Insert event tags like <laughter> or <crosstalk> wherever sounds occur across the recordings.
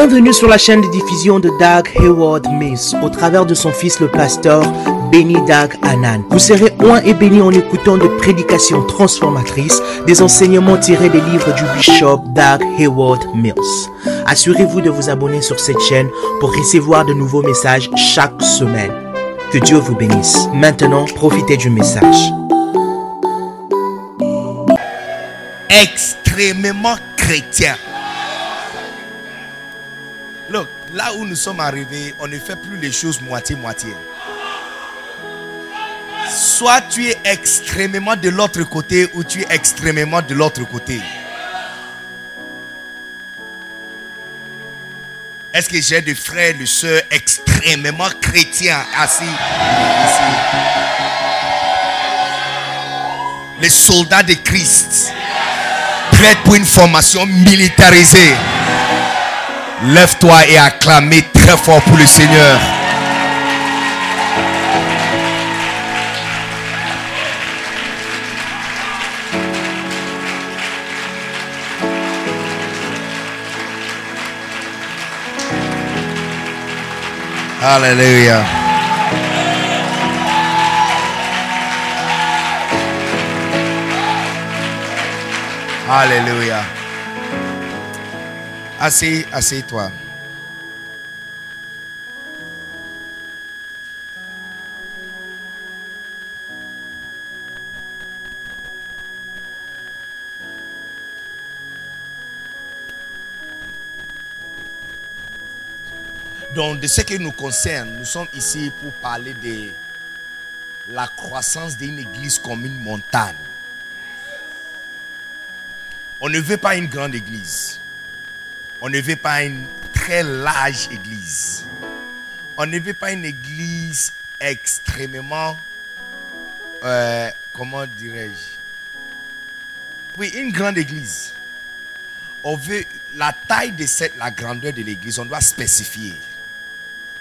Bienvenue sur la chaîne de diffusion de Doug Hayward Mills au travers de son fils le pasteur Benny Doug Anan. Vous serez oint et béni en écoutant des prédications transformatrices, des enseignements tirés des livres du bishop Doug Hayward Mills. Assurez-vous de vous abonner sur cette chaîne pour recevoir de nouveaux messages chaque semaine. Que Dieu vous bénisse. Maintenant, profitez du message. extrêmement chrétien. Look, là où nous sommes arrivés, on ne fait plus les choses moitié-moitié. Soit tu es extrêmement de l'autre côté ou tu es extrêmement de l'autre côté. Est-ce que j'ai des frères des sœurs extrêmement chrétiens assis ici? Les soldats de Christ prêts pour une formation militarisée. Lève-toi et acclame très fort pour le Seigneur. Alléluia. Alléluia. Assez, assez toi. Donc, de ce qui nous concerne, nous sommes ici pour parler de la croissance d'une église comme une montagne. On ne veut pas une grande église. On ne veut pas une très large église. On ne veut pas une église extrêmement, euh, comment dirais-je? Oui, une grande église. On veut la taille de cette, la grandeur de l'église, on doit spécifier.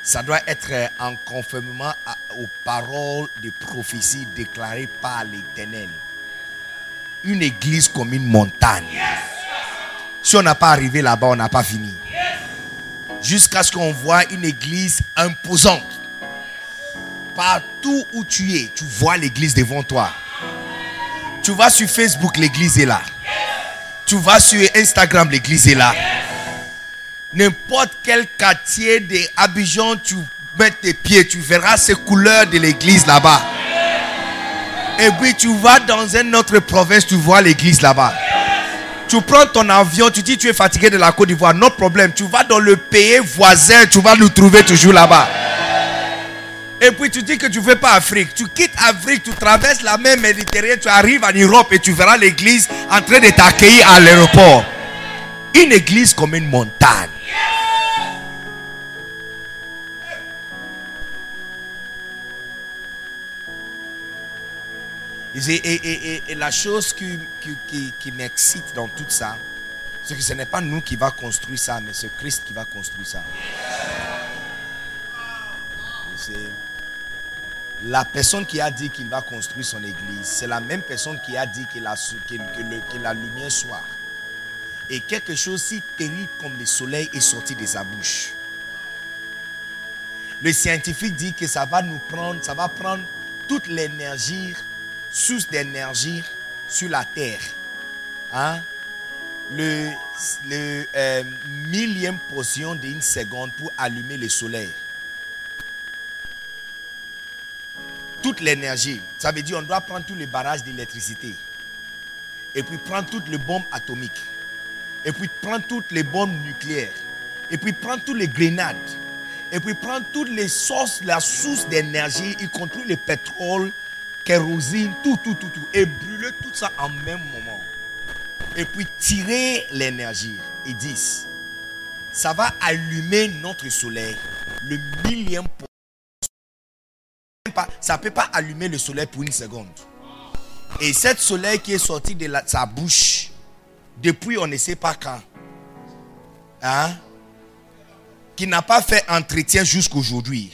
Ça doit être en conformément aux paroles de prophétie déclarées par l'Éternel une église comme une montagne. Si on n'a pas arrivé là-bas, on n'a pas fini. Jusqu'à ce qu'on voit une église imposante. Partout où tu es, tu vois l'église devant toi. Tu vas sur Facebook, l'église est là. Tu vas sur Instagram, l'église est là. N'importe quel quartier de Abidjan, tu mets tes pieds, tu verras ces couleurs de l'église là-bas. Et puis tu vas dans une autre province, tu vois l'église là-bas. Tu prends ton avion, tu dis tu es fatigué de la Côte d'Ivoire, non problème. Tu vas dans le pays voisin, tu vas nous trouver toujours là-bas. Et puis tu dis que tu ne veux pas Afrique. Tu quittes Afrique, tu traverses la mer Méditerranée, tu arrives en Europe et tu verras l'église en train de t'accueillir à l'aéroport. Une église comme une montagne. Et, la chose qui, qui, m'excite dans tout ça, c'est que ce n'est pas nous qui va construire ça, mais c'est Christ qui va construire ça. La personne qui a dit qu'il va construire son église, c'est la même personne qui a dit que la, la lumière soit. Et quelque chose si terrible comme le soleil est sorti de sa bouche. Le scientifique dit que ça va nous prendre, ça va prendre toute l'énergie source d'énergie sur la terre. Hein? Le, le euh, millième portion d'une seconde pour allumer le soleil. Toute l'énergie. Ça veut dire on doit prendre tous les barrages d'électricité. Et puis prendre toutes les bombes atomiques. Et puis prendre toutes les bombes nucléaires. Et puis prendre toutes les grenades. Et puis prendre toutes les sources, la source d'énergie, y compris le pétrole, kérosine, tout, tout, tout, tout. Et brûler tout ça en même moment. Et puis tirer l'énergie. Ils disent, ça va allumer notre soleil le millième ça ne peut pas allumer le soleil pour une seconde. Et cette soleil qui est sorti de sa bouche, depuis on ne sait pas quand, hein, qui n'a pas fait entretien jusqu'aujourd'hui.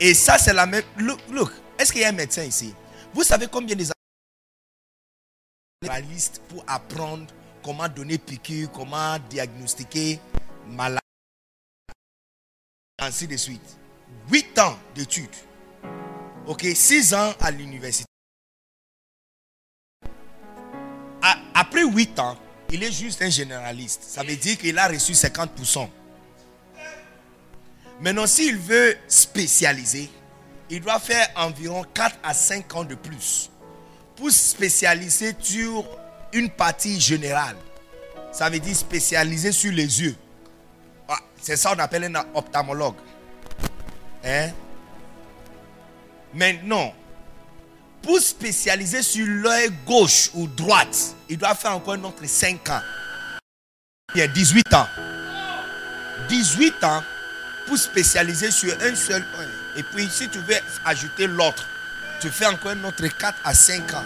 Et ça, c'est la même. Look. Est-ce qu'il y a un médecin ici? Vous savez combien des pour apprendre comment donner piqûre, comment diagnostiquer maladie, ainsi de suite. 8 ans d'études. Ok, 6 ans à l'université. Après 8 ans, il est juste un généraliste. Ça veut dire qu'il a reçu 50%. Maintenant, s'il veut spécialiser, il doit faire environ 4 à 5 ans de plus pour spécialiser sur une partie générale. Ça veut dire spécialiser sur les yeux. Ah, c'est ça qu'on appelle un ophtalmologue. Hein? Maintenant, pour spécialiser sur l'œil gauche ou droite, il doit faire encore autre 5 ans. Il y a 18 ans. 18 ans pour spécialiser sur un seul œil. Et puis, si tu veux ajouter l'autre, tu fais encore un autre 4 à 5 ans.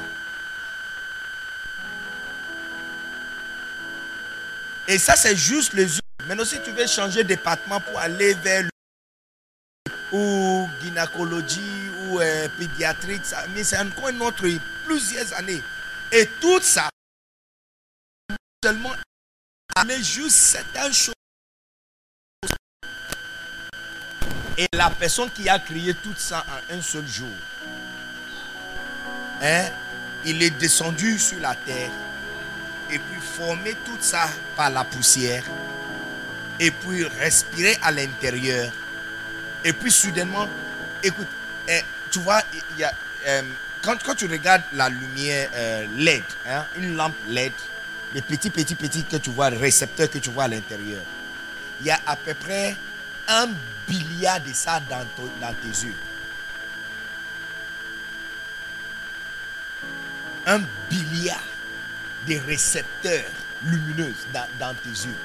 Et ça, c'est juste les yeux. Maintenant, si tu veux changer de département pour aller vers le ou gynécologie ou euh, pédiatrie, mais c'est encore une autre plusieurs années. Et tout ça, seulement aller juste certaines choses. Et la personne qui a créé tout ça en un seul jour, hein, il est descendu sur la terre et puis formé tout ça par la poussière et puis respirer à l'intérieur. Et puis soudainement, écoute, eh, tu vois, euh, quand, quand, tu regardes la lumière euh, LED, hein, une lampe LED, les petits, petits, petits que tu vois, le récepteur que tu vois à l'intérieur, il y a à peu près un milliard de ça dans, tes yeux. Un milliard de récepteurs lumineux dans, dans tes yeux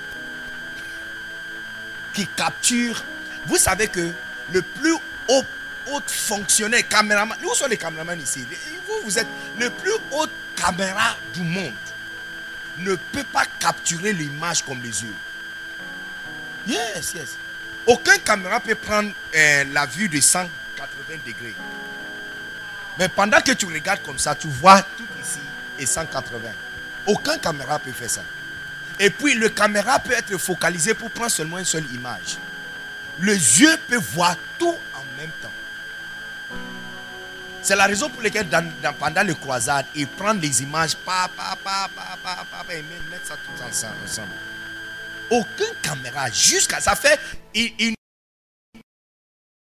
qui capturent. Vous savez que le plus haut, haut fonctionnaire, caméraman. Où sont les caméramans ici Vous, vous êtes le plus haut caméra du monde. Ne peut pas capturer l'image comme les yeux. Yes, yes. Aucun caméra peut prendre euh, la vue de 180 degrés. Mais pendant que tu regardes comme ça, tu vois tout ici et 180. Aucun caméra peut faire ça. Et puis le caméra peut être focalisé pour prendre seulement une seule image le yeux peut voir tout en même temps. C'est la raison pour laquelle pendant le croisade, il prend les images, pa, pa, pa, pa, pa, pa, et met ça tout ensemble. Aucune caméra, jusqu'à ça fait.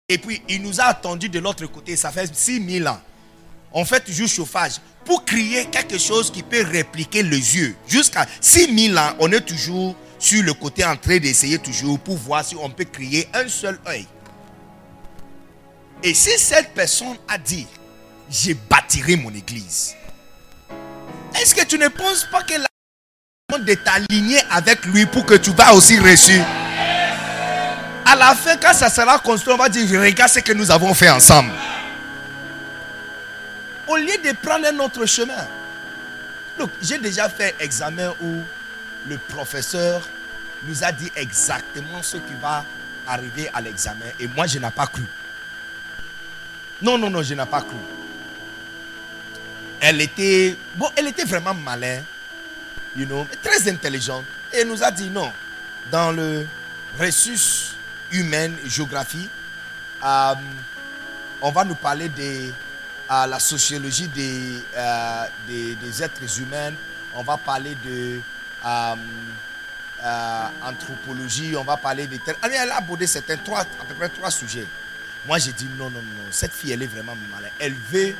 et puis il nous a attendu de l'autre côté, ça fait 6000 ans. On fait toujours chauffage pour créer quelque chose qui peut répliquer les yeux. Jusqu'à 6000 ans, on est toujours sur le côté en train d'essayer toujours pour voir si on peut créer un seul œil. Et si cette personne a dit, je bâtirai mon église, est-ce que tu ne penses pas que la de t'aligner avec lui pour que tu vas aussi reçu À la fin, quand ça sera construit, on va dire, regarde ce que nous avons fait ensemble. Au lieu de prendre un autre chemin. Donc, j'ai déjà fait examen où le professeur nous a dit exactement ce qui va arriver à l'examen. Et moi, je n'ai pas cru. Non, non, non, je n'ai pas cru. Elle était, bon, elle était vraiment malin, you know, très intelligente. Et elle nous a dit non. Dans le ressus humain, géographie, euh, on va nous parler de la sociologie euh, des, des, êtres humains. On va parler de euh, euh, anthropologie, on va parler de. Elle a abordé certains, trois, à peu près trois sujets. Moi, j'ai dit non, non, non, cette fille, elle est vraiment malin. Elle veut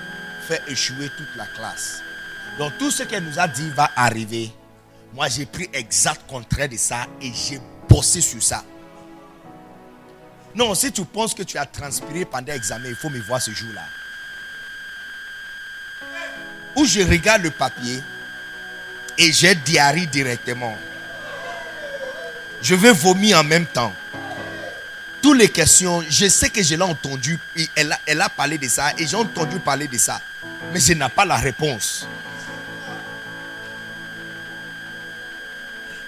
faire échouer toute la classe. Donc, tout ce qu'elle nous a dit va arriver. Moi, j'ai pris exact contraire de ça et j'ai bossé sur ça. Non, si tu penses que tu as transpiré pendant l'examen, il faut me voir ce jour-là. Où je regarde le papier et j'ai diarrhée directement. Je vais vomir en même temps. Toutes les questions, je sais que je l'ai entendu. Elle elle a parlé de ça et j'ai entendu parler de ça. Mais je n'ai pas la réponse.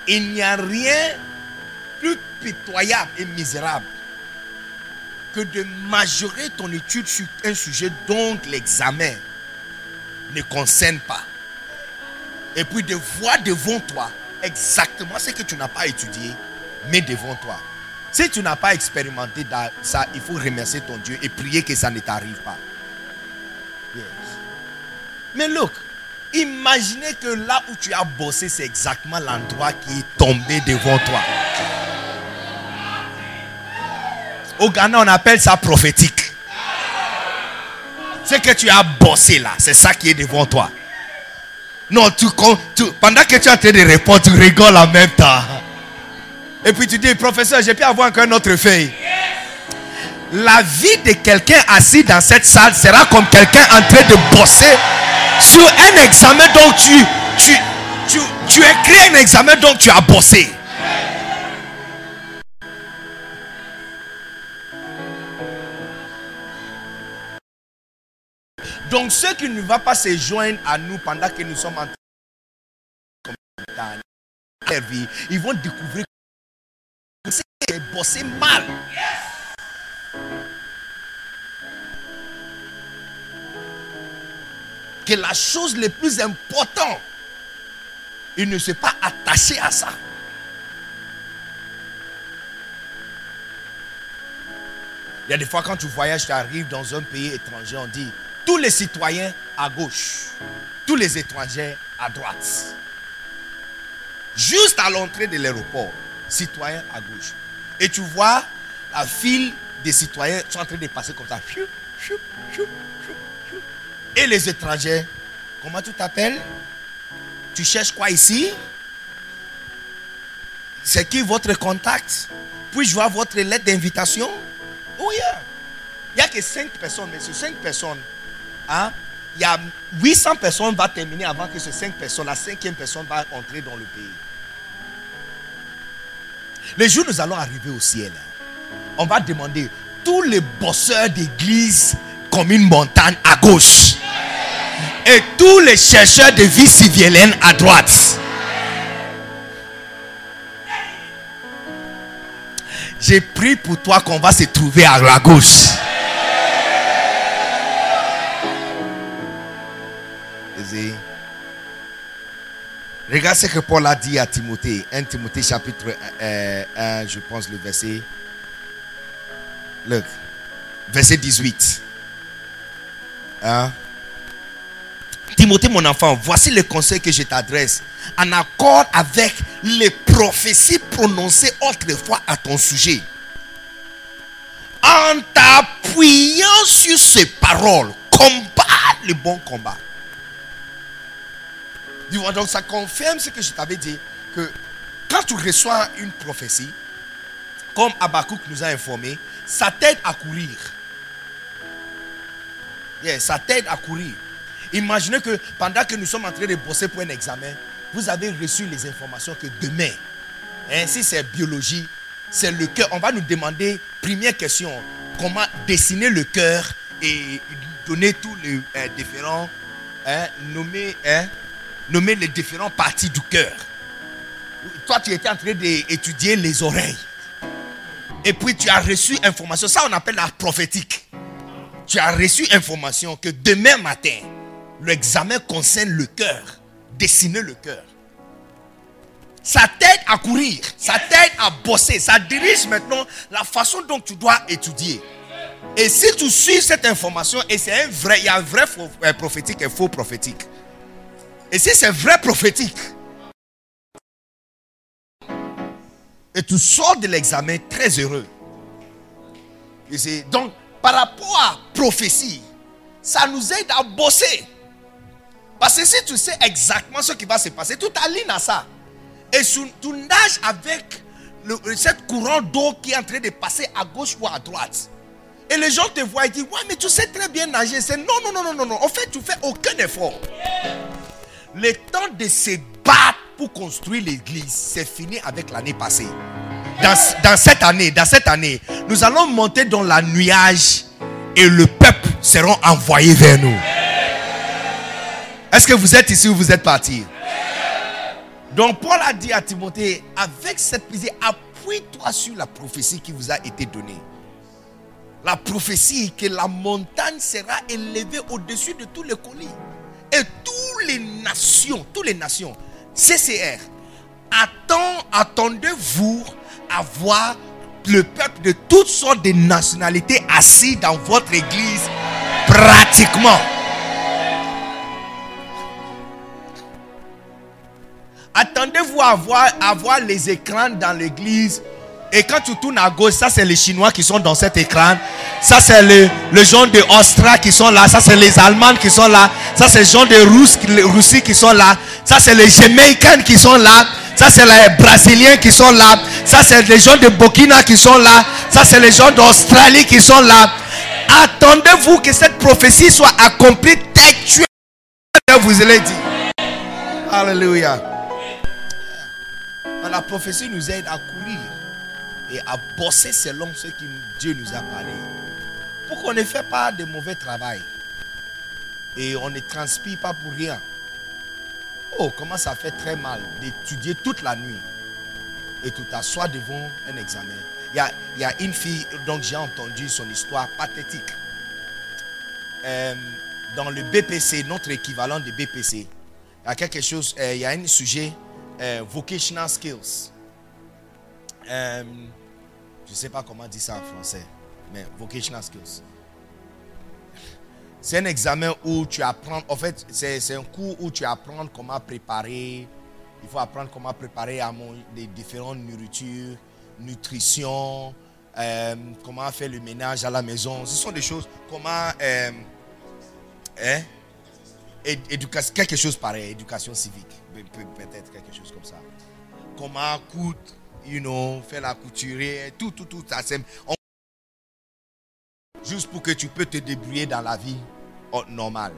Il n'y a rien plus pitoyable et misérable que de majorer ton étude sur un sujet dont l'examen ne concerne pas. Et puis de voir devant toi exactement ce que tu n'as pas étudié, mais devant toi. Si tu n'as pas expérimenté ça, il faut remercier ton Dieu et prier que ça ne t'arrive pas. Mais look, imaginez que là où tu as bossé, c'est exactement l'endroit qui est tombé devant toi. Au Ghana, on appelle ça prophétique. Ce que tu as bossé là, c'est ça qui est devant toi. Non, tu, pendant que tu es en train de répondre, tu rigoles en même temps. Et puis tu dis, professeur, j'ai pu avoir encore une autre feuille. La vie de quelqu'un assis dans cette salle sera comme quelqu'un en train de bosser sur un examen dont tu, tu, tu, tu écris un examen dont tu as bossé. Donc ceux qui ne vont pas se joindre à nous pendant que nous sommes en train de vie, ils vont découvrir que c'est bossé mal. Que la chose la plus importante, il ne s'est pas attaché à ça. Il y a des fois quand tu voyages, tu arrives dans un pays étranger, on dit, tous les citoyens à gauche, tous les étrangers à droite. Juste à l'entrée de l'aéroport, citoyens à gauche. Et tu vois la file des citoyens sont en train de passer comme ça. Et les étrangers, comment tu t'appelles? Tu cherches quoi ici? C'est qui votre contact? Puis-je voir votre lettre d'invitation? Oh yeah. Il n'y a que cinq personnes, mais ces cinq personnes, Hein? il y a 800 personnes vont terminer avant que ces 5 personnes, la cinquième personne va entrer dans le pays. Le jour où nous allons arriver au ciel, on va demander tous les bosseurs d'église comme une montagne à gauche. Et tous les chercheurs de vie civilienne à droite. J'ai pris pour toi qu'on va se trouver à la gauche. Regarde ce que Paul a dit à Timothée. 1 Timothée chapitre 1, euh, je pense le verset. Look. Verset 18. Hein? Timothée, mon enfant, voici le conseil que je t'adresse. En accord avec les prophéties prononcées autrefois à ton sujet. En t'appuyant sur ces paroles, combat le bon combat. Donc ça confirme ce que je t'avais dit, que quand tu reçois une prophétie, comme Abakouk nous a informé, ça t'aide à courir. Ça t'aide à courir. Imaginez que pendant que nous sommes en train de bosser pour un examen, vous avez reçu les informations que demain, hein, si c'est biologie, c'est le cœur. On va nous demander, première question, comment dessiner le cœur et donner tous les euh, différents, hein, nommer hein, nommer les différentes parties du cœur. Toi, tu étais en train d'étudier les oreilles. Et puis tu as reçu information. Ça, on appelle la prophétique. Tu as reçu information que demain matin, l'examen concerne le cœur. Dessiner le cœur. Ça t'aide à courir. Ça t'aide à bosser. Ça dirige maintenant la façon dont tu dois étudier. Et si tu suis cette information, et c'est un vrai, il y a un vrai euh, prophétique et faux prophétique. Et si c'est vrai prophétique, et tu sors de l'examen très heureux. Donc, par rapport à prophétie, ça nous aide à bosser. Parce que si tu sais exactement ce qui va se passer, tout aligne à ça. Et tu nages avec le, cette courant d'eau qui est en train de passer à gauche ou à droite. Et les gens te voient et disent, ouais, mais tu sais très bien nager. C'est non, non, non, non, non, non. En fait, tu fais aucun effort. Le temps de se battre pour construire l'église, c'est fini avec l'année passée. Dans, cette année, dans cette année, nous allons monter dans la nuage et le peuple sera envoyé vers nous. Est-ce que vous êtes ici ou vous êtes parti? Donc Paul a dit à Timothée, avec cette plaisir, appuie-toi sur la prophétie qui vous a été donnée. La prophétie que la montagne sera élevée au-dessus de tous les colis. Et tout toutes les nations, toutes les nations, CCR, attend, attendez-vous à voir le peuple de toutes sortes de nationalités assis dans votre église pratiquement. Attendez-vous à voir les écrans dans l'église et quand tu tournes à gauche, ça c'est les Chinois qui sont dans cet écran. Ça c'est le, le gens de Austria qui sont là. Ça c'est les Allemands qui sont là. Ça c'est les gens de Russie qui sont là. Ça c'est les Jamaïcains qui sont là. Ça c'est les Brésiliens qui sont là. Ça c'est les gens de Burkina qui sont là. Ça c'est les gens d'Australie qui sont là. Attendez-vous que cette prophétie soit accomplie textuellement. Vous allez dire. Alléluia. La prophétie nous aide à courir et à bosser selon ce que Dieu nous a parlé. Pour qu'on ne fait pas de mauvais travail. Et on ne transpire pas pour rien. Oh, comment ça fait très mal d'étudier toute la nuit et tout t'asseoir devant un examen. Il y a, y a une fille, donc j'ai entendu son histoire pathétique. Euh, dans le BPC, notre équivalent de BPC, il y a quelque chose, euh, il y a un sujet, euh, vocational skills. Je ne sais pas comment dire ça en français, mais vocational skills. C'est un examen où tu apprends, en fait, c'est un cours où tu apprends comment préparer. Il faut apprendre comment préparer à des différentes nourritures, nutrition, euh, comment faire le ménage à la maison. Ce sont des choses, comment. Euh, hein, éducation, quelque chose pareil, éducation civique, peut-être quelque chose comme ça. Comment coudre, you know, faire la couture, tout, tout, tout. Ça, juste pour que tu peux te débrouiller dans la vie normal.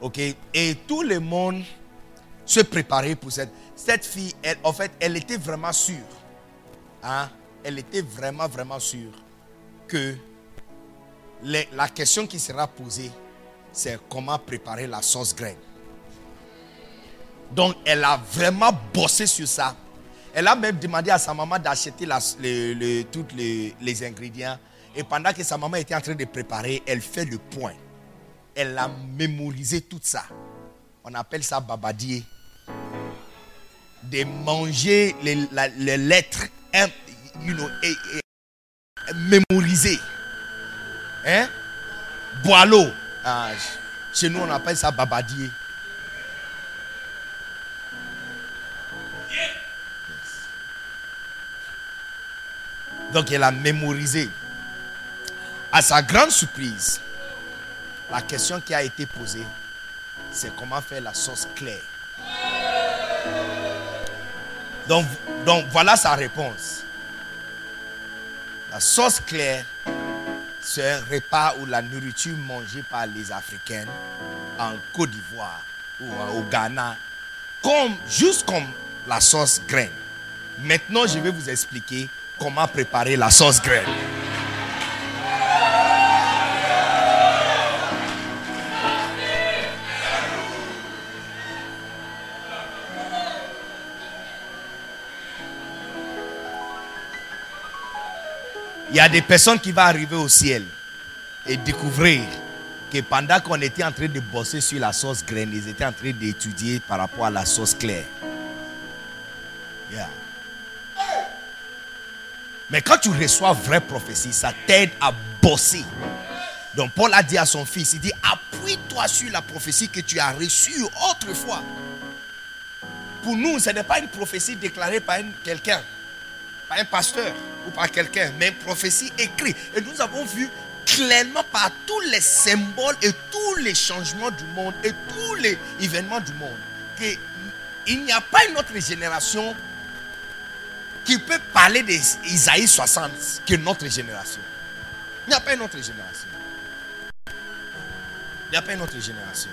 Ok? Et tout le monde se préparait pour cette. Cette fille, elle, en fait, elle était vraiment sûre. Hein? Elle était vraiment, vraiment sûre que la question qui sera posée, c'est comment préparer la sauce graine. Donc, elle a vraiment bossé sur ça. Elle a même demandé à sa maman d'acheter tous les, ingrédients. Et pendant que sa maman était en train de préparer, elle fait le point elle a mémorisé tout ça. On appelle ça babadier. De manger les, lettres you know, mémoriser. Hein? Boileau. Ah, chez nous, on appelle ça babadier. Donc, elle a mémorisé. À sa grande surprise, la question qui a été posée, c'est comment faire la sauce claire. Donc, donc voilà sa réponse. La sauce claire, c'est un repas ou la nourriture mangée par les Africains en Côte d'Ivoire ou au Ghana, comme, juste comme la sauce graine. Maintenant, je vais vous expliquer comment préparer la sauce graine. Il y a des personnes qui vont arriver au ciel et découvrir que pendant qu'on était en train de bosser sur la sauce graine, ils étaient en train d'étudier par rapport à la sauce claire. Mais quand tu reçois vraie prophétie, ça t'aide à bosser. Donc Paul a dit à son fils, il dit, appuie-toi sur la prophétie que tu as reçue autrefois. Pour nous, ce n'est pas une prophétie déclarée par quelqu'un par un pasteur ou par quelqu'un, mais une prophétie écrite. Et nous avons vu clairement par tous les symboles et tous les changements du monde et tous les événements du monde qu'il n'y a pas une autre génération qui peut parler d'Isaïe 60 que notre génération. Il n'y a pas une autre génération. Il n'y a pas une autre génération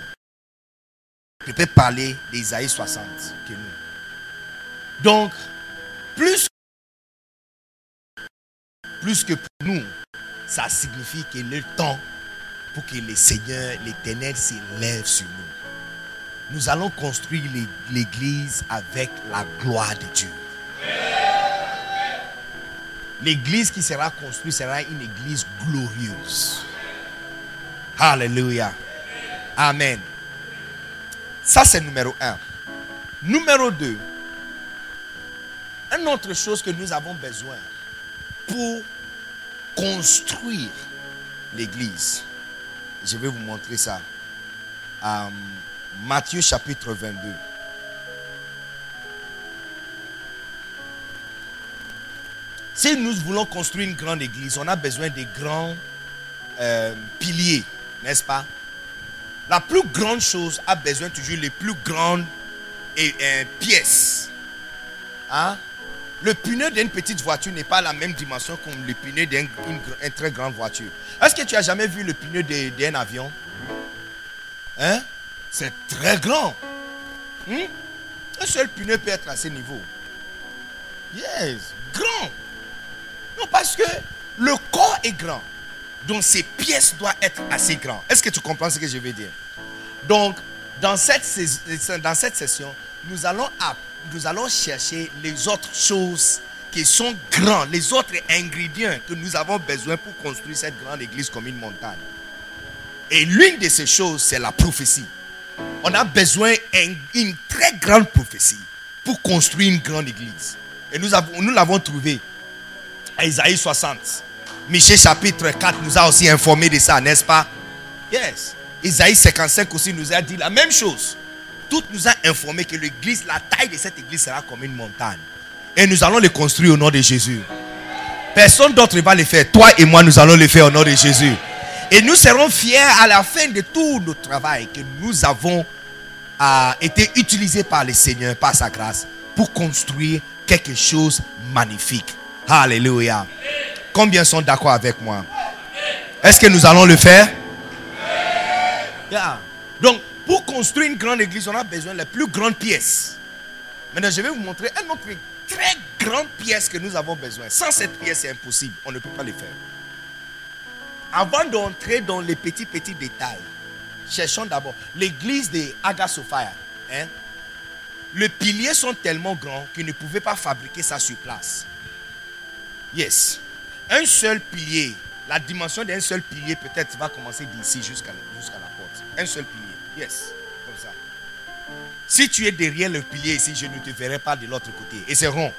qui peut parler d'Isaïe 60 que nous. Donc, plus plus que pour nous, ça signifie qu'il est temps pour que le Seigneur, l'Éternel, s'élève sur nous. Nous allons construire l'église avec la gloire de Dieu. L'église qui sera construite sera une église glorieuse. Alléluia. Amen. Ça, c'est numéro un. Numéro deux, une autre chose que nous avons besoin pour construire l'église. Je vais vous montrer ça. Euh, Matthieu chapitre 22. Si nous voulons construire une grande église, on a besoin des grands euh, piliers, n'est-ce pas? La plus grande chose a besoin toujours les plus grandes pièces. Hein? Le pneu d'une petite voiture n'est pas la même dimension que le pneu d'une très grande voiture. Est-ce que tu as jamais vu le pneu d'un avion? Hein? C'est très grand. Hmm? Un seul pneu peut être à ce niveau. Yes, grand. Non, parce que le corps est grand. Donc ces pièces doivent être assez grandes. Est-ce que tu comprends ce que je veux dire? Donc, dans cette, dans cette session, nous allons, nous allons chercher les autres choses qui sont grandes, les autres ingrédients que nous avons besoin pour construire cette grande église comme une montagne. Et l'une de ces choses, c'est la prophétie. On a besoin d'une très grande prophétie pour construire une grande église. Et nous, avons, nous l'avons trouvé à Isaïe 60. Michel chapitre 4 nous a aussi informé de ça, n'est-ce pas? Yes. Isaïe 55 aussi nous a dit la même chose. Tout nous a informé que l'église, la taille de cette église sera comme une montagne. Et nous allons le construire au nom de Jésus. Personne d'autre ne va le faire. Toi et moi, nous allons le faire au nom de Jésus. Et nous serons fiers à la fin de tout notre travail que nous avons été utilisés par le Seigneur, par sa grâce, pour construire quelque chose de magnifique. Alléluia. Combien sont d'accord avec moi? Est-ce que nous allons le faire? Donc, pour construire une grande église, on a besoin de la plus grande pièce. Maintenant, je vais vous montrer une autre très grande pièce que nous avons besoin. Sans cette pièce, c'est impossible. On ne peut pas le faire. Avant d'entrer dans les petits, petits détails, cherchons d'abord l'église de Aga Hein? Les piliers sont tellement grands qu'ils ne pouvaient pas fabriquer ça sur place. Yes. Un seul pilier, la dimension d'un seul pilier peut-être va commencer d'ici jusqu'à la porte. Un seul pilier. Yes, comme ça. Si tu es derrière le pilier ici, je ne te verrai pas de l'autre côté. Et c'est rond.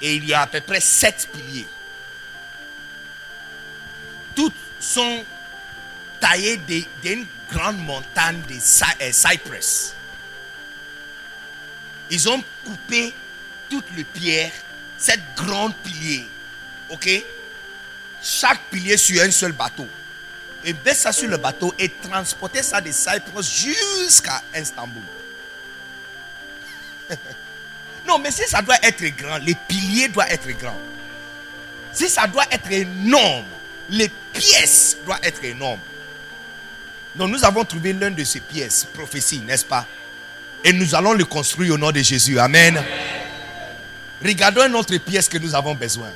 Et il y a à peu près sept piliers. Toutes sont taillées d'une grande montagne de euh, Cypress. Ils ont coupé toutes les pierres, cette grande pilier. Ok? Chaque pilier sur un seul bateau et baisse ça sur le bateau et transporter ça de Cyprus jusqu'à Istanbul. <laughs> non, mais si ça doit être grand, les piliers doivent être grands. Si ça doit être énorme, les pièces doivent être énormes. Donc nous avons trouvé l'un de ces pièces, prophétie, n'est-ce pas? Et nous allons le construire au nom de Jésus. Amen. Regardons une autre pièce que nous avons besoin.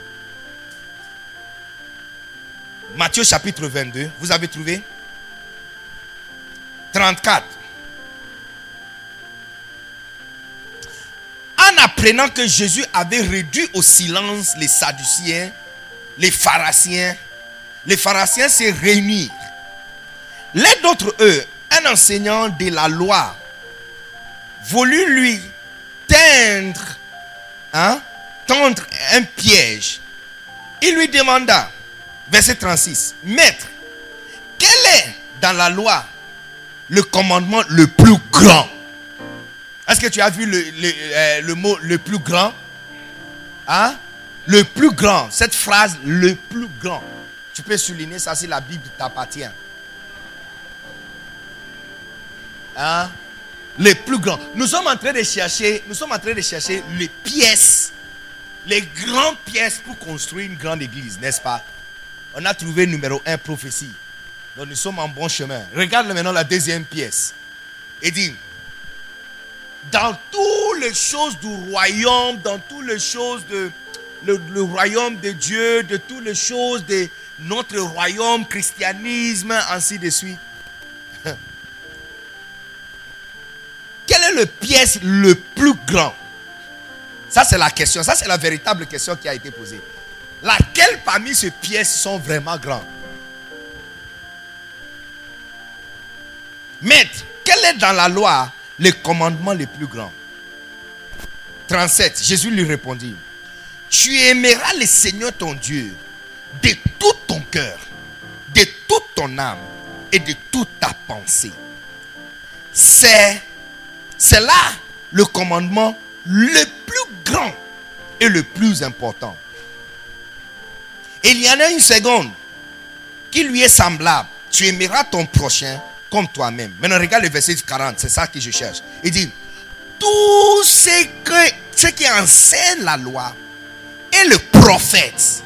Matthieu chapitre 22, vous avez trouvé? 34. En apprenant que Jésus avait réduit au silence les Sadduciens, les Pharisiens, les Pharisiens se réunirent. L'un d'entre eux, un enseignant de la loi, voulut lui teindre, hein, tendre un piège. Il lui demanda, verset 36. Maître, quel est dans la loi le commandement le plus grand? Est-ce que tu as vu le, euh, mot le plus grand? Hein? Le plus grand. Cette phrase, le plus grand. Tu peux souligner ça si la Bible t'appartient. Hein? Le plus grand. Nous sommes en train de chercher, nous sommes en train de chercher les pièces, les grandes pièces pour construire une grande église, n'est-ce pas? On a trouvé numéro un prophétie. Donc nous sommes en bon chemin. Regarde maintenant la deuxième pièce. Il dit, dans toutes les choses du royaume, dans toutes les choses de le, royaume de Dieu, de toutes les choses de notre royaume, christianisme, ainsi de suite. Quelle est la pièce le plus grand? Ça, c'est la question. Ça, c'est la véritable question qui a été posée. Laquelle parmi ces pièces sont vraiment grandes Maître, quel est dans la loi le commandement le plus grand? 37. Jésus lui répondit, tu aimeras le Seigneur ton Dieu de tout ton cœur, de toute ton âme et de toute ta pensée. C'est, c'est là le commandement le plus grand et le plus important. il y en a une seconde qui lui est semblable. Tu aimeras ton prochain comme toi-même. Maintenant, regarde le verset 40, c'est ça que je cherche. Il dit, tout ce, que, ce qui enseigne la loi et le prophète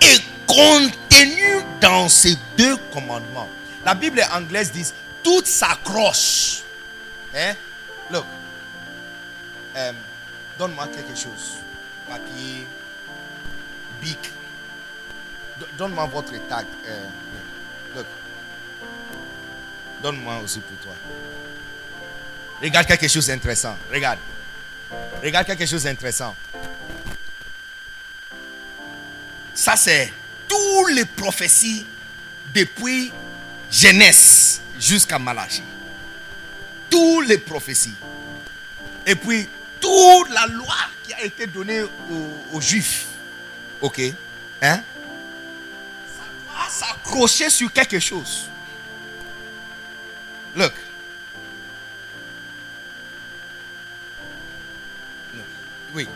est contenu dans ces deux commandements. La Bible anglaise dit, tout s'accroche. Look. Um, donne-moi quelque chose. Papier, bic. Donne-moi votre tag. Euh, look. Donne-moi aussi pour toi. Regarde quelque chose d'intéressant. Regarde. Regarde quelque chose d'intéressant. Ça, c'est toutes les prophéties depuis Genèse jusqu'à Malachie. Les prophéties. Et puis, toute la loi qui a été donnée aux, Juifs. Ok? Hein? S'accrocher sur quelque chose. Look. Oui.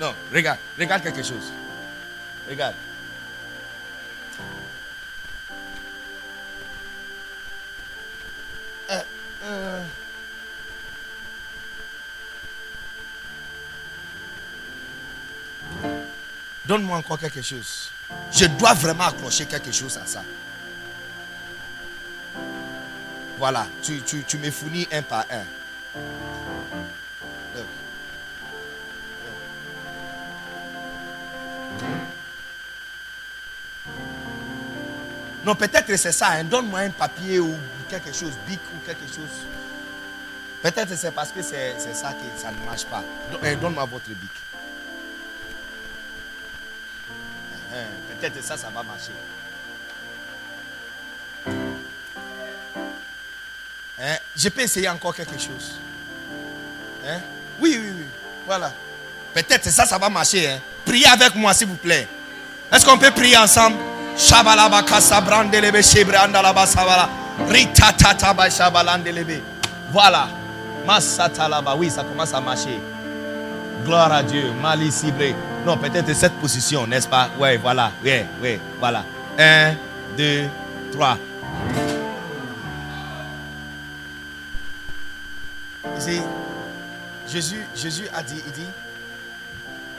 Non, regarde. Regarde quelque chose. Regarde. Donne-moi encore quelque chose. Je dois vraiment accrocher quelque chose à ça. Voilà, tu, tu, tu me fournis un par un. Non, peut-être c'est ça. Hein. Donne-moi un papier ou quelque chose, bic ou quelque chose. Peut-être c'est parce que c'est ça que ça ne marche pas. Eh, donne-moi votre bic. Eh, peut-être ça, ça va marcher. Je peux essayer encore quelque chose. Oui, oui, oui. Voilà. Peut-être ça, ça va marcher. Priez avec moi, s'il vous plaît. Est-ce qu'on peut prier ensemble? Voilà. Oui, ça commence à marcher. Gloire à Dieu. Mali cibré. Non, peut-être cette position, n'est-ce pas? Oui, voilà. Oui, oui, voilà. Un, deux, trois. Jésus, Jésus a dit, il dit,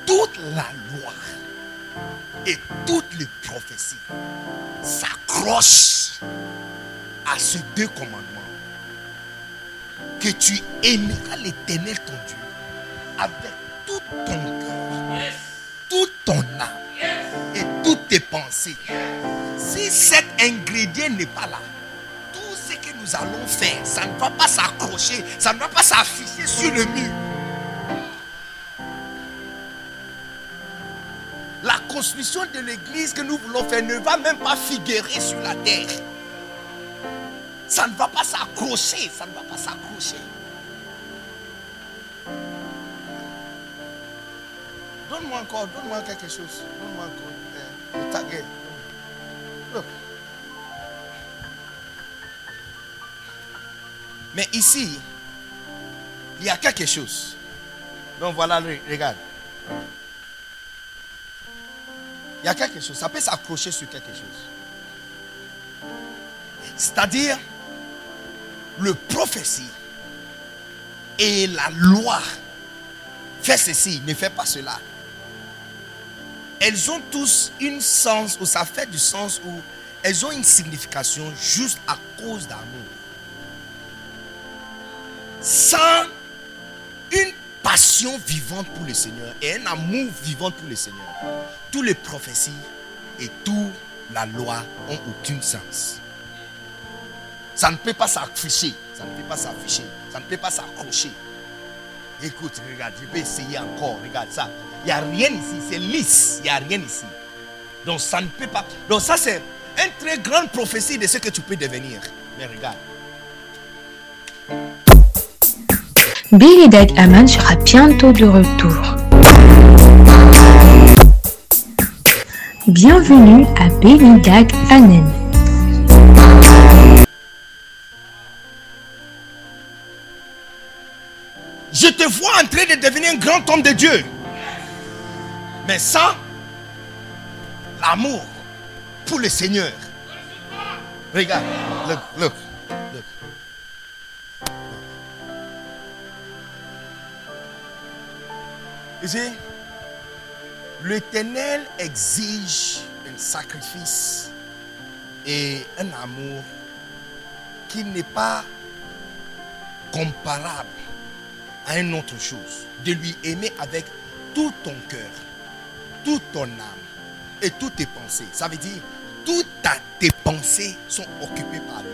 toute la loi et toutes les prophéties s'accrochent à ces deux commandements. Que tu aimeras l'éternel ton Dieu avec tout ton cœur, ton âme et toutes tes pensées. Si cet ingrédient n'est pas là, tout ce que nous allons faire, ça ne va pas s'accrocher, ça ne va pas s'afficher sur le mur. la construction de l'église que nous voulons faire ne va même pas figurer sur la terre. Ça ne va pas s'accrocher, ça ne va pas s'accrocher. Donne-moi encore, donne-moi quelque chose. Donne-moi encore. Euh, Mais ici, il y a quelque chose. Donc voilà, regarde. Il y a quelque chose. Ça peut s'accrocher sur quelque chose. C'est-à-dire, le prophétie et la loi fait ceci, ne fait pas cela. Elles ont tous une sens, ou ça fait du sens, où elles ont une signification juste à cause d'amour. Sans une passion vivante pour le Seigneur et un amour vivant pour le Seigneur, toutes les prophéties et toute la loi ont aucun sens. Ça ne peut pas s'afficher. Ça ne peut pas s'afficher. Ça ne peut pas s'accrocher. Écoute, regarde, je vais essayer encore. Regarde ça. Il n'y a rien ici. C'est lisse. Il n'y a rien ici. Donc ça ne peut pas. Donc ça, c'est une très grande prophétie de ce que tu peux devenir. Mais regarde. Billy Dag Aman sera bientôt de retour. Bienvenue à Billy Dag Anen. De devenir un grand homme de Dieu. Mais sans l'amour pour le Seigneur. Regarde, look, look, look. You see, l'éternel exige un sacrifice et un amour qui n'est pas comparable à une autre chose. De lui aimer avec tout ton cœur, toute ton âme et toutes tes pensées. Ça veut dire, toutes tes pensées sont occupées par lui.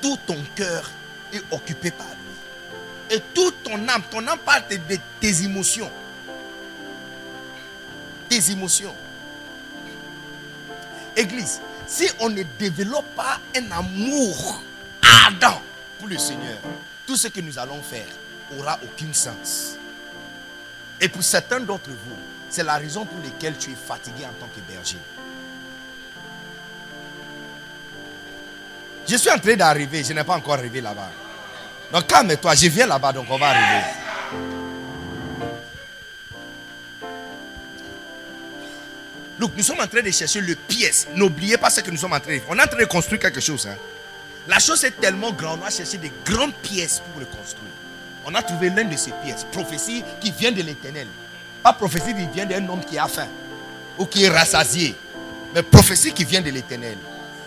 Tout ton cœur est occupé par lui. Et toute ton âme, ton âme parle de, de tes émotions. Tes émotions. Église, si on ne développe pas un amour ardent pour le Seigneur, tout ce que nous allons faire aura aucun sens. Et pour certains d'entre vous, c'est la raison pour laquelle tu es fatigué en tant que berger. Je suis en train d'arriver, je n'ai pas encore arrivé là-bas. Donc calme-toi, je viens là-bas, donc on va arriver. Look, nous sommes en train de chercher le pièce. N'oubliez pas ce que nous sommes en train de faire. On est en train de construire quelque chose. hein. La chose est tellement grande, on va chercher des grandes pièces pour le construire. On a trouvé l'une de ces pièces, prophétie qui vient de l'éternel. Pas prophétie qui vient d'un homme qui a faim ou qui est rassasié, mais prophétie qui vient de l'éternel.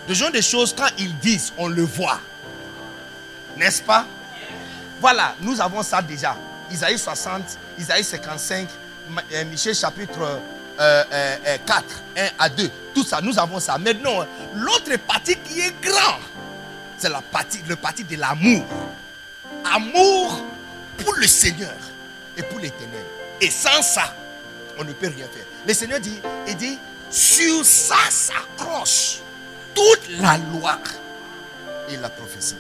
De genre de choses, quand ils disent, on le voit. N'est-ce pas? Voilà, nous avons ça déjà. Isaïe 60, Isaïe 55, Ma- euh, Michel chapitre euh, euh, euh, 4, 1 à 2. Tout ça, nous avons ça. Maintenant, l'autre partie qui est grand, c'est la partie, le parti de l'amour. Amour pour le Seigneur et pour l'éternel. Et sans ça, on ne peut rien faire. Le Seigneur dit, il dit, sur ça s'accroche toute la loi et la prophétie.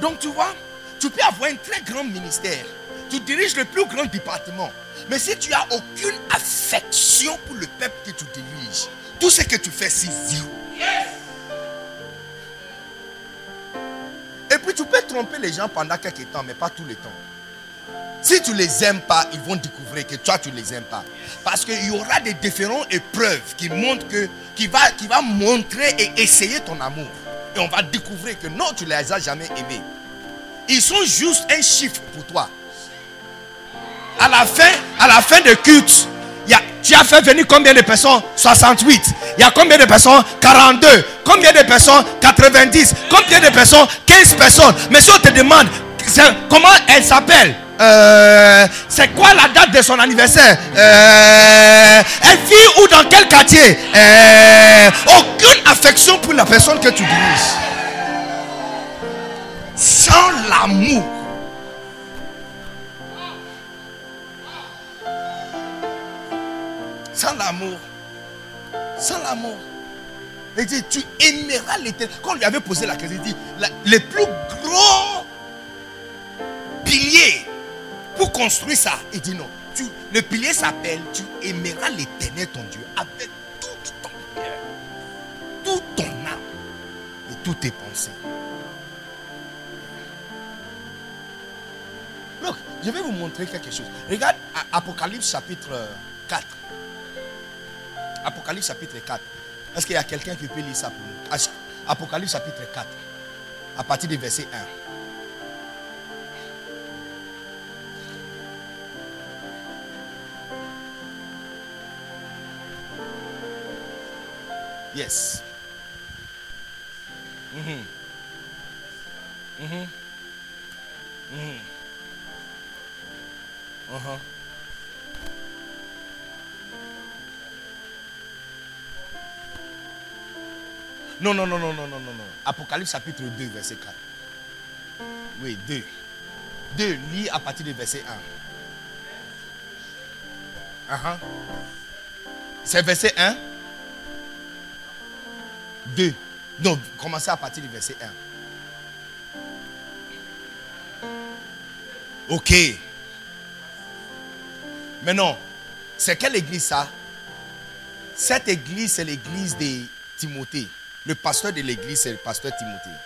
Donc tu vois, tu peux avoir un très grand ministère. Tu diriges le plus grand département. Mais si tu as aucune affection pour le peuple que tu diriges, tout ce que tu fais, c'est zéro. Et puis tu peux tromper les gens pendant quelques temps, mais pas tout le temps. Si tu les aimes pas, ils vont découvrir que toi tu les aimes pas. Parce qu'il y aura des différentes épreuves qui montrent que, qui va, qui va montrer et essayer ton amour. Et on va découvrir que non, tu les as jamais aimés. Ils sont juste un chiffre pour toi. À la fin, à la fin de culte, tu as fait venir combien de personnes? 68. Il y a combien de personnes? 42. Combien de personnes? 90. Combien de personnes? 15 personnes. Mais si on te demande comment elle s'appelle, euh, c'est quoi la date de son anniversaire? Euh, Elle vit où? Dans quel quartier? Euh, Aucune affection pour la personne que tu diriges. Sans l'amour. Sans l'amour. Sans l'amour. Il dit, tu aimeras l'éternel. Quand on lui avait posé la question, il dit, le plus gros pilier pour construire ça, il dit non. Le pilier s'appelle, tu aimeras l'éternel ton Dieu avec tout ton cœur, toute ton âme et toutes tes pensées. Look, je vais vous montrer quelque chose. Regarde Apocalypse chapitre 4. Apocalypse chapitre 4. Est-ce qu'il y a quelqu'un qui peut lire ça pour nous? Apocalypse chapitre 4. À partir du verset 1. Yes. Mhm. Mhm. Mhm. Uh-huh. Non, non, non, non, non, non, non. Apocalypse chapitre 2, verset 4. Oui, 2. 2, lis à partir du verset 1. Uh-huh. C'est verset 1 2. Donc, commencez à partir du verset 1. Ok. Maintenant, c'est quelle église ça? Cette église, c'est l'église de Timothée. Le pasteur de l'église, c'est le pasteur Timothée.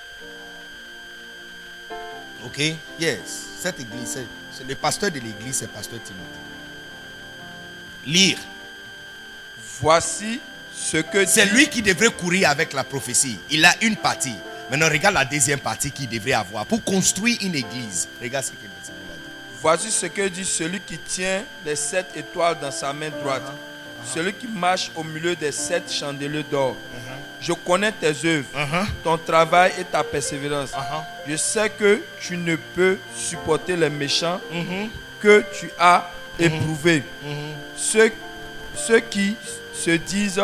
Ok? Yes. Cette église, c'est le pasteur de l'église, c'est le pasteur Timothée. Lire. Voici ce que C'est dit- lui qui devrait courir avec la prophétie. Il a une partie. Maintenant, regarde la deuxième partie qu'il devrait avoir pour construire une église. Regarde ce qu'il a dit. Voici ce que dit celui qui tient les sept étoiles dans sa main droite, celui qui marche au milieu des sept chandeliers d'or. Je connais tes œuvres, Uh-huh. ton travail et ta persévérance. Uh-huh. Je sais que tu ne peux supporter les méchants Mhm. que tu as éprouvés. Ceux, ceux qui se disent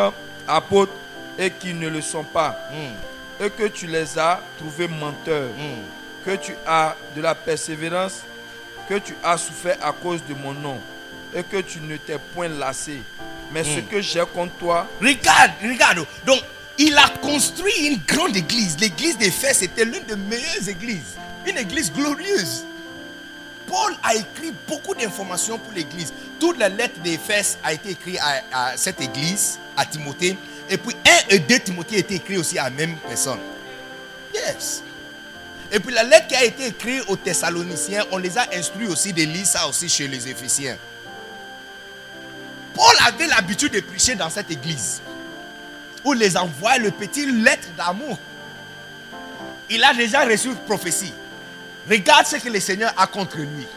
apôtres et qui ne le sont pas, Mm. et que tu les as trouvés menteurs, Mm. que tu as de la persévérance, que tu as souffert à cause de mon nom, et que tu ne t'es point lassé. Mais ce que j'ai contre toi, Regarde, regarde. Donc, il a construit une grande église. L'église d'Éphèse était l'une des meilleures églises. Une église glorieuse. Paul a écrit beaucoup d'informations pour l'église. Toutes les lettres d'Éphèse a été écrites à, à cette église, à Timothée. Et puis 1 et 2 Timothée a été écrit aussi à la même personne. Yes. Et puis la lettre qui a été écrite aux Thessaloniciens, on les a instruits aussi de lire ça aussi chez les Éphésiens. Paul avait l'habitude de prêcher dans cette église. Où les envoie le petit lettre d'amour. Il a déjà reçu une prophétie. Regarde ce que le Seigneur a contre lui.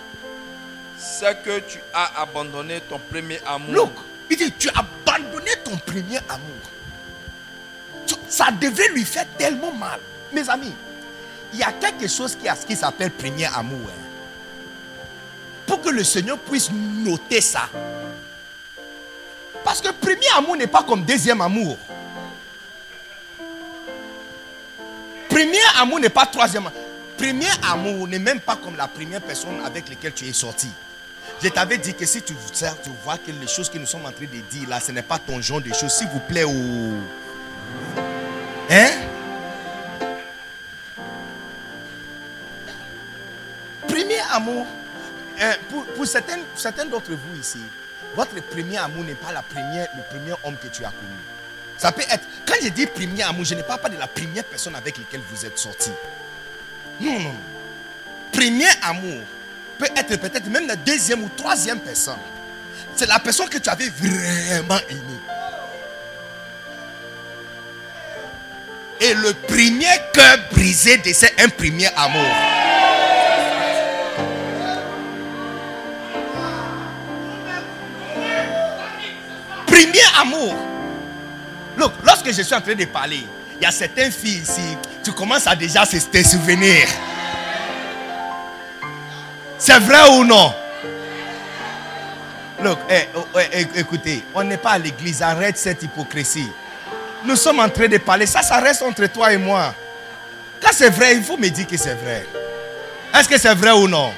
c'est que tu as abandonné ton premier amour. Look, il dit, tu as abandonné ton premier amour. Ça devait lui faire tellement mal. Mes amis, il y a quelque chose qui, a- qui s'appelle premier amour. hein. Pour que le Seigneur puisse noter ça. Parce que premier amour n'est pas comme deuxième amour. Premier amour n'est pas troisième. Premier amour n'est même pas comme la première personne avec laquelle tu es sorti. Je t'avais dit que si tu, vois que les choses que nous sommes en train de dire là, ce n'est pas ton genre de choses, s'il vous plaît, ou. Hein? Premier amour, euh, pour, certains d'entre vous ici, votre premier amour n'est pas la première, le premier homme que tu as connu. Ça peut être, quand je dis premier amour, je ne parle pas de la première personne avec laquelle vous êtes sorti. Non, non. Premier amour peut être peut-être même la deuxième ou troisième personne. C'est la personne que tu avais vraiment aimée. Et le premier cœur brisé de c'est un premier amour. Premier amour. Look, lorsque je suis en train de parler, il y a certaines filles ici, tu commences à déjà te souvenir. C'est vrai ou non? Look, eh, oh, eh, eh, écoutez, on n'est pas à l'église, arrête cette hypocrisie. Nous sommes en train de parler, ça, ça reste entre toi et moi. Quand c'est vrai, il faut me dire que c'est vrai. Est-ce que c'est vrai ou non?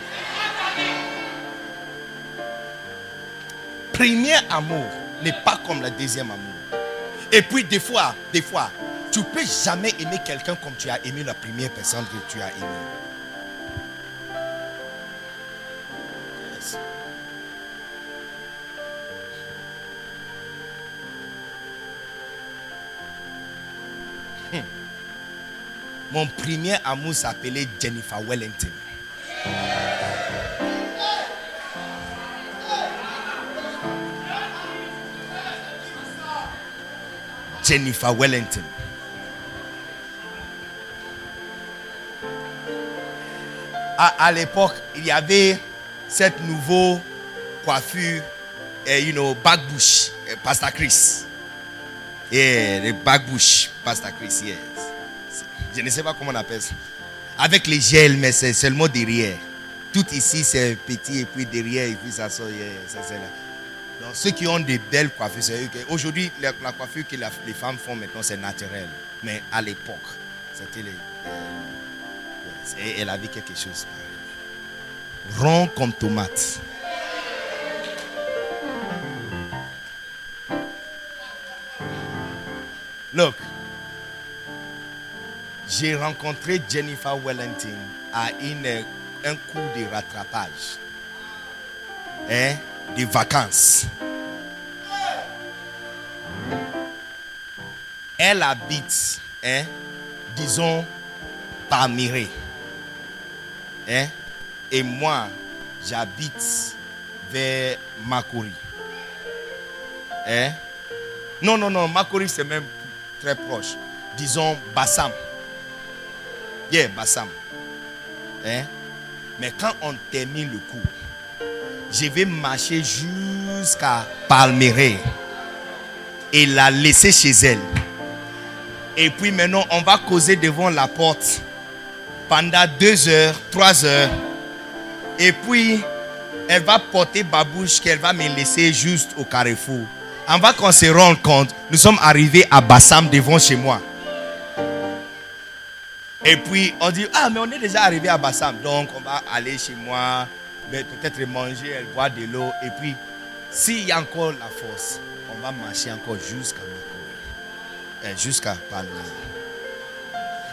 Premier amour n'est pas comme le deuxième amour. Et puis des fois, des fois, tu peux jamais aimer quelqu'un comme tu as aimé la première personne que tu as aimée. Hmm. Mon premier amour s'appelait Jennifer Wellington. Jennifer Wellington. À, l'époque, il y avait cette nouvelle coiffure, eh, you know, backbush, eh, Pastor Chris. Yeah, le backbush, Pastor Chris, yes. Je ne sais pas comment on appelle ça. Avec les gels, mais c'est seulement derrière. Tout ici, c'est petit et puis derrière, et puis ça sort, yeah, ça, c'est là. Donc, ceux qui ont des belles coiffures, Aujourd'hui, la, coiffure que les femmes font maintenant, c'est naturel. Mais à l'époque, c'était les. elle avait quelque chose. Rond comme tomate. Look, j'ai rencontré Jennifer Wellington à une, un cours de rattrapage. Hein, des vacances. Elle habite, hein, disons, Palmyré. Hein, et moi, j'habite vers Makuri. Hein? Non, non, non, Makuri c'est même très proche. Disons Bassam. Yeah, Bassam. Hein? Mais quand on termine le cours, je vais marcher jusqu'à Palmyré et la laisser chez elle. Et puis maintenant, on va causer devant la porte pendant deux heures, trois heures. Et puis, elle va porter babouche qu'elle va me laisser juste au carrefour. Avant qu'on se rende compte, nous sommes arrivés à Bassam devant chez moi. Et puis on dit, ah mais on est déjà arrivé à Bassam. Donc on va aller chez moi, peut-être manger, elle boit de l'eau. Et puis, s'il y a encore la force, on va marcher encore jusqu'à Makori. Jusqu'à Palme.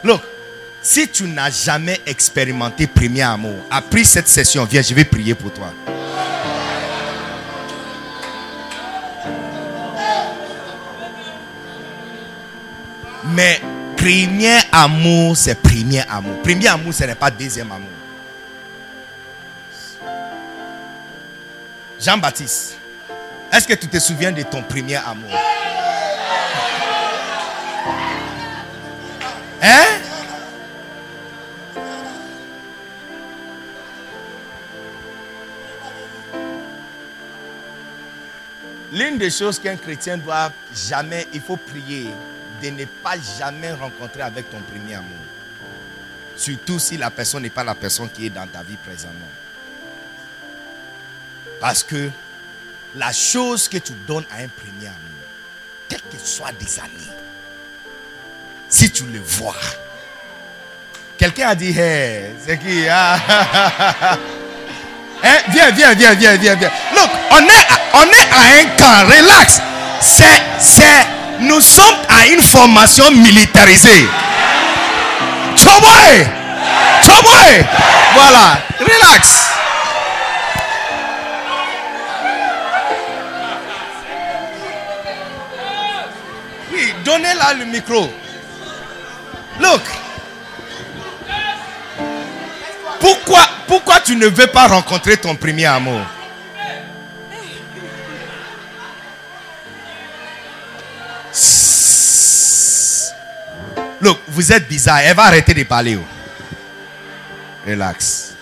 Look, si tu n'as jamais expérimenté premier amour, après cette session, viens, je vais prier pour toi. Mais premier amour, c'est premier amour. Premier amour, ce n'est pas deuxième amour. Jean-Baptiste, est-ce que tu te souviens de ton premier amour? Hein? L'une des choses qu'un chrétien doit jamais, il faut prier de ne pas jamais rencontrer avec ton premier amour. Surtout si la personne n'est pas la personne qui est dans ta vie présentement. Parce que la chose que tu donnes à un premier amour, quel que soit des années, si tu le vois, quelqu'un a dit, hey, c'est qui ah, <laughs> hein? Viens, viens, viens, viens, viens, viens. Look, on est, on est à un camp, relax. C'est, c'est, nous sommes à une formation militarisée. Choboy! Choboy! Voilà, relax. Donnez-la le micro. Look. Pourquoi, pourquoi tu ne veux pas rencontrer ton premier amour? Look, vous êtes bizarre. Elle va arrêter de parler. Relax.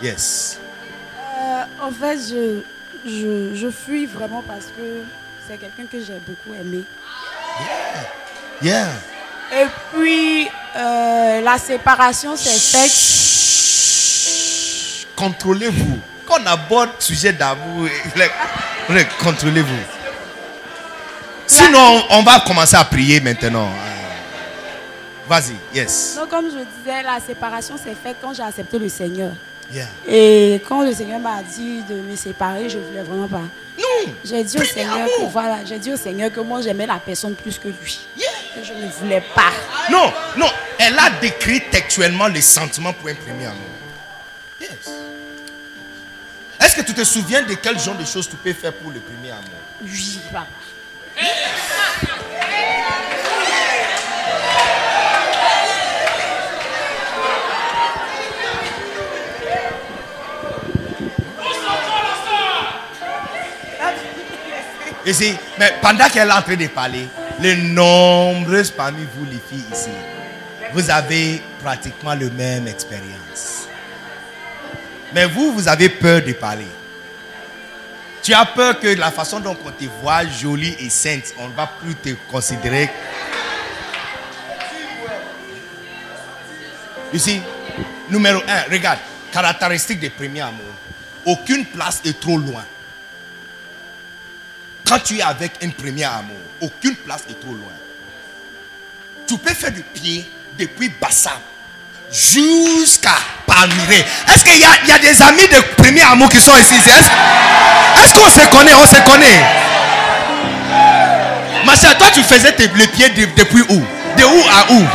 Yes. Euh, en fait, je, je, je fuis vraiment parce que c'est quelqu'un que j'ai beaucoup aimé. Yeah. Et puis, euh, la séparation s'est faite. Contrôlez-vous. Quand on aborde sujet d'amour, <laughs> contrôlez-vous. Sinon, on va commencer à prier maintenant. Euh, Vas-y, yes. Donc, comme je disais, la séparation s'est faite quand j'ai accepté le Seigneur. Yeah. Et quand le Seigneur m'a dit de me séparer, je ne voulais vraiment pas. Non. J'ai dit au Seigneur que voilà, j'ai dit au Seigneur que moi j'aimais la personne plus que lui. Yeah. Que je ne voulais pas. Non, non. Elle a décrit textuellement les sentiments pour un premier amour. Yes. Est-ce que tu te souviens de quel genre de choses tu peux faire pour le premier amour? Oui, papa. Ici, mais pendant qu'elle est en train de parler, les nombreuses parmi vous, les filles ici, vous avez pratiquement la même expérience. Mais vous, vous avez peur de parler. Tu as peur que la façon dont on te voit jolie et sainte, on ne va plus te considérer. Ici, numéro un, regarde, caractéristique des premiers amours. Aucune place est trop loin. Quand tu es avec un premier amour, aucune place est trop loin. Tu peux faire du pied depuis Bassam jusqu'à Palmyré. Est-ce qu'il y, y a des amis de premier amour qui sont ici Est-ce qu'on se connaît? On se connaît. Ma soeur, toi tu faisais tes- le pied de- depuis où? De où à où?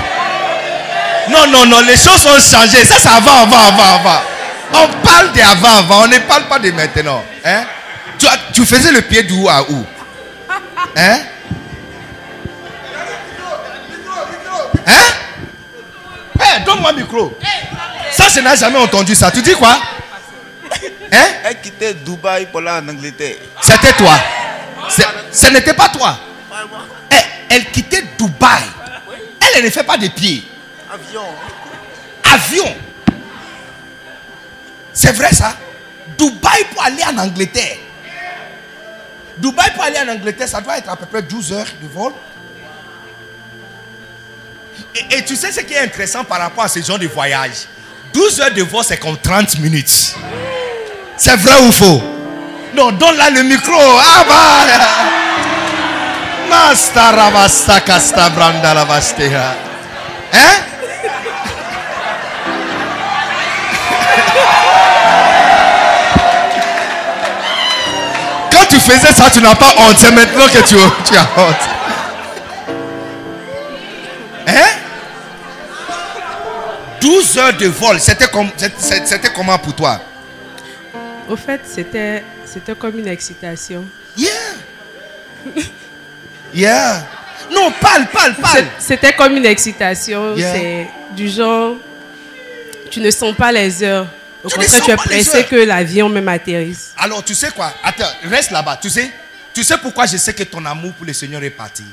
Non, non, non, les choses ont changé. Ça, c'est avant, avant, avant, avant. On parle d'avant, avant. On ne parle pas de maintenant. Hein? Tu, faisais le pied d'où à où? Hein? Hein? Donne-moi le micro. Ça, je n'ai jamais entendu ça. Tu dis quoi? Hein? Elle quittait Dubaï pour aller en Angleterre. C'était toi. Ce n'était pas toi. Eh, elle quittait Dubaï. Elle, elle ne fait pas de pieds. Avion. Avion. C'est vrai ça? Dubaï pour aller en Angleterre. Dubaï pour aller en Angleterre, ça doit être à peu près 12 heures de vol. Et, tu sais ce qui est intéressant par rapport à ce genre de voyage? 12 heures de vol, c'est comme 30 minutes. C'est vrai ou faux? Non, donne-là le micro. Ah bah. Hein? Faisais ça, tu n'as pas honte. C'est maintenant que tu, tu as honte. Hein? 12 heures de vol, c'était comme, c'était comment pour toi? Au fait, c'était c'était comme une excitation. Yeah. Yeah. Non, parle, parle, parle. C'était comme une excitation. Yeah. C'est du genre, tu ne sens pas les heures. Au Tu contraire, tu es pressé que l'avion même atterrisse. Alors, tu sais quoi? Attends, reste là-bas. Tu sais Tu sais pourquoi je sais que ton amour pour le Seigneur est parti?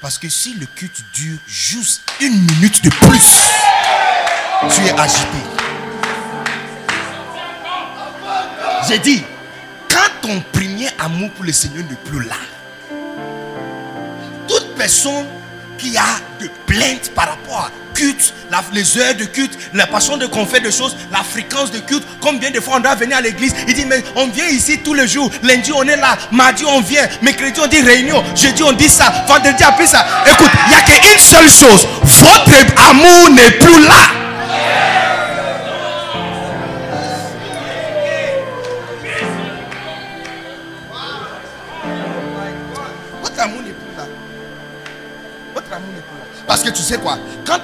Parce que si le culte dure juste une minute de plus, tu es agité. J'ai dit, quand ton premier amour pour le Seigneur n'est plus là, toute personne qui a de plaintes par rapport à culte, les heures de culte, la façon de qu'on fait des choses, la fréquence de culte, combien de fois on doit venir à l'église, il dit mais on vient ici tous les jours, lundi on est là, mardi on vient, mercredi on dit réunion, jeudi on dit ça, vendredi après ça. Écoute, il n'y a qu'une seule chose, votre amour n'est plus là.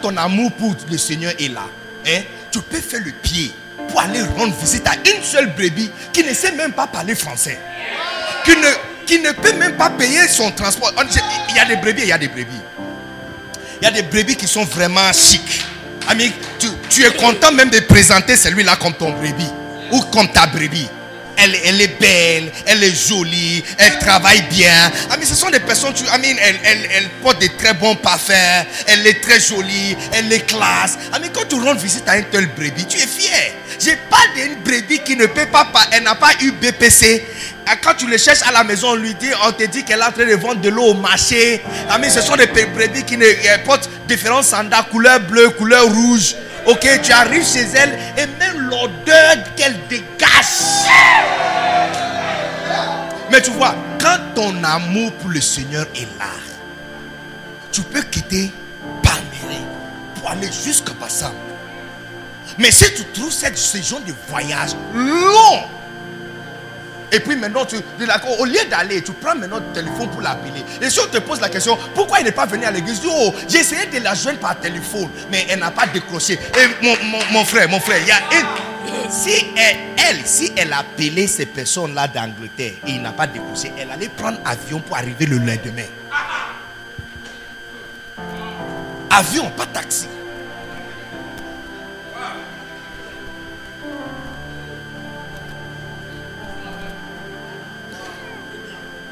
Ton amour pour le Seigneur est là, hein, tu peux faire le pied pour aller rendre visite à une seule brebis qui ne sait même pas parler français. Qui ne, qui ne peut même pas payer son transport. Il y a des brebis, il y a des brebis. Il y a des brebis qui sont vraiment chics. Ami, tu, tu es content même de présenter celui-là comme ton brebis ou comme ta brebis. Elle, est belle, elle est jolie, elle travaille bien. Ami, ce sont des personnes, tu, Ami, elle, elle, elle porte de très bons parfums, elle est très jolie, elle est classe. Ami, quand tu rends visite à une telle brebis, tu es fier. J'ai pas d'une brebis qui ne peut pas, elle n'a pas eu BPC. Ah, Quand tu le cherches à la maison, on lui dit, on te dit qu'elle est en train de vendre de l'eau au marché. Ami, ce sont des brebis qui ne, portent différents sandales, couleur bleue, couleur rouge. Ok, tu arrives chez elle et même l'odeur qu'elle dégage. Mais tu vois, quand ton amour pour le Seigneur est là, tu peux quitter Palméré pour aller jusqu'à Bassam. Mais si tu trouves cette, ce genre de voyage long, et puis maintenant, tu, au lieu d'aller, tu prends maintenant le téléphone pour l'appeler. Et si on te pose la question, pourquoi il n'est pas venu à l'église? Oh, j'ai essayé de la joindre par téléphone, mais elle n'a pas décroché. Et mon frère, mon frère, il y a une- Si elle, elle, si elle appelait ces personnes-là d'Angleterre et il n'a pas décroché, elle allait prendre avion pour arriver le lendemain. Avion, pas taxi.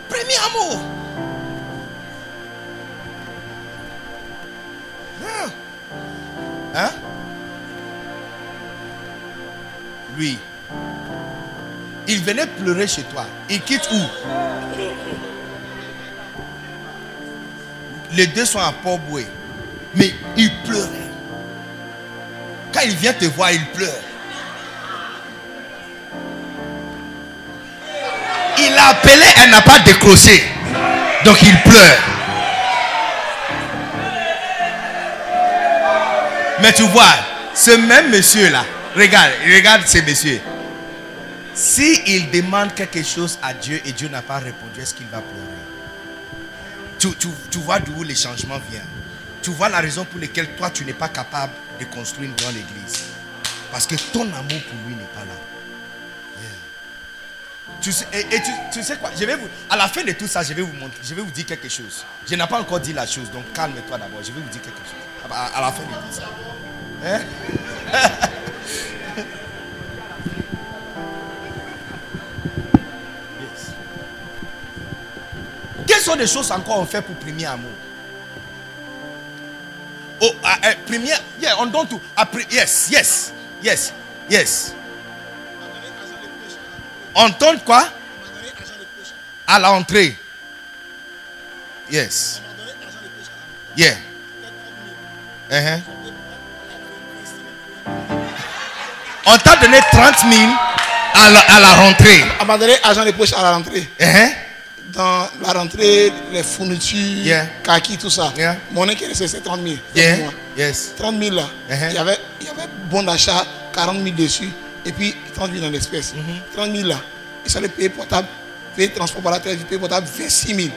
Premier amour. Hein? Hein? Lui, il venait pleurer chez toi. Il quitte où? Les deux sont à Port-Boué. Mais il pleurait. Quand il vient te voir, il pleure. Il a appelé, elle n'a pas décroché. Donc il pleure. Mais tu vois, ce même monsieur-là, regarde, regarde ce monsieur. Si il demande quelque chose à Dieu et Dieu n'a pas répondu, est-ce qu'il va pleurer? Tu, tu- tu vois d'où les changements viennent. Tu vois la raison pour laquelle toi tu n'es pas capable de construire une grande église. Parce que ton amour pour lui n'est pas là. Tu sais, quoi? À la fin de tout ça, je vais vous montrer, je vais vous dire quelque chose. Je n'ai pas encore dit la chose, donc calme-toi d'abord. Je vais vous dire quelque chose. À, la fin de tout ça. Hein? <laughs> Quelles sont les choses encore on fait pour premier amour? Oh, ah, eh, premier, yeah, on donne tout. Yes, yes, yes, yes. On donne quoi? À l'entrée. Yes. Yeah. Uh-huh. On t'a donné 30 000 à la, à la rentrée. On m'a donné argent de poche à la rentrée. Uh-huh. Dans la rentrée, les fournitures, Yeah. kaki, tout ça. Yeah. Mon équipe, c'est 30 000. Yeah. Yes. 30 000 là. Uh-huh. il, y avait, il y avait bon d'achat, 40 000 dessus. Et puis 30 000 en espèces. Mm-hmm. 30 000 là. Il fallait payer portable, payer transport par la télé, payer portable 26 000.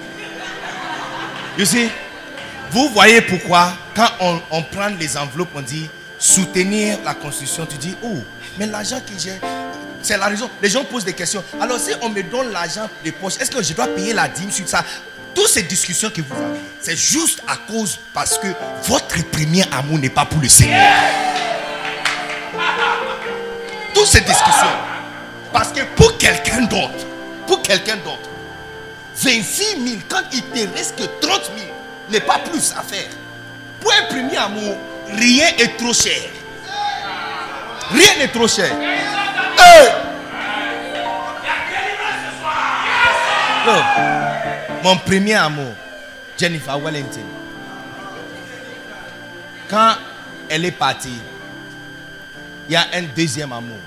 You see, vous voyez pourquoi quand on, on prend les enveloppes, on dit soutenir la construction, tu dis, oh, mais l'argent que j'ai, c'est la raison. Les gens posent des questions. Alors si on me donne l'argent de poche, est-ce que je dois payer la dîme sur ça? Toutes ces discussions que vous avez, c'est juste à cause parce que votre premier amour n'est pas pour le Seigneur. Toutes ces discussions. Parce que pour quelqu'un d'autre, pour quelqu'un d'autre, 26 000, quand il te reste que 30 000, n'est pas plus à faire. Pour un premier amour, rien est trop cher. Rien n'est trop cher. Mon premier amour, Jennifer Wellington. Quand elle est partie, il y a un deuxième amour.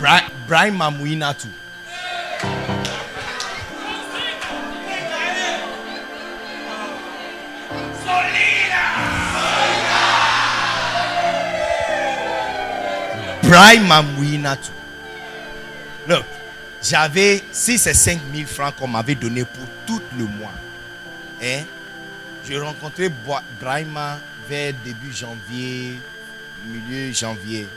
Bra- Brian Mamouinatu. Brian. Look, j'avais 6 et 5 000 francs qu'on m'avait donné pour tout le mois. Hein? J'ai rencontré Brahima vers début janvier, milieu janvier.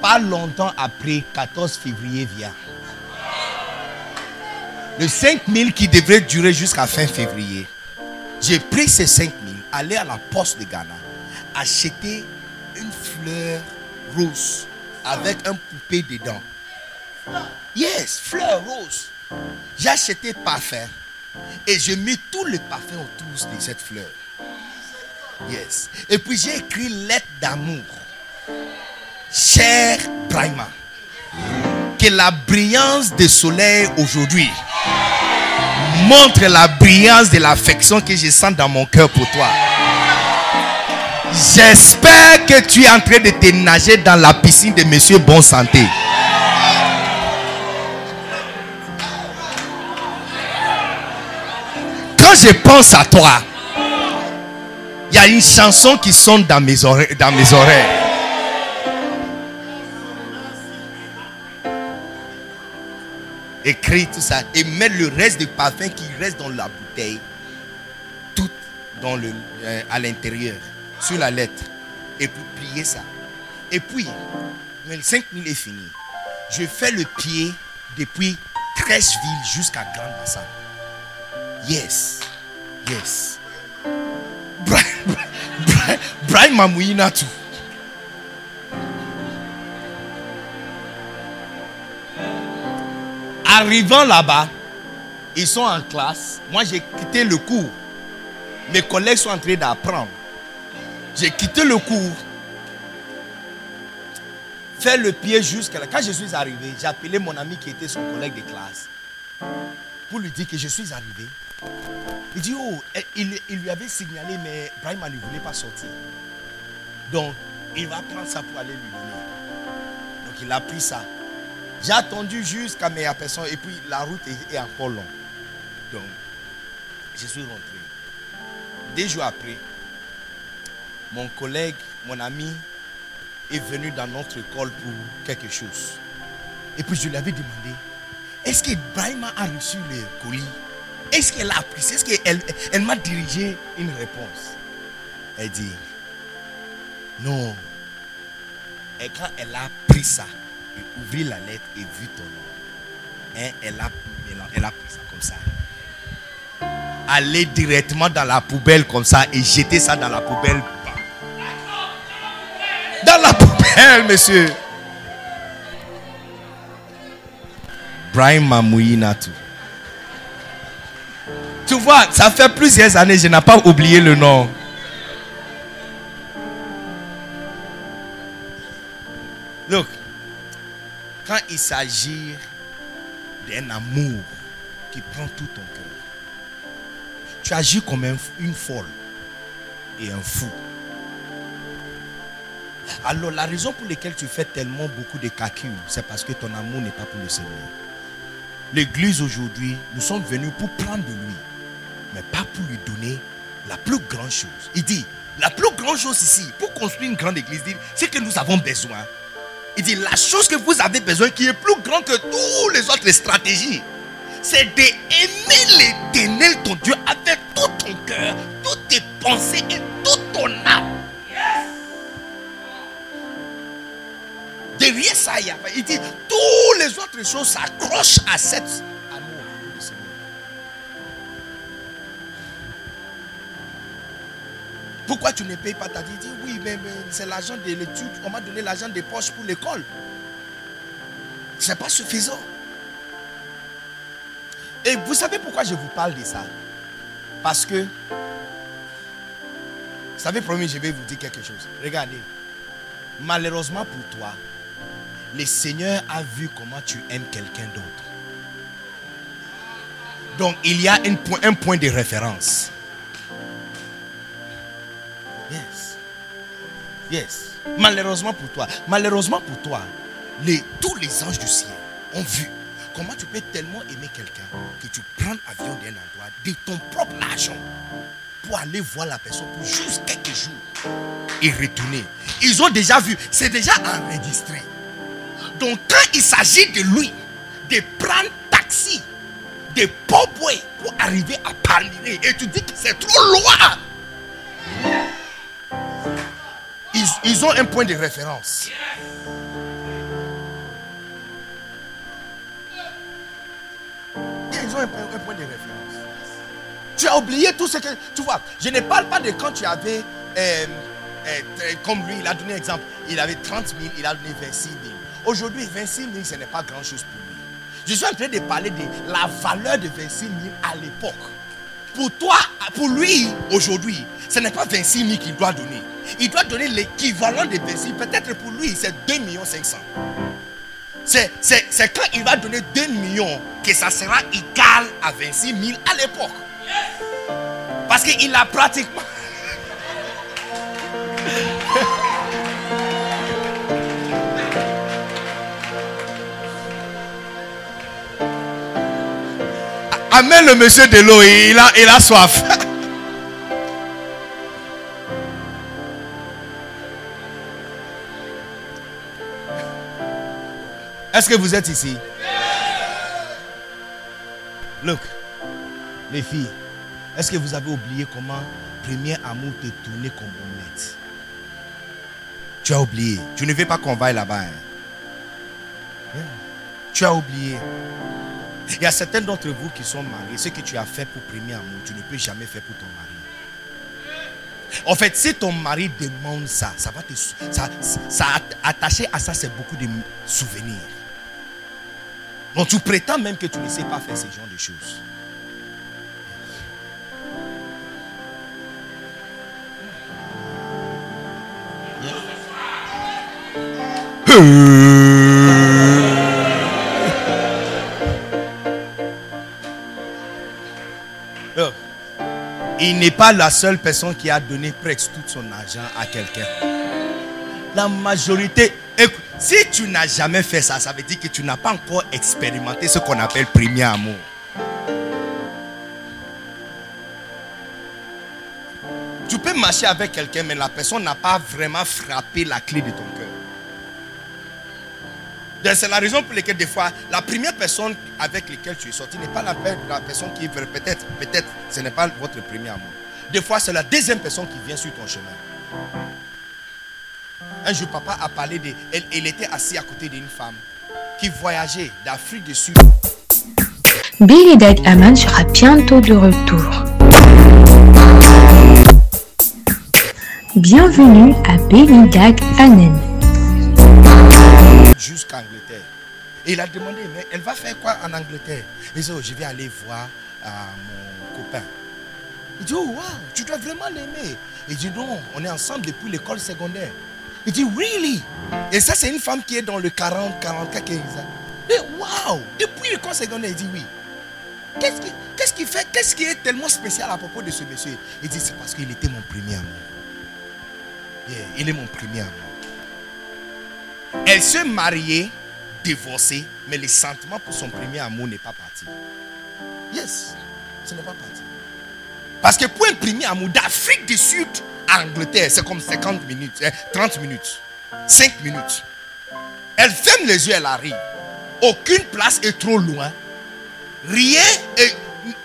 Pas longtemps après, 14 février vient. Le 5 000 qui devrait durer jusqu'à fin février. J'ai pris ces 5 000, allé à la poste de Ghana, acheter une fleur rose avec un poupée dedans. Yes, fleur rose. J'ai acheté parfum et j'ai mis tout le parfum autour de cette fleur. Yes. Et puis j'ai écrit lettre d'amour. Cher Brahma, que la brillance du soleil aujourd'hui montre la brillance de l'affection que je sens dans mon cœur pour toi. J'espère que tu es en train de te nager dans la piscine de Monsieur Bon Santé. Quand je pense à toi, il y a une chanson qui sonne. Dans mes oreilles. Écris tout ça et mets le reste du parfum qui reste dans la bouteille, tout dans le, euh, à l'intérieur, sur la lettre. Et puis plier ça. Et puis, le 5 000 est fini. Je fais le pied depuis Crècheville jusqu'à Grand Bassin. Yes. Yes. <laughs> Brian, Brian, Brian Mamouina tout. Arrivant là-bas, ils sont en classe. Moi, j'ai quitté le cours. Mes collègues sont en train d'apprendre. J'ai quitté le cours. Fait le pied jusqu'à là. Quand je suis arrivé, j'ai appelé mon ami qui était son collègue de classe pour lui dire que je suis arrivé. Il dit, oh, eh, il, lui avait signalé, mais Brahima ne voulait pas sortir. Donc, il va prendre ça pour aller lui donner. Donc, il a pris ça. J'ai attendu jusqu'à mes personne et puis la route est, encore longue. Donc, je suis rentré. Des jours après, mon collègue, mon ami est venu dans notre école pour quelque chose. Et puis je lui avais demandé, est-ce que Brahima a reçu le colis? Est-ce qu'elle a apprécié Est-ce qu'elle elle m'a dirigé une réponse? Elle dit, non. Et quand elle a pris ça, et ouvert la lettre et vu ton nom, hein, elle, a, elle, a, elle a pris ça comme ça. Aller directement dans la poubelle comme ça et jeter ça dans la poubelle. Dans la poubelle, monsieur. Brian Mamouyi Natou. Tu vois, ça fait plusieurs années, je n'ai pas oublié le nom. Look, quand il s'agit d'un amour qui prend tout ton cœur, tu agis comme un- une folle et un fou. Alors la raison pour laquelle tu fais tellement beaucoup de calculs, c'est parce que ton amour n'est pas pour le Seigneur. L'église aujourd'hui, nous sommes venus pour prendre de lui, mais pas pour lui donner la plus grande chose. Il dit, la plus grande chose ici, pour construire une grande église, c'est que nous avons besoin. Il dit, la chose que vous avez besoin, qui est plus grande que toutes les autres stratégies, c'est d'aimer l'éternel, ton Dieu, avec tout ton cœur, toutes tes pensées et toute ton âme. Derrière ça, il y Il dit, toutes les autres choses s'accrochent à cet Pourquoi tu ne payes pas ta dîme oui, mais, c'est l'argent de l'étude. On m'a donné l'argent des poches pour l'école. C'est pas suffisant. Et vous savez pourquoi je vous parle de ça? Parce que, vous savez, promis, je vais vous dire quelque chose. Regardez, malheureusement pour toi, le Seigneur a vu comment tu aimes quelqu'un d'autre. Donc, il y a un point, un point de référence. Yes. Malheureusement pour toi, malheureusement pour toi, les, tous les anges du ciel ont vu comment tu peux tellement aimer quelqu'un que tu prends avion d'un endroit de ton propre argent pour aller voir la personne pour juste quelques jours et retourner. Ils ont déjà vu, c'est déjà enregistré. Donc quand il s'agit de lui, de prendre taxi, de Popway pour arriver à Palmyre, et tu dis que c'est trop loin. Ils, ont un point de référence. Ils ont un, point- de référence. Tu as oublié tout ce que. Tu vois, je ne parle pas de quand tu avais. euh, euh, comme lui, il a donné un exemple. Il avait 30 000, il a donné 26 000. Aujourd'hui, 26 000, ce n'est pas grand-chose pour lui. Je suis en train de parler de la valeur de 26 000 à l'époque. Pour toi, pour lui, aujourd'hui, ce n'est pas 26 000 qu'il doit donner. Il doit donner l'équivalent de 26 000. Peut-être pour lui, c'est 2 500 000. C'est, c'est, c'est quand il va donner 2 millions que ça sera égal à 26 000 à l'époque. Parce qu'il a pratiquement. Amène le monsieur de l'eau, il a, il a soif. <laughs> Est-ce que vous êtes ici? Look, les filles, est-ce que vous avez oublié comment premier amour te tournait comme omelette? Tu as oublié. Tu ne veux pas qu'on vaille là-bas. hein? Tu as oublié. Il y a certains d'entre vous qui sont mariés. Ce que tu as fait pour premier amour, tu ne peux jamais faire pour ton mari. En fait, si ton mari demande ça, ça va te ça, ça attaché à ça, c'est beaucoup de souvenirs. Donc tu prétends même que tu ne sais pas faire ce genre de choses. Il n'est pas la seule personne qui a donné presque tout son argent à quelqu'un. La majorité, si tu n'as jamais fait ça, ça veut dire que tu n'as pas encore expérimenté ce qu'on appelle premier amour. Tu peux marcher avec quelqu'un, mais la personne n'a pas vraiment frappé la clé de ton cœur. C'est la raison pour laquelle des fois, la première personne avec laquelle tu es sorti n'est pas la, pe- la personne qui est. Peut-être, peut-être, ce n'est pas votre premier amour. Des fois, c'est la deuxième personne qui vient sur ton chemin. Un jour, papa a parlé de. Elle, était assise à côté d'une femme qui voyageait d'Afrique du Sud. Billy Dag Aman sera bientôt de retour. Bienvenue à Billy Dag Anen. Jusqu'à Angleterre. Et il a demandé, mais elle va faire quoi en Angleterre? Il dit, oh, je vais aller voir euh, mon copain. Il dit, oh, wow, tu dois vraiment l'aimer. Il dit, non, on est ensemble depuis l'école secondaire. Il dit, really? Et ça, c'est une femme qui est dans le 40, 44, 15 ans. Et wow, depuis l'école secondaire, il dit oui. Qu'est-ce qui, fait, qu'est-ce qui est tellement spécial à propos de ce monsieur? Il dit, c'est parce qu'il était mon premier amour. Il est mon premier amour. Elle se mariait, divorcée, mais le sentiment pour son premier amour n'est pas parti. Yes, ce n'est pas parti. Parce que pour un premier amour d'Afrique du Sud à Angleterre, c'est comme 50 minutes, hein, 30 minutes, 5 minutes. Elle ferme les yeux, elle arrive. Aucune place est trop loin. Rien,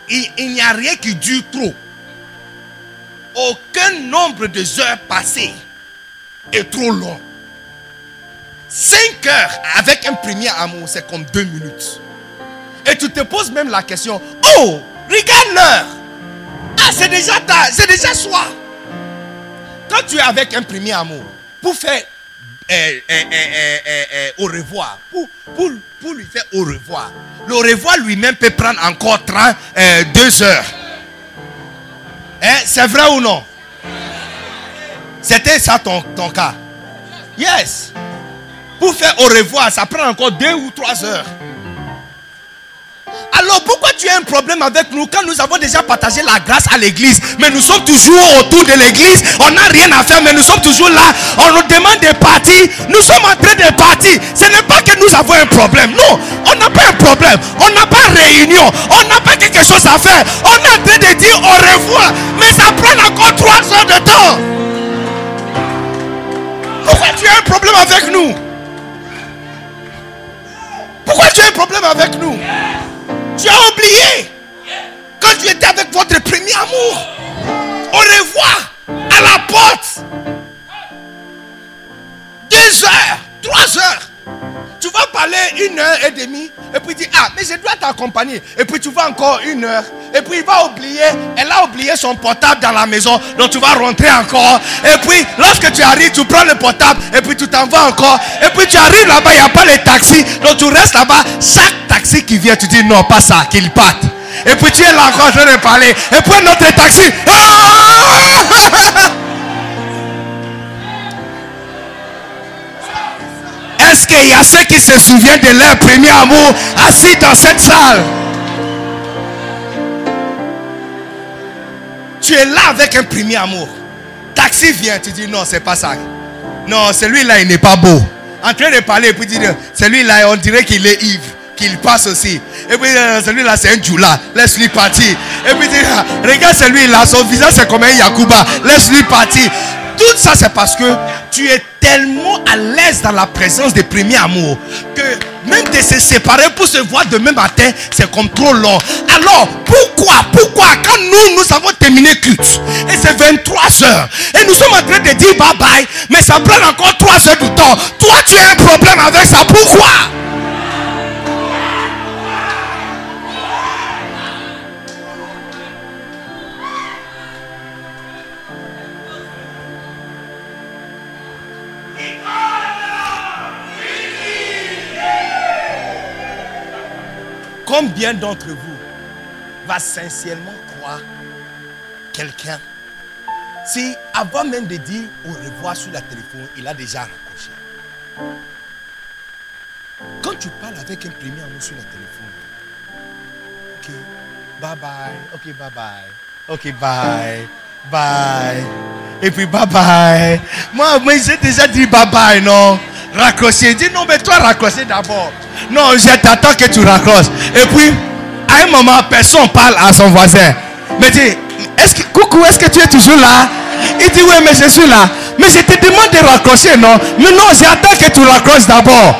il, il n'y a rien qui dure trop. Aucun nombre de heures passées est trop long. 5 heures avec un premier amour, c'est comme 2 minutes. Et tu te poses même la question, oh, regarde l'heure. Ah, c'est déjà tard, c'est déjà soir. Quand tu es avec un premier amour, pour faire euh, euh, euh, au revoir, pour, pour, pour lui faire au revoir, le revoir lui-même peut prendre encore 30, euh, 2 heures. C'est vrai ou non? C'était ça ton, ton cas. Yes. Pour faire au revoir, ça prend encore deux ou trois heures. Alors pourquoi tu as un problème avec nous? Quand nous avons déjà partagé la grâce à l'église, mais nous sommes toujours autour de l'église, on n'a rien à faire, mais nous sommes toujours là, on nous demande de partir, nous sommes en train de partir. Ce n'est pas que nous avons un problème, non, on n'a pas un problème, on n'a pas réunion, on n'a pas quelque chose à faire, on est en train de dire au revoir, mais ça prend encore trois heures de temps. Pourquoi tu as un problème avec nous? Pourquoi tu as un problème avec nous? Tu as oublié quand tu étais avec votre premier amour. Au revoir à la porte. Deux heures, trois heures. Tu vas parler une heure et demie et puis dire ah mais je dois t'accompagner. Et puis tu vas encore une heure. Et puis il va oublier elle a oublié son portable dans la maison. Donc tu vas rentrer encore. Et puis lorsque tu arrives tu prends le portable et puis tu t'en vas encore. Et puis tu arrives là-bas il n'y a pas les taxis. Donc tu restes là-bas chaque taxi qui vient tu dis non pas ça qu'il parte. Et puis tu es là encore en train de parler. Et puis un autre taxi. Ah! <laughs> Est-ce qu'il y a ceux qui se souviennent de leur premier amour assis dans cette salle? Tu es là avec un premier amour. Taxi vient, tu dis non, c'est pas ça. Non, celui-là, il n'est pas beau. En train de parler, puis dis celui-là, on dirait qu'il est ivre, qu'il passe aussi. Et puis euh, celui-là, c'est un djoula, laisse-lui partir. Et puis ah, regarde celui-là, son visage c'est comme un Yakuba, laisse-lui partir. Tout ça, c'est parce que tu es tellement à l'aise dans la présence des premiers amours que même de se séparer pour se voir demain matin, c'est comme trop long. Alors, pourquoi, pourquoi, quand nous, nous avons terminé culte, et c'est 23 heures, et nous sommes en train de dire bye bye, mais ça prend encore 3 heures du temps. Toi, tu as un problème avec ça. Pourquoi? Combien d'entre vous va sincèrement croire quelqu'un? Si avant même de dire au revoir sur la téléphone, il a déjà raccroché. Quand tu parles avec un premier amour sur la téléphone, ok, bye bye, ok, bye bye, ok, bye, bye, et puis bye bye. Moi, moi j'ai déjà dit bye bye, non? Raccrocher. Dis non, mais toi, raccrocher d'abord. Non, je t'attends que tu raccroches. Et puis, à un moment, personne parle à son voisin. Mais dis, est-ce que, coucou, est-ce que tu es toujours là? Il dit, oui, mais je suis là. Mais je te demande de raccrocher, non? Mais non, j'attends que tu raccroches d'abord.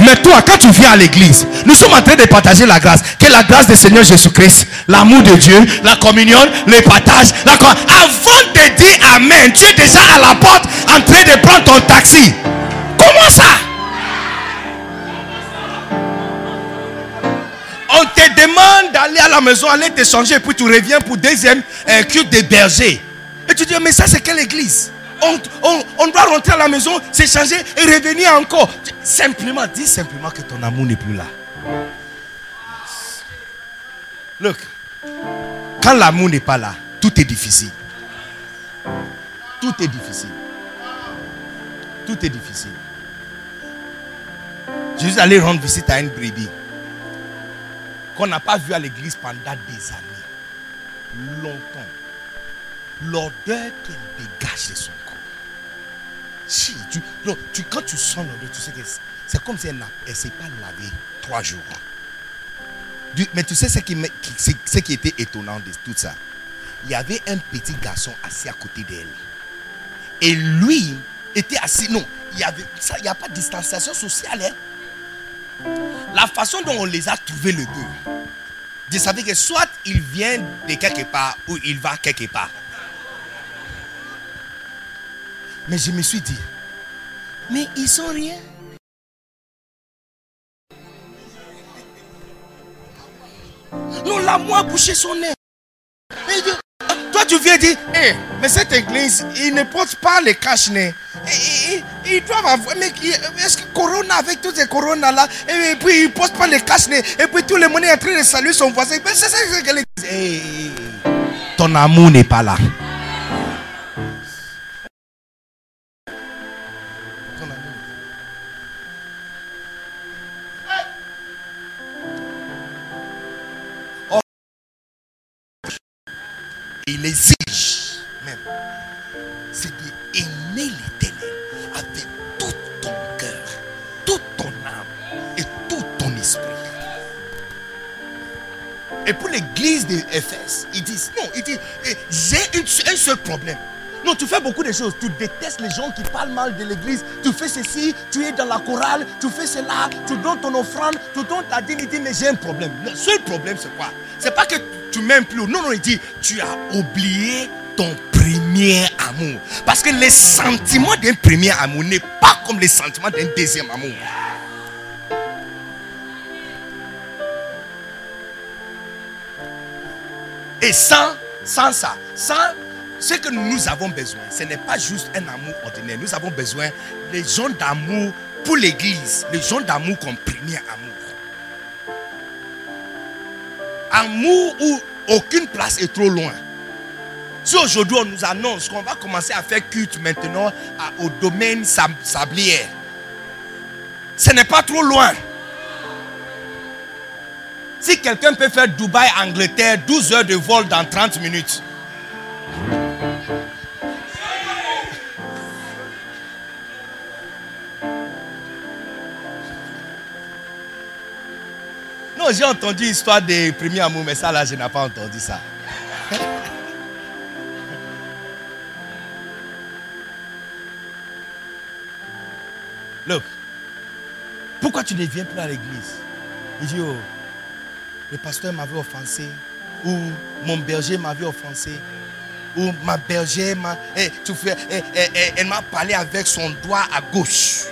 Mais toi, quand tu viens à l'église, nous sommes en train de partager la grâce. Que la grâce du Seigneur Jésus-Christ, l'amour de Dieu, la communion, le partage. La Avant de dire Amen, tu es déjà à la porte en train de prendre ton taxi. Ça On te demande d'aller à la maison, aller te changer, puis tu reviens pour deuxième euh, culte de berger. Et tu dis, mais ça c'est quelle église? On, on- on doit rentrer à la maison, s'échanger et revenir encore. Simplement, dis simplement que ton amour n'est plus là. Look, quand l'amour n'est pas là, tout est difficile. Tout est difficile. Tout est difficile. Je suis allé rendre visite à une brebis qu'on n'a pas vu à l'église pendant des années. Longtemps. L'odeur qu'elle dégage de son corps. Si, tu, non, tu- quand tu sens l'odeur, tu sais que c'est- comme si elle ne s'est pas lavée trois jours. Mais tu sais ce qui, ce qui était étonnant de tout ça? Il y avait un petit garçon assis à côté d'elle. Et lui était assis. Non, il n'y ça, il y a pas de distanciation sociale. hein. La façon dont on les a trouvés le deux, je savais que soit il vient de quelque part ou il va quelque part. Mais je me suis dit, mais ils sont rien. Non, l'amour a bouché son nez. Toi, tu viens dire, Eh, mais cette église, ils ne portent pas les cache-nez. Ils, ils- ils doivent avoir, mais est-ce que Corona, avec tous ces Corona là, et puis ils ne portent pas les cache-nez, et puis tout le monde est en train de saluer son voisin. Mais c'est ça que l'église. Eh, eh, eh. Ton amour n'est pas là. Il exige même, c'est d'aimer l'éternel avec tout ton cœur, toute ton âme et tout ton esprit. Et pour l'église d'Éphèse, ils disent non, ils disent eh, j'ai un seul problème. Non, tu fais beaucoup de choses. Tu détestes les gens qui parlent mal de l'église. Tu fais ceci, tu es dans la chorale, tu fais cela, tu donnes ton offrande, tu donnes ta dignité, mais j'ai un problème. Le seul problème, c'est quoi? C'est pas que tu m'aimes plus. Non, non, il dit tu as oublié ton premier amour. Parce que les sentiments d'un premier amour n'est pas comme les sentiments d'un deuxième amour. Et sans, sans ça, sans ce que nous avons besoin, ce n'est pas juste un amour ordinaire. Nous avons besoin des gens d'amour pour l'église, les gens d'amour comme premier amour. Amour où aucune place est trop loin. Si aujourd'hui on nous annonce qu'on va commencer à faire culte maintenant au domaine sab- sablière, ce n'est pas trop loin. Si quelqu'un peut faire Dubaï, Angleterre, 12 heures de vol dans 30 minutes. J'ai entendu l'histoire des premiers amours, mais ça là, je n'ai pas entendu ça. <laughs> Look, pourquoi tu ne viens plus à l'église? Il dit, oh, le pasteur m'avait offensé, ou mon berger m'avait offensé, ou ma bergère m'a. eh, tu fais- eh, eh, elle m'a parlé avec son doigt à gauche.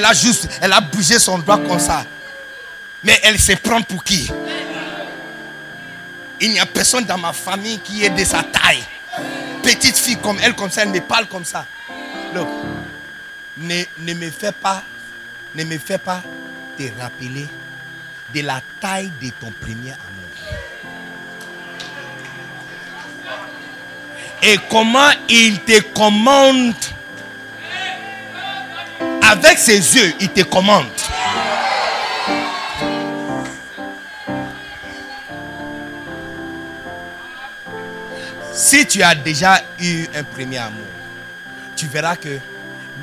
Elle a juste, elle a bougé son doigt comme ça. Mais elle se prend pour qui? Il n'y a personne dans ma famille qui est de sa taille. Petite fille comme elle, comme ça, elle me parle comme ça. Look, ne, ne me fais pas, ne me fais pas te rappeler de la taille de ton premier amour. Et comment il te commande avec ses yeux, il te commande. Si tu as déjà eu un premier amour, tu verras que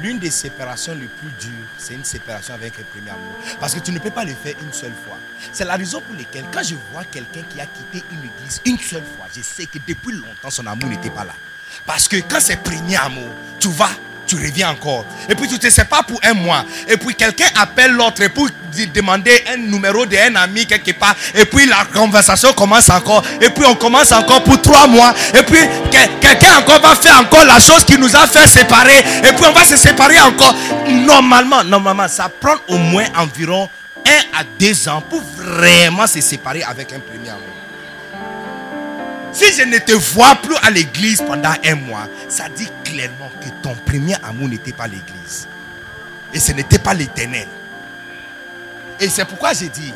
l'une des séparations les plus dures, c'est une séparation avec un premier amour. Parce que tu ne peux pas le faire une seule fois. C'est la raison pour laquelle, quand je vois quelqu'un qui a quitté une église une seule fois, je sais que depuis longtemps, son amour n'était pas là. Parce que quand c'est premier amour, tu vas, tu reviens encore. Et puis tu te sépares pour un mois. Et puis quelqu'un appelle l'autre pour demander un numéro d'un ami quelque part. Et puis la conversation commence encore. Et puis on commence encore pour trois mois. Et puis que- quelqu'un encore va faire encore la chose qui nous a fait séparer. Et puis on va se séparer encore. Normalement, normalement, ça prend au moins environ un à deux ans pour vraiment se séparer avec un premier amour. Si je ne te vois plus à l'église pendant un mois, ça dit clairement que ton premier amour n'était pas l'église. Et ce n'était pas l'éternel. Et c'est pourquoi j'ai dit,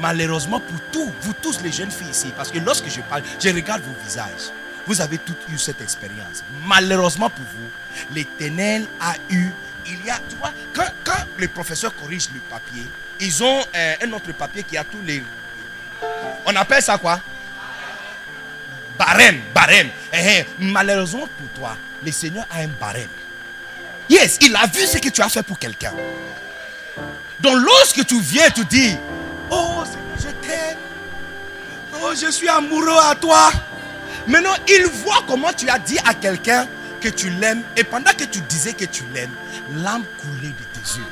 malheureusement pour tous, vous tous les jeunes filles ici, parce que lorsque je parle, je regarde vos visages. Vous avez toutes eu cette expérience. Malheureusement pour vous, l'éternel a eu, il y a, tu vois, quand, quand les professeurs corrigent le papier, ils ont euh, un autre papier qui a tous les... On appelle ça quoi? Barème, barème. Eh, eh, malheureusement pour toi, le Seigneur a un barème. Yes, il a vu ce que tu as fait pour quelqu'un. Donc lorsque tu viens, tu dis, oh Seigneur, je t'aime. Oh, je suis amoureux à toi. Maintenant, il voit comment tu as dit à quelqu'un que tu l'aimes. Et pendant que tu disais que tu l'aimes, l'âme coulait de tes yeux.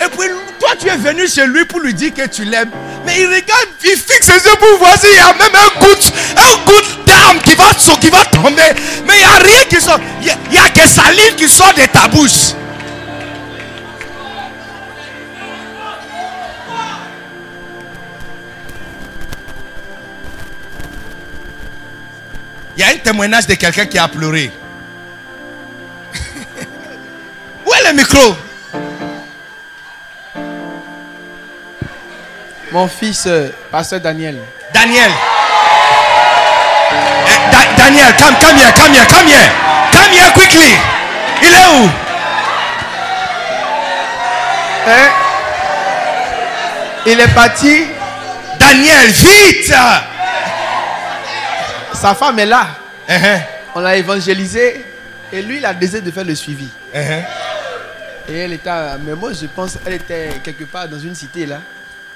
Et puis toi, tu es venu chez lui pour lui dire que tu l'aimes. Mais il regarde, il fixe ses yeux pour voir s'il y a même un goutte, un goutte d'âme qui va, qui va tomber. Mais il n'y a rien qui sort. Il y a- n'y a, que salive qui sort de ta bouche. Il y a un témoignage de quelqu'un qui a pleuré. <laughs> Où est le micro? Mon fils, euh, pasteur Daniel. Daniel. Eh, Da- Daniel, come, come here, come here, come here. Come here quickly. Il est où? Hein? Il est parti. Daniel, vite Sa femme est là. Uh-huh, On l'a évangélisé. Et lui, il a décidé de faire le suivi. uh-huh. Et elle était. Mais moi, je pense elle était quelque part dans une cité là.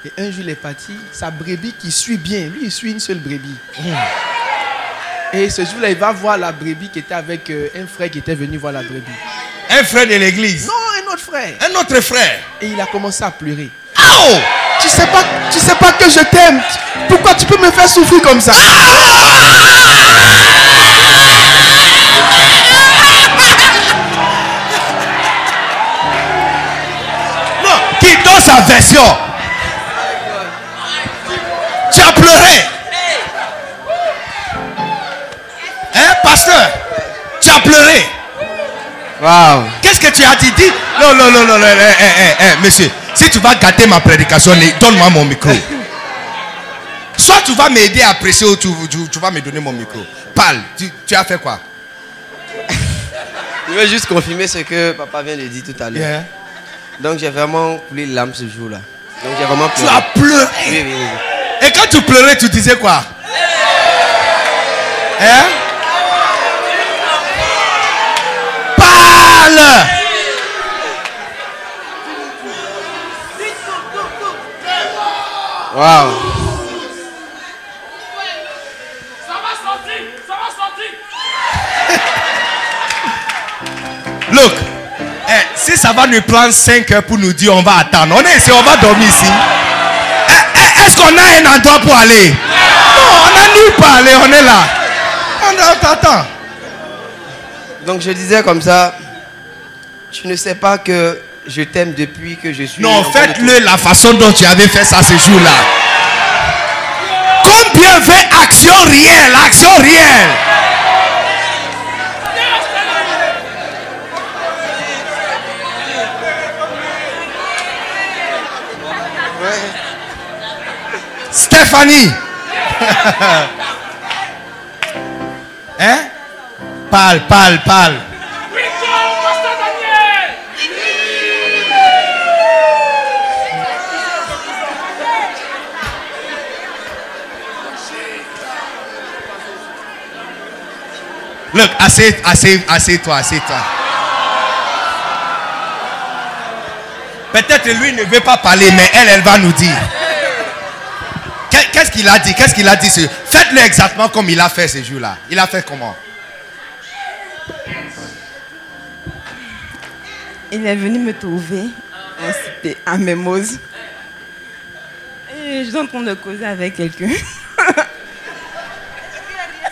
Et un jour, il est parti. Sa brebis qui suit bien. Lui, il suit une seule brebis. Et ce jour-là, il va voir la brebis qui était avec euh, un frère qui était venu voir la brebis. Un frère de l'église. Non, un autre frère. Un autre frère. Et il a commencé à pleurer. Oh Tu sais pas, tu sais pas que je t'aime. Pourquoi tu peux me faire souffrir comme ça? Non, qui donne sa version. Waouh. Qu'est-ce que tu as dit? Dis. Non, non, non, non, non, eh, eh, eh, eh, monsieur. Si tu vas gâter ma prédication, donne-moi mon micro. <laughs> Soit tu vas m'aider à prêcher ou tu, tu- tu vas me donner mon micro. Parle. Tu, tu as fait quoi? Je veux juste confirmer ce que papa vient de dire tout à l'heure. Yeah. Donc j'ai vraiment coulé l'âme ce jour-là. Donc j'ai vraiment Tu pleuré. as pleuré? Oui, oui, oui. Et quand tu pleurais, tu disais quoi? Hein? Parle Waouh. <laughs> Look, eh, si ça va nous prendre 5 heures pour nous dire on va attendre, on est ici, on va dormir ici. Eh, eh, Est-ce qu'on a un endroit pour aller? Non, on n'a nulle part on est là. On t'attend. Donc je disais comme ça, tu ne sais pas que je t'aime depuis que je suis. Non, faites-le la façon dont tu avais fait ça ce jour-là. Combien veut action réelle, action réelle Stéphanie <laughs> Hein? Parle, parle, parle. Look, assez, assez, assez-toi, assez-toi. Peut-être lui ne veut pas parler, mais elle, elle va nous dire. Qu'est- Qu'est-ce qu'il a dit? Qu'est-ce qu'il a dit Faites-le exactement comme il a fait ce jour-là. Il a fait comment? Il est venu me trouver à Mémose. Et je suis en train de causer avec quelqu'un.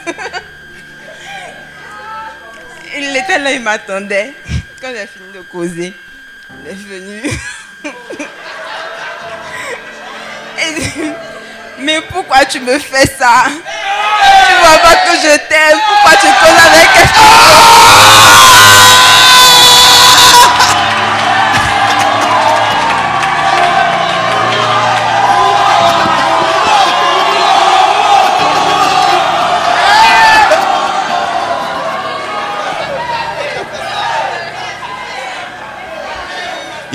<laughs> il était là, il m'attendait. Quand j'ai fini de causer, il est venu. <laughs> Mais pourquoi tu me fais ça? Tu vois pas que je t'aime. Pourquoi tu causes avec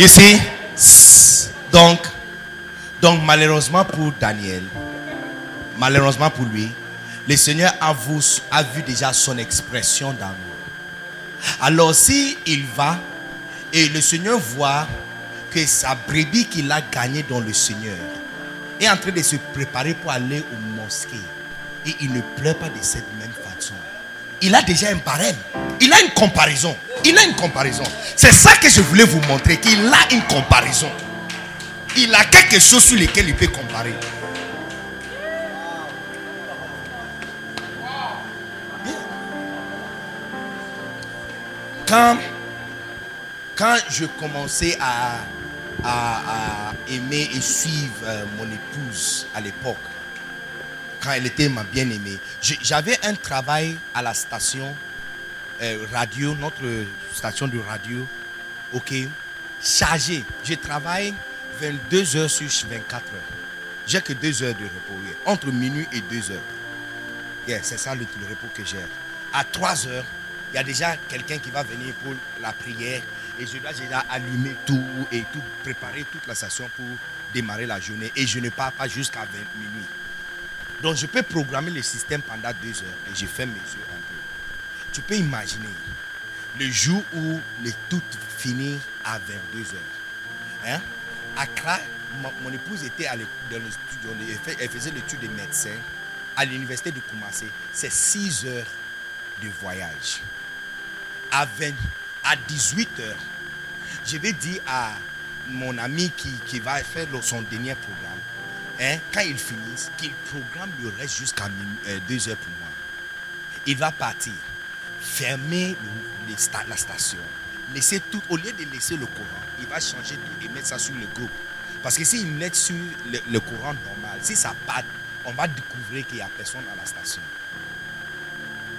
You see? Donc, donc malheureusement pour Daniel, malheureusement pour lui, le Seigneur a vu, a vu déjà son expression d'amour. Alors si il va et le Seigneur voit que sa brebis qu'il a gagnée dans le Seigneur est en train de se préparer pour aller au mosquée et il ne pleure pas de cette même façon. Il a déjà un barème. Il a une comparaison. Il a une comparaison. C'est ça que je voulais vous montrer, qu'il a une comparaison. Il a quelque chose sur lequel il peut comparer. Quand, quand je commençais à, aimer et suivre euh, mon épouse à l'époque, quand elle était ma bien-aimée, j'avais un travail à la station euh, radio, notre station de radio, ok, chargé. Je travaille 22 heures sur 24 heures. J'ai que 2 heures de repos, entre minuit et 2 heures. C'est ça le, repos que j'ai. À 3 heures, il y a déjà quelqu'un qui va venir pour la prière et je dois déjà allumer tout et tout, préparer toute la station pour démarrer la journée et je ne pars pas jusqu'à 20 minuit. Donc je peux programmer le système pendant 2 heures et je fais mes yeux un peu. Tu peux imaginer le jour où le tout finit à 22 heures. Hein? Accra, mon, épouse était dans le studio, elle faisait l'étude de médecin à l'université de Koumassé. C'est 6 heures de voyage. À, 20 à 18 heures, je vais dire à mon ami qui, qui va faire son dernier programme, hein, quand il finisse, qu'il programme le reste jusqu'à 2 heures pour moi. Il va partir, fermer la station, laisser tout, au lieu de laisser le courant, il va changer tout et mettre ça sur le groupe. Parce que s'il met sur le, le courant normal, si ça part, on va découvrir qu'il n'y a personne à la station.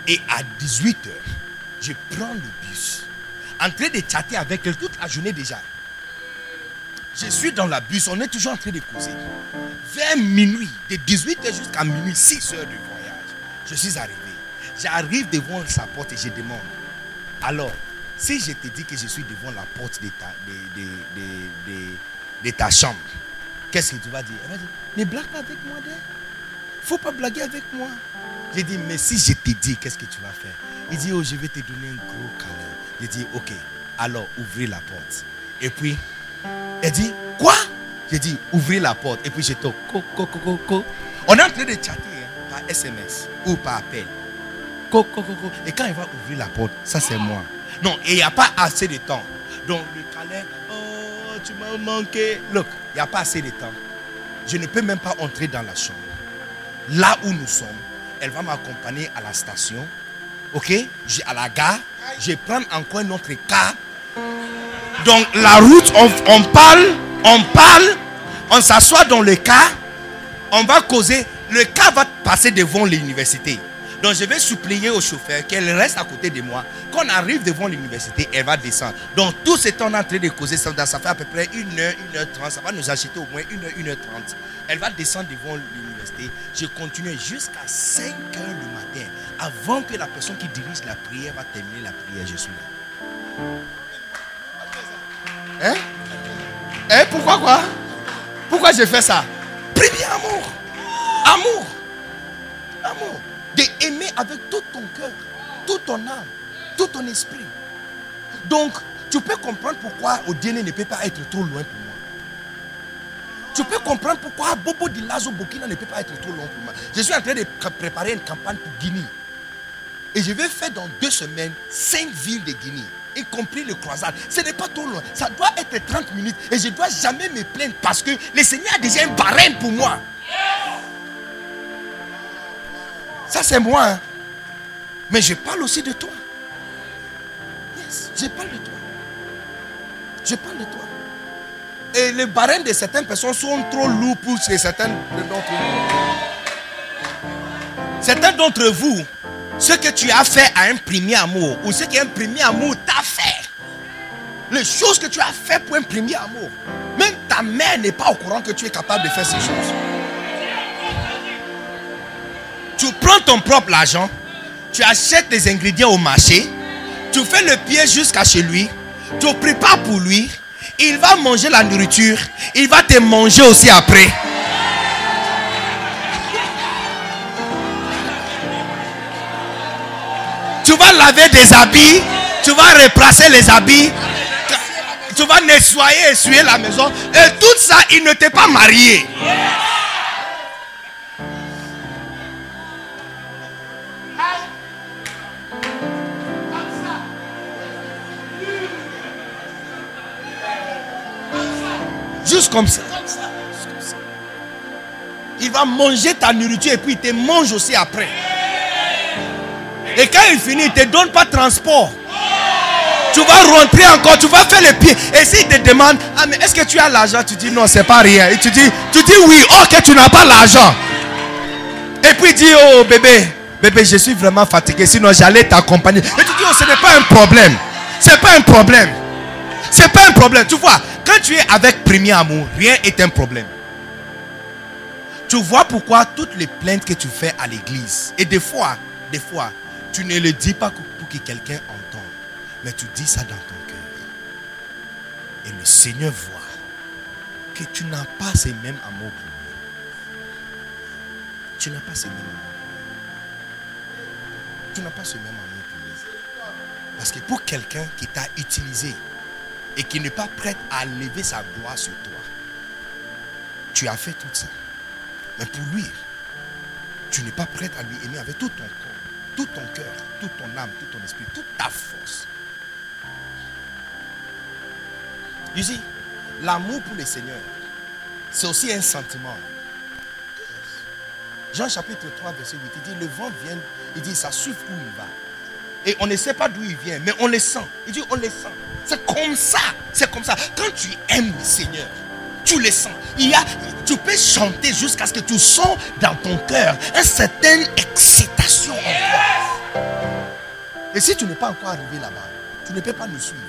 Et à 18h, je prends le bus, en train de chatter avec elle toute la journée déjà. Je suis dans la bus, on est toujours en train de causer. Vers minuit, de 18h jusqu'à minuit, 6 heures de voyage, je suis arrivé. J'arrive devant sa porte et je demande. Alors, si je te dis que je suis devant la porte de ta, de, de- de- ta chambre, qu'est-ce que tu vas dire? Elle va dire, ne blague pas avec moi, Il faut pas blaguer avec moi. J'ai dit, mais si je te dis, qu'est-ce que tu vas faire? Il dit, oh, je vais te donner un gros câlin. J'ai dit, ok, alors ouvrez la porte. Et puis, elle dit, quoi? J'ai dit, ouvrez la porte. Et puis, co, co. On est en train de chatter hein, par SMS ou par appel. Co, co, co, co. Et quand il va ouvrir la porte, ça c'est moi. Non, et il n'y a pas assez de temps. Donc, le câlin, oh, tu m'as manqué. Look, il n'y a pas assez de temps. Je ne peux même pas entrer dans la chambre. Là où nous sommes, elle va m'accompagner à la station. Ok? À la gare. Je vais prendre encore un autre car. Donc la route, on, parle, on parle, on s'assoit dans le car, on va causer. Le car va passer devant l'université. Donc je vais supplier au chauffeur qu'elle reste à côté de moi. Quand arrive devant l'université, elle va descendre. Donc tout ce temps en train de causer, ça, ça fait à peu près 1 heure, 1 heure 30. Ça va nous acheter au moins 1 heure, 1 heure 30. Elle va descendre devant l'université. Je continue jusqu'à 5 heures le matin. Avant que la personne qui dirige la prière va terminer la prière, je suis là. Hein? Hein? Pourquoi quoi? Pourquoi je fais ça? Premier amour. Amour. Amour. De aimer avec tout ton cœur, toute ton âme, tout ton esprit. Donc, tu peux comprendre pourquoi Odiene ne peut pas être trop loin pour moi. Tu peux comprendre pourquoi Bobo de Lazo Bokina ne peut pas être trop loin pour moi. Je suis en train de préparer une campagne pour Guinée. Et je vais faire dans deux semaines cinq villes de Guinée, y compris le croisade. Ce n'est pas trop loin. Ça doit être 30 minutes. Et je ne dois jamais me plaindre parce que le Seigneur a déjà un barème pour moi. Ça, c'est moi. hein. Mais je parle aussi de toi. Yes, je parle de toi. Je parle de toi. Et les barèmes de certaines personnes sont trop lourds pour certaines d'entre vous. Certains d'entre vous, ce que tu as fait à un premier amour, ou ce qu'un premier amour t'a fait, les choses que tu as fait pour un premier amour, même ta mère n'est pas au courant que tu es capable de faire ces choses. Tu prends ton propre argent, tu achètes les ingrédients au marché, tu fais le pied jusqu'à chez lui, tu prépares pour lui, il va manger la nourriture, il va te manger aussi après. Tu vas laver des habits, tu vas replacer les habits, tu vas nettoyer, essuyer la maison, et tout ça, il ne t'est pas marié. Juste comme ça. Il va manger ta nourriture et puis il te mange aussi après. Et quand il finit, il ne te donne pas transport. Tu vas rentrer encore, tu vas faire le pied. Et s'il te demande, ah mais est-ce que tu as l'argent? Tu dis non, c'est pas rien. Et tu dis, tu dis oui, ok, tu n'as pas l'argent. Et puis il dit, oh bébé, bébé, je suis vraiment fatigué, sinon j'allais t'accompagner. Et tu dis, oh, ce n'est pas un problème. C'est pas un problème. C'est pas un problème. Tu vois, quand tu es avec premier amour, rien est un problème. Tu vois pourquoi toutes les plaintes que tu fais à l'église, et des fois, des fois, tu ne le dis pas pour que quelqu'un entende, mais tu dis ça dans ton cœur. Et le Seigneur voit que tu n'as pas ce même amour pour lui. Tu n'as pas ce même amour. Tu n'as pas ce même amour pour lui. Parce que pour quelqu'un qui t'a utilisé et qui n'est pas prêt à lever sa gloire sur toi, tu as fait tout ça. Mais pour lui, tu n'es pas prêt à lui aimer avec tout ton corps, tout ton cœur, toute ton âme, tout ton esprit, toute ta force. You see, l'amour pour le Seigneur, c'est aussi un sentiment. Jean chapitre 3, verset 8, il dit, le vent vient, il dit, ça suit où il va. Et on ne sait pas d'où il vient, mais on le sent. Il dit, on le sent. C'est comme ça. C'est comme ça. Quand tu aimes le Seigneur, tu le sens. Il y a, tu peux chanter jusqu'à ce que tu sens dans ton cœur une certaine excitation Et si tu n'es pas encore arrivé là-bas, tu ne peux pas nous suivre.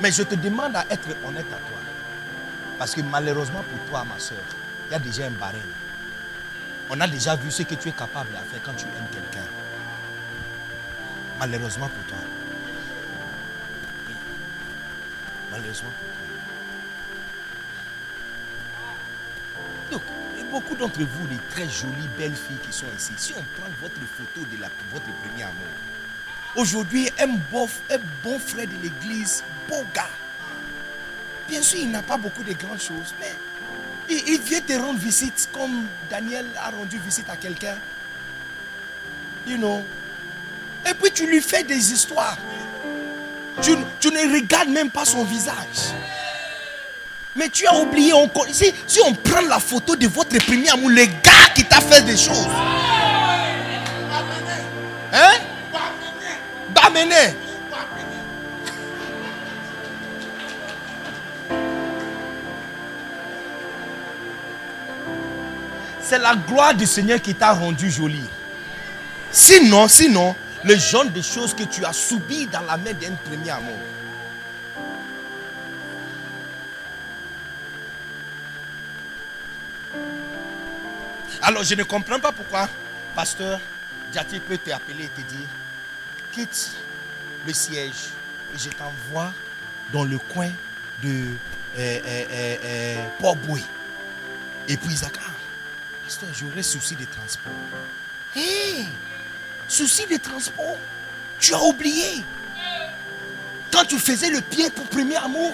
Mais je te demande à être honnête à toi. Parce que malheureusement pour toi, ma soeur, il y a déjà un barème. On a déjà vu ce que tu es capable de faire quand tu aimes quelqu'un. Malheureusement pour toi. Malheureusement pour toi. Donc, beaucoup d'entre vous, les très jolies, belles filles qui sont ici, si on prend votre photo de votre premier amour, aujourd'hui, un, beau, un bon frère de l'église, beau gars, bien sûr, il n'a pas beaucoup de grandes choses, mais il, vient te rendre visite comme Daniel a rendu visite à quelqu'un. You know. Et puis tu lui fais des histoires. Tu ne regardes même pas son visage. Mais tu as oublié, on, con- si, on prend la photo de votre premier amour, le gars qui t'a fait des choses. Hein? C'est la gloire du Seigneur qui t'a rendu jolie. Sinon, sinon, le genre de choses que tu as subies dans la main d'un premier amour. Alors, je ne comprends pas pourquoi pasteur Jati peut t'appeler et te dire quitte le siège et je t'envoie dans le coin de euh, euh, euh, Port-Boué. Et puis Isaac, ah, pasteur, j'aurais souci de transport. Hé, souci de transport, tu as oublié. Quand tu faisais le pied pour premier amour,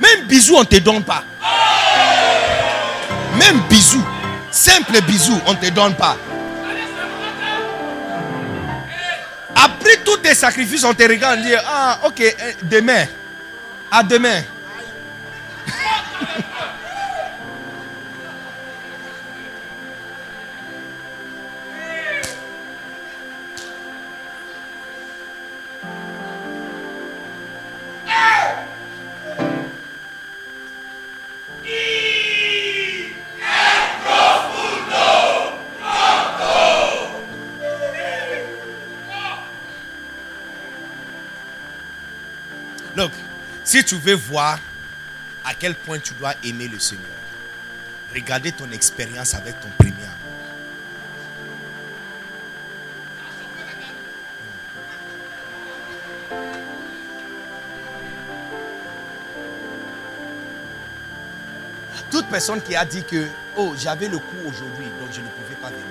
même bisous, on ne te donne pas. Même bisous, simple bisous, on ne te donne pas. Après tous tes sacrifices, on te regarde et dit Ah, ok, euh, demain. À demain. Si tu veux voir à quel point tu dois aimer le Seigneur, regardez ton expérience avec ton premier amour. Toute personne qui a dit que, oh, j'avais le coup aujourd'hui, donc je ne pouvais pas venir.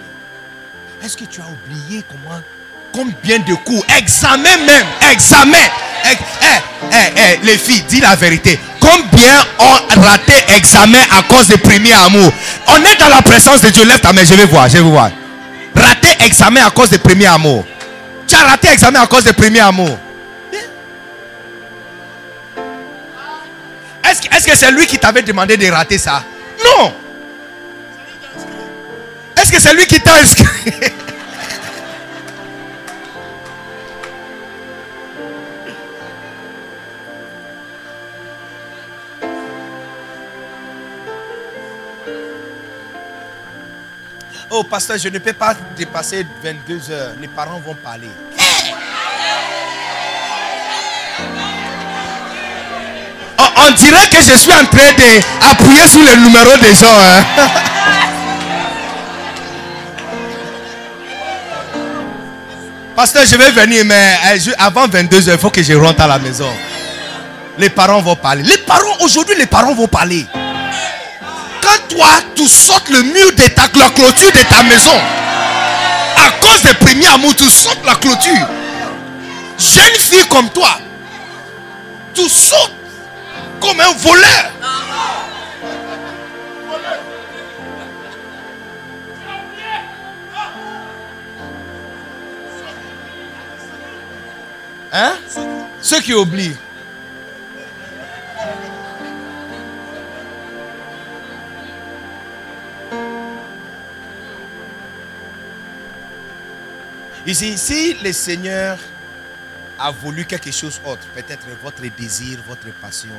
Est-ce que tu as oublié comment, combien de coups, examen même, examen. Eh, eh, eh, eh, les filles, dis la vérité. Combien ont raté examen à cause du premier amour? On est dans la présence de Dieu. Lève ta main, je vais voir, je vais voir. Raté examen à cause du premier amour. Tu as raté examen à cause du premier amour. Est-ce que c'est lui qui t'avait demandé de rater ça? Non. Est-ce que c'est lui qui t'a inscrit? Pasteur, je ne peux pas dépasser 22 heures. Les parents vont parler. On, on dirait que je suis en train d'appuyer sur le numéro des gens. hein. <laughs> Pasteur, je vais venir, mais euh, avant 22 heures, il faut que je rentre à la maison. Les parents vont parler. Les parents, aujourd'hui, les parents vont parler. Toi, tu sautes le mur de ta clôture de ta maison, à cause des premiers amours, tu sautes la clôture. Jeune fille comme toi, tu sautes comme un voleur. Hein? Ceux qui oublient. Ici, si le Seigneur a voulu quelque chose autre, peut-être votre désir, votre passion,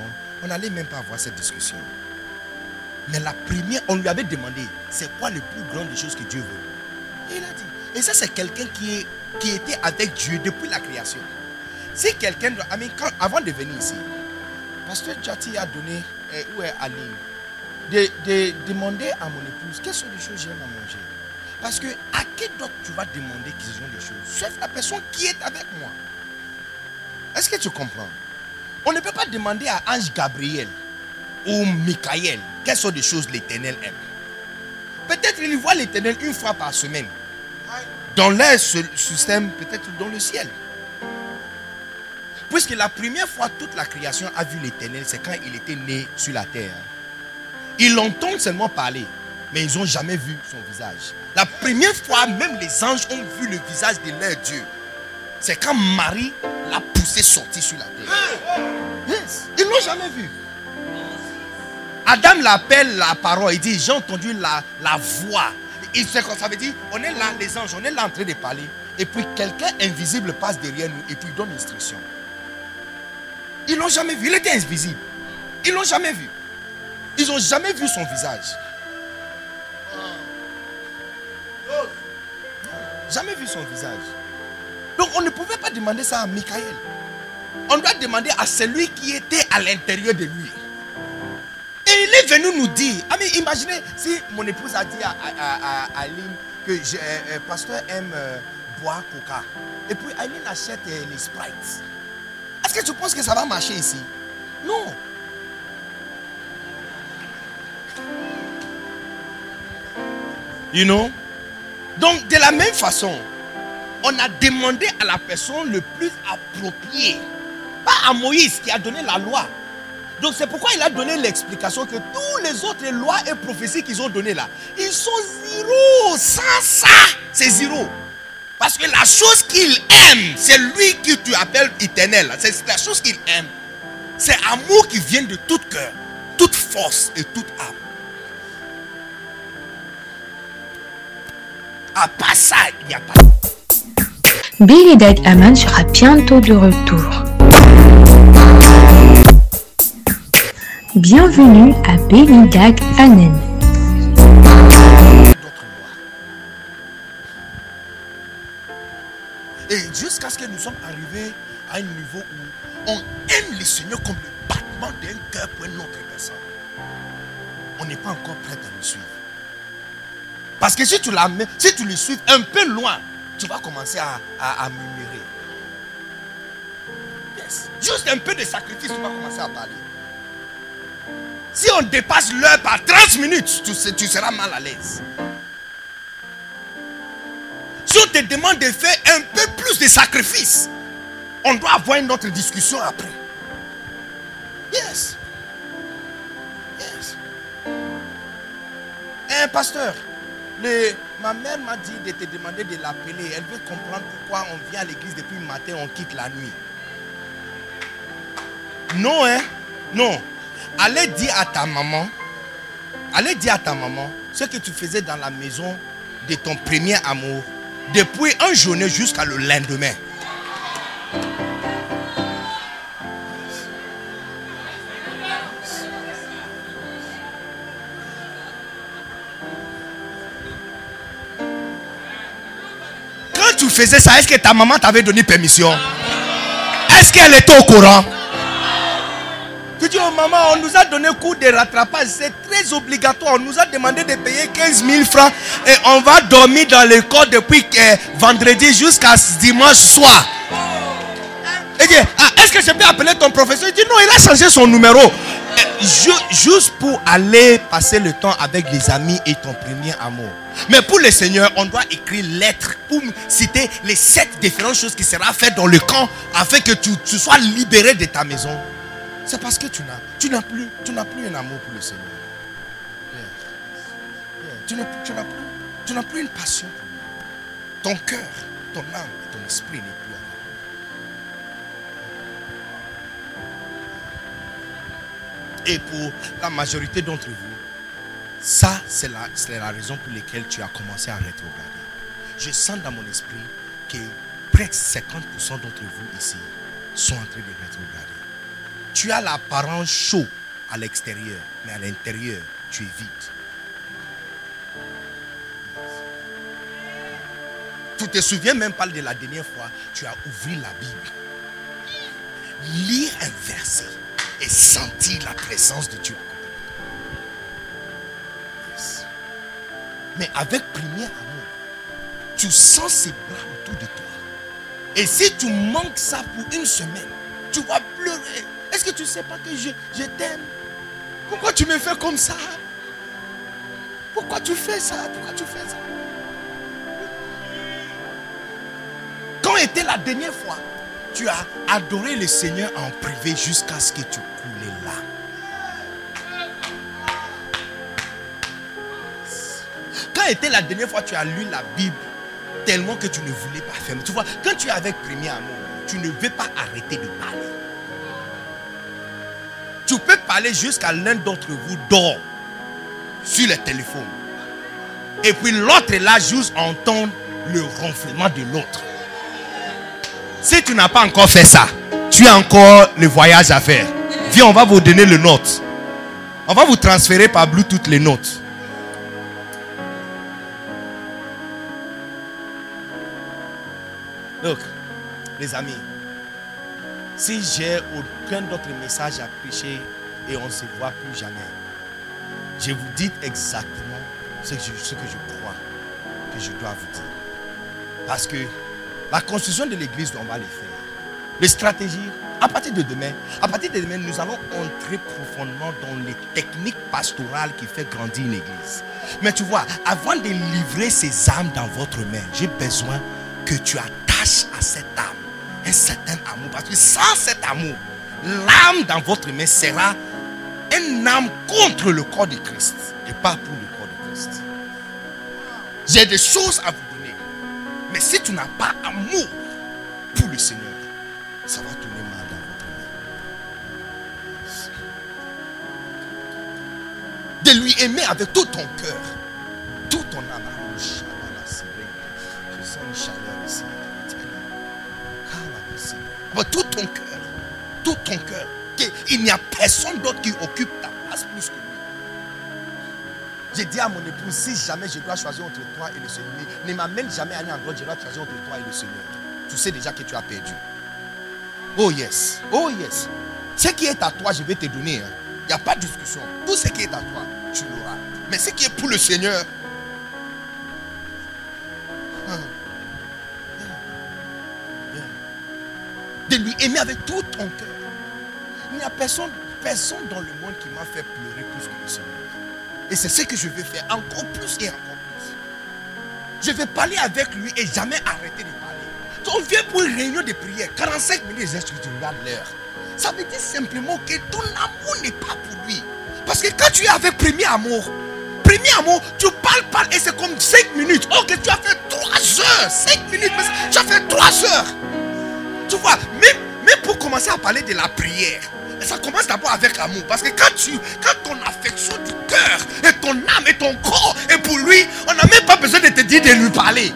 on n'allait même pas avoir cette discussion. Mais la première, on lui avait demandé, c'est quoi le plus grand des choses que Dieu veut? Et il a dit. Et ça, c'est quelqu'un qui, qui était avec Dieu depuis la création. Si quelqu'un, avant de venir ici, Pasteur Jati a donné, eh, où est Aline, de, de demander à mon épouse quelles sont les choses que j'aime à manger? Parce que à qui d'autre tu vas demander qu'ils ont des choses? Sauf la personne qui est avec moi. Est-ce que tu comprends? On ne peut pas demander à Ange Gabriel ou Michael quelles sont les choses l'éternel aime. Peut-être il voit l'éternel une fois par semaine. Dans leur système, peut-être dans le ciel. Puisque la première fois toute la création a vu l'éternel, c'est quand il était né sur la terre. Ils l'entendent seulement parler, mais ils n'ont jamais vu son visage. La première fois, même les anges ont vu le visage de leur Dieu. C'est quand Marie l'a poussé sortir sur la terre. Yes. Ils ne l'ont jamais vu. Adam l'appelle la parole. Il dit J'ai entendu la, la voix. Ça veut dire? On est là, les anges, on est là en train de parler. Et puis quelqu'un invisible passe derrière nous et puis il donne instruction. Ils l'ont jamais vu. Il était invisible. Ils l'ont jamais vu. Ils n'ont jamais vu son visage. Jamais vu son visage. Donc on ne pouvait pas demander ça à Michael. On doit demander à celui qui était à l'intérieur de lui. Et il est venu nous dire. Ah, mais imaginez si mon épouse a dit à, à- à- à que je- euh, euh, pasteur aime euh, boire coca. Et puis Aline achète les sprites. Est-ce que tu penses que ça va marcher ici? Non. You know? Donc, de la même façon, on a demandé à la personne le plus approprié. Pas à Moïse qui a donné la loi. Donc, c'est pourquoi il a donné l'explication que tous les autres lois et prophéties qu'ils ont données là, ils sont zéro. Sans ça, c'est zéro. Parce que la chose qu'il aime, c'est lui que tu appelles éternel. C'est la chose qu'il aime. C'est amour qui vient de tout cœur, toute force et toute âme. À part ça, il n'y a pas. Billy Dag Aman sera bientôt de retour. Bienvenue à Billy Dag Anen. Et jusqu'à ce que nous sommes arrivés à un niveau où on aime le Seigneur comme Parce que si tu, la mets- si tu le suis un peu loin, tu vas commencer à, à, murmurer. Yes. Juste un peu de sacrifice, tu vas commencer à parler. Si on dépasse l'heure par 30 minutes, tu, seras mal à l'aise. Si on te demande de faire un peu plus de sacrifices, on doit avoir une autre discussion après. Yes. Yes. Un pasteur, ma mère m'a dit de te demander de l'appeler. Elle veut comprendre pourquoi on vient à l'église depuis le matin, on quitte la nuit. Non, hein? Non. Allez dire à ta maman, allez dire à ta maman ce que tu faisais dans la maison de ton premier amour depuis un journée jusqu'à le lendemain. Faisais ça, est-ce que ta maman t'avait donné permission? Est-ce qu'elle était au courant? Tu dis, oh maman, on nous a donné cours de rattrapage, c'est très obligatoire. On nous a demandé de payer 15 000 francs et on va dormir dans le corps depuis euh, vendredi jusqu'à dimanche soir. Et ah, est-ce que je peux appeler ton professeur? Il dit, non, il a changé son numéro. Ju- juste pour aller passer le temps avec les amis et ton premier amour. Mais pour le Seigneur, on doit écrire lettre pour citer les sept différentes choses qui seront faites dans le camp afin que tu, sois libéré de ta maison. C'est parce que tu n'as, tu n'as plus, tu n'as plus un amour pour le Seigneur. Tu n'as, plus, tu n'as plus une passion. Ton cœur, ton âme ton esprit n'est Et pour la majorité d'entre vous, ça, c'est la, la raison pour laquelle tu as commencé à rétrograder. Je sens dans mon esprit que près de 50% d'entre vous ici sont en train de rétrograder. Tu as l'apparence chaud à l'extérieur, mais à l'intérieur, tu es vide. Tu te souviens même pas de la dernière fois, tu as ouvert la Bible, lire un verset et sentir la présence de Dieu. Mais avec premier amour, tu sens ses bras autour de toi. Et si tu manques ça pour une semaine, tu vas pleurer. Est-ce que tu ne sais pas que je, je t'aime? Pourquoi tu me fais comme ça? Pourquoi tu fais ça? Pourquoi tu fais ça? Quand était la dernière fois tu as adoré le Seigneur en privé jusqu'à ce que tu coulais là Quand était la dernière fois tu as lu la Bible tellement que tu ne voulais pas faire Tu vois, quand tu es avec premier amour, tu ne veux pas arrêter de parler. Tu peux parler jusqu'à l'un d'entre vous dort sur le téléphone. Et puis l'autre là juste entendre le ronflement de l'autre. Si tu n'as pas encore fait ça, tu as encore le voyage à faire. Viens, on va vous donner le note. On va vous transférer par Bluetooth les notes. Donc, les amis, si j'ai aucun d'autre message à prêcher et on ne se voit plus jamais, je vous dis exactement ce que je, ce que je crois que je dois vous dire. Parce que la construction de l'église, on va le faire. Les stratégies, à partir de demain, à partir de demain, nous allons entrer profondément dans les techniques pastorales qui font grandir une église. Mais tu vois, avant de livrer ces âmes dans votre main, j'ai besoin que tu attaches à cette âme un certain amour. Parce que sans cet amour, l'âme dans votre main sera une âme contre le corps de Christ et pas pour le corps de Christ. J'ai des choses à vous. Mais si tu n'as pas amour pour le Seigneur, ça va tourner mal dans votre vie. De lui aimer avec tout ton cœur, tout ton âme. Avec tout ton cœur, tout ton cœur. Il n'y a personne d'autre qui occupe ta place plus que. J'ai dit à mon épouse, si jamais je dois choisir entre toi et le Seigneur, ne m'amène jamais à un endroit où je dois choisir entre toi et le Seigneur. Tu sais déjà que tu as perdu. Oh yes, oh yes. Ce qui est à toi, je vais te donner. hein. Il n'y a pas de discussion. Tout ce qui est à toi, tu l'auras. Mais ce qui est pour le Seigneur, de lui aimer avec tout ton cœur. Il n'y a personne, personne dans le monde qui m'a fait pleurer plus que le Seigneur. Et c'est ce que je vais faire encore plus et encore plus. Je vais parler avec lui et jamais arrêter de parler. On vient pour une réunion de prière, 45 minutes, est-ce que tu regardes l'heure Ça veut dire simplement que ton amour n'est pas pour lui. Parce que quand tu es avec premier amour, premier amour, tu parles, parles et c'est comme 5 minutes. Ok, tu as fait 3 heures, 5 minutes, tu as fait 3 heures. Tu vois, même, même pour commencer à parler de la prière, ça commence d'abord avec l'amour. Parce que quand, tu, quand ton affection du cœur et ton âme et ton corps est pour lui, on n'a même pas besoin de te dire de lui parler.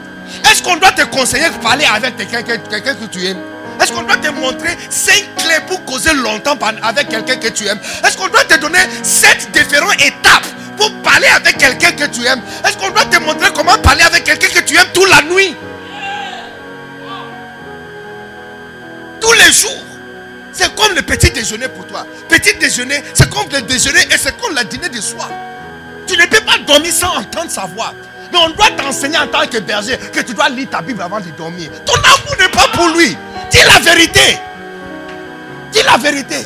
Est-ce qu'on doit te conseiller de parler avec quelqu'un que, tu aimes? Est-ce qu'on doit te montrer cinq clés pour causer longtemps avec quelqu'un que tu aimes? Est-ce qu'on doit te donner sept différentes étapes pour parler avec quelqu'un que tu aimes? Est-ce qu'on doit te montrer comment parler avec quelqu'un que tu aimes toute la nuit? Tous les jours. C'est comme le petit déjeuner pour toi. Petit déjeuner, c'est comme le déjeuner et c'est comme le dîner de soir. Tu ne peux pas dormir sans entendre sa voix. Mais on doit t'enseigner en tant que berger que tu dois lire ta Bible avant de dormir. Ton amour n'est pas pour lui. Dis la vérité. Dis la vérité.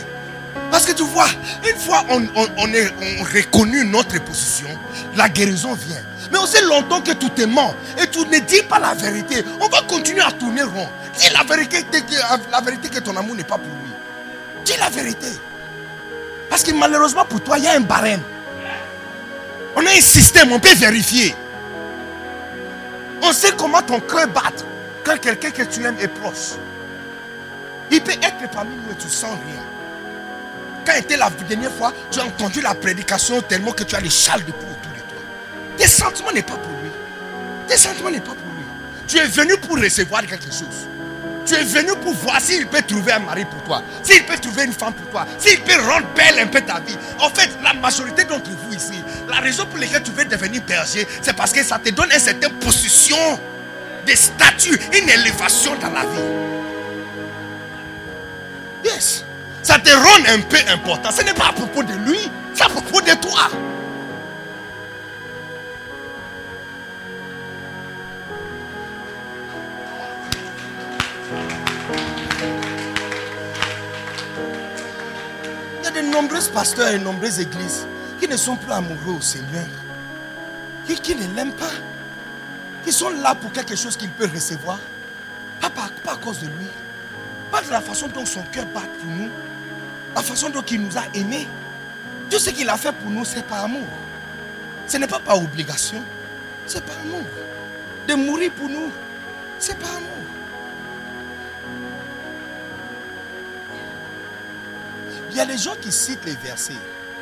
Parce que tu vois, une fois on, on, on est on reconnu notre position, la guérison vient. Mais aussi longtemps que tu te mens et tu ne dis pas la vérité, on va continuer à tourner rond. Dis la vérité, la vérité que ton amour n'est pas pour lui. Dis la vérité. Parce que malheureusement pour toi, il y a un barème. On a un système, on peut vérifier. On sait comment ton cœur bat quand quelqu'un que tu aimes est proche. Il peut être parmi nous et tu sens rien. Quand était la dernière fois, tu as entendu la prédication tellement que tu as les châles de peau autour de toi. Tes sentiments n'est pas pour lui. Tes sentiments n'est pas pour lui. Tu es venu pour recevoir quelque chose. Tu es venu pour voir s'il peut trouver un mari pour toi, s'il peut trouver une femme pour toi, s'il peut rendre belle un peu ta vie. En fait, la majorité d'entre vous ici, la raison pour laquelle tu veux devenir berger, c'est parce que ça te donne une certaine position de statut, une élévation dans la vie. Yes. Ça te rend un peu important. Ce n'est pas à propos de lui, c'est à propos de toi. Nombreux pasteurs et nombreuses églises qui ne sont plus amoureux au Seigneur, qui, qui ne l'aiment pas, qui sont là pour quelque chose qu'il peut recevoir, pas, pas à cause de lui, pas de la façon dont son cœur bat pour nous, la façon dont il nous a aimés. Tout ce qu'il a fait pour nous, c'est par amour. Ce n'est pas par obligation, c'est par amour. De mourir pour nous, c'est par amour. Il y a des gens qui citent les versets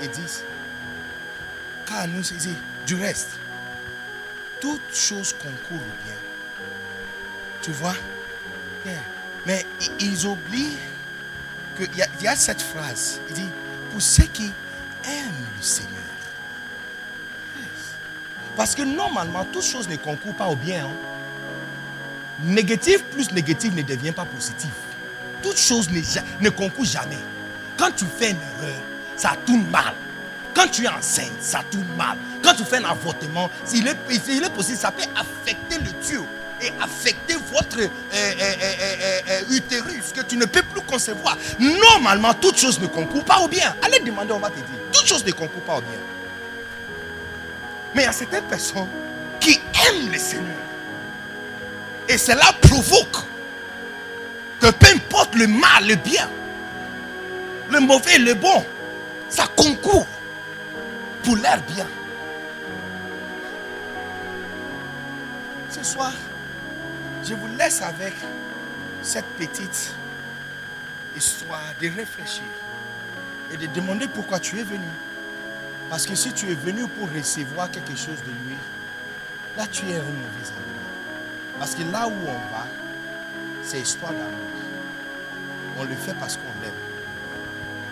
et disent, car nous, du reste, toute chose concourt au bien. Tu vois? Mais ils oublient qu'il y, a- cette phrase. Il dit, pour ceux qui aiment le Seigneur. Parce que normalement, toute chose ne concourt pas au bien. hein. Négatif plus négatif ne devient pas positif. Toute chose ne, ne concourt jamais. Quand tu fais une erreur, ça tourne mal. Quand tu es enceinte, ça tourne mal. Quand tu fais un avortement, est, s'il est possible, ça peut affecter le tuyau et affecter votre euh, euh, euh, utérus que tu ne peux plus concevoir. Normalement, toute chose ne concourt pas au bien. Allez demander, on va te dire. Toute chose ne concourt pas au bien. Mais il y a certaines personnes qui aiment le Seigneur. Et cela provoque que peu importe le mal, le bien, le mauvais, le bon, ça concourt pour leur bien. Ce soir, Je vous laisse avec cette petite histoire de réfléchir et de demander pourquoi tu es venu. Parce que si tu es venu pour recevoir quelque chose de lui, là tu es un mauvais ami. Parce que là où on va, c'est histoire d'amour. On le fait parce qu'on l'aime.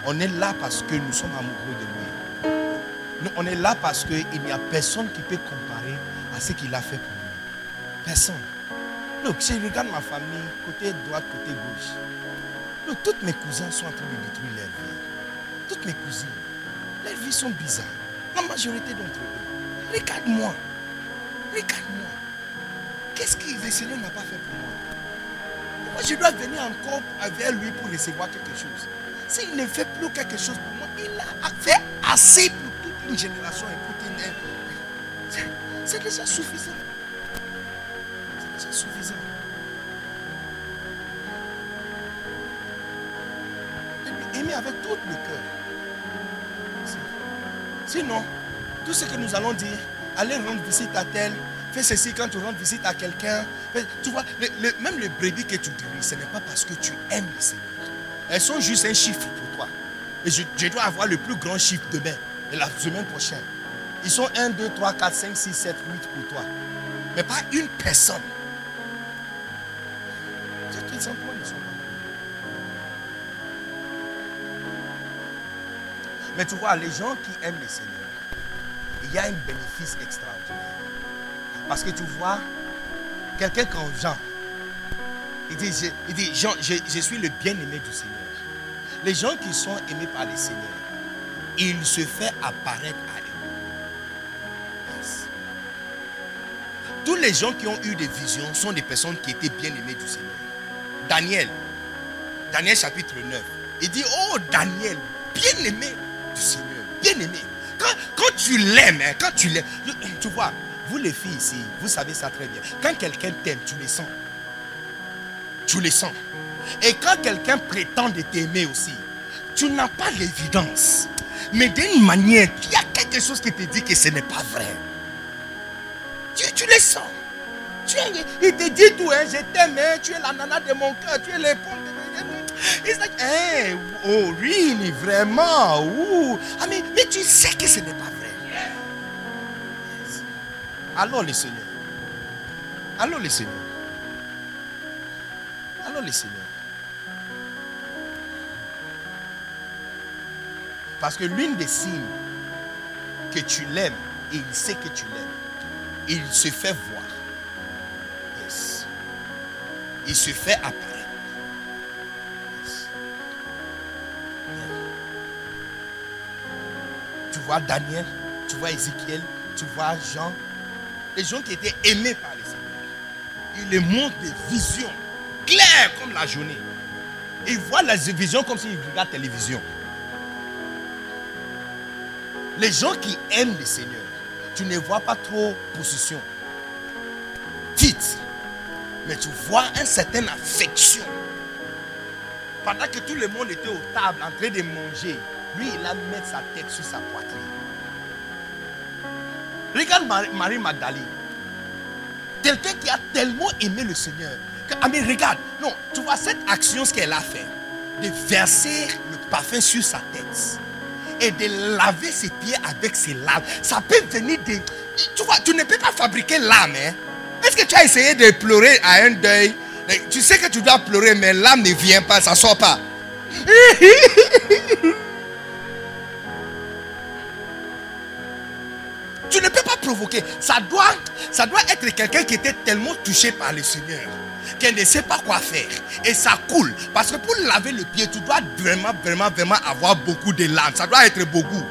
On est là parce que nous sommes amoureux de lui. On est là parce qu'il n'y a personne qui peut comparer à ce qu'il a fait pour nous. Personne. Look, si je regarde ma famille, côté droite, côté gauche. Look, toutes mes cousins sont en train de détruire leur vie. Toutes mes cousines. Leurs vies sont bizarres. La majorité d'entre eux. Regarde-moi. Regarde-moi. Qu'est-ce que le Seigneur n'a pas fait pour moi? Pourquoi je dois venir encore vers lui pour recevoir quelque chose? S'il ne fait plus quelque chose pour moi, il a fait assez pour toute une génération et pour une... C'est- déjà suffisant. C'est déjà suffisant. Et Aimer avec tout le cœur. Sinon, tout ce que nous allons dire, allez rendre visite à tel, fais ceci quand tu rends visite à quelqu'un. Tu vois, le- le- même les brebis que tu diriges, ce n'est pas parce que tu aimes le Seigneur. Elles sont juste un chiffre pour toi. Et je, dois avoir le plus grand chiffre demain et la semaine prochaine. Ils sont 1, 2, 3, 4, 5, 6, 7, 8 pour toi. Mais pas une personne. C'est tout simplement ils sont pas. Mais tu vois, les gens qui aiment le Seigneur, il y a un bénéfice extraordinaire. Parce que tu vois, quelqu'un comme Jean, il dit, je, je, suis le bien-aimé du Seigneur. Les gens qui sont aimés par le Seigneur, il se fait apparaître à eux. Tous les gens qui ont eu des visions sont des personnes qui étaient bien-aimées du Seigneur. Daniel, Daniel chapitre 9, il dit, oh Daniel, bien-aimé du Seigneur, bien-aimé. Quand, quand tu l'aimes, hein, quand tu l'aimes, tu vois, vous les filles ici, vous savez ça très bien. Quand quelqu'un t'aime, tu le sens. Tu le sens. Et quand quelqu'un prétend de t'aimer aussi, tu n'as pas l'évidence. Mais d'une manière, il y a quelque chose qui te dit que ce n'est pas vrai. Tu, le sens. Tu es- il te dit tout, hein, je t'aime, hein, tu es la nana de mon cœur, tu es l'épaule de It's like, hey, oh, really, vraiment. Ah, mais tu sais que ce n'est pas vrai. Yes. Alors le Seigneur. Alors le Seigneur. Alors le Seigneur. Parce que l'une des signes que tu l'aimes, il sait que tu l'aimes, il se fait voir. Yes. Il se fait apparaître. Tu vois Daniel, tu vois Ézéchiel, tu vois Jean, les gens qui étaient aimés par les Seigneur. Il les montre des visions claires comme la journée. Ils voient les visions comme s'ils regardent la télévision. Les gens qui aiment le Seigneur, tu ne vois pas trop possession, titre, mais tu vois une certaine affection. Pendant que tout le monde était aux tables en train de manger, lui, il a mis sa tête sur sa poitrine. Regarde Marie Magdalene. Quelqu'un qui a tellement aimé le Seigneur. Que- ah, regarde, non, tu vois cette action, ce qu'elle a fait, de verser le parfum sur sa tête et de laver ses pieds avec ses larmes, ça peut venir de. Tu vois, tu ne peux pas fabriquer l'âme. Hein? Est-ce que tu as essayé de pleurer à un deuil? Tu sais que tu dois pleurer, mais l'âme ne vient pas, ça sort pas. <laughs> Tu ne peux pas provoquer. Ça doit, ça doit être quelqu'un qui était tellement touché par le Seigneur qu'elle ne sait pas quoi faire. Et ça coule. Parce que pour laver le pied, tu dois vraiment, vraiment, vraiment avoir beaucoup de larmes. Ça doit être beaucoup.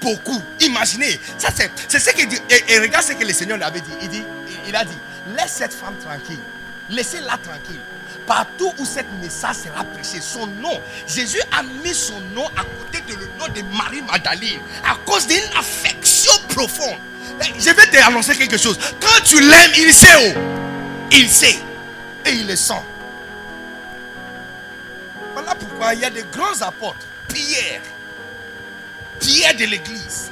Beaucoup. Imaginez. Ça, c'est, ce qu'il dit. Et, regarde ce que le Seigneur lui avait dit. Il, a dit, laisse cette femme tranquille. Laissez-la tranquille. Partout où cette message sera prêché, son nom, Jésus a mis son nom à côté de le nom de Marie Magdalene à cause d'une affection profonde. Je vais te annoncer quelque chose. Quand tu l'aimes, il sait où. Il sait. Et il le sent. Voilà pourquoi il y a des grands apôtres. Pierre. Pierre de l'église.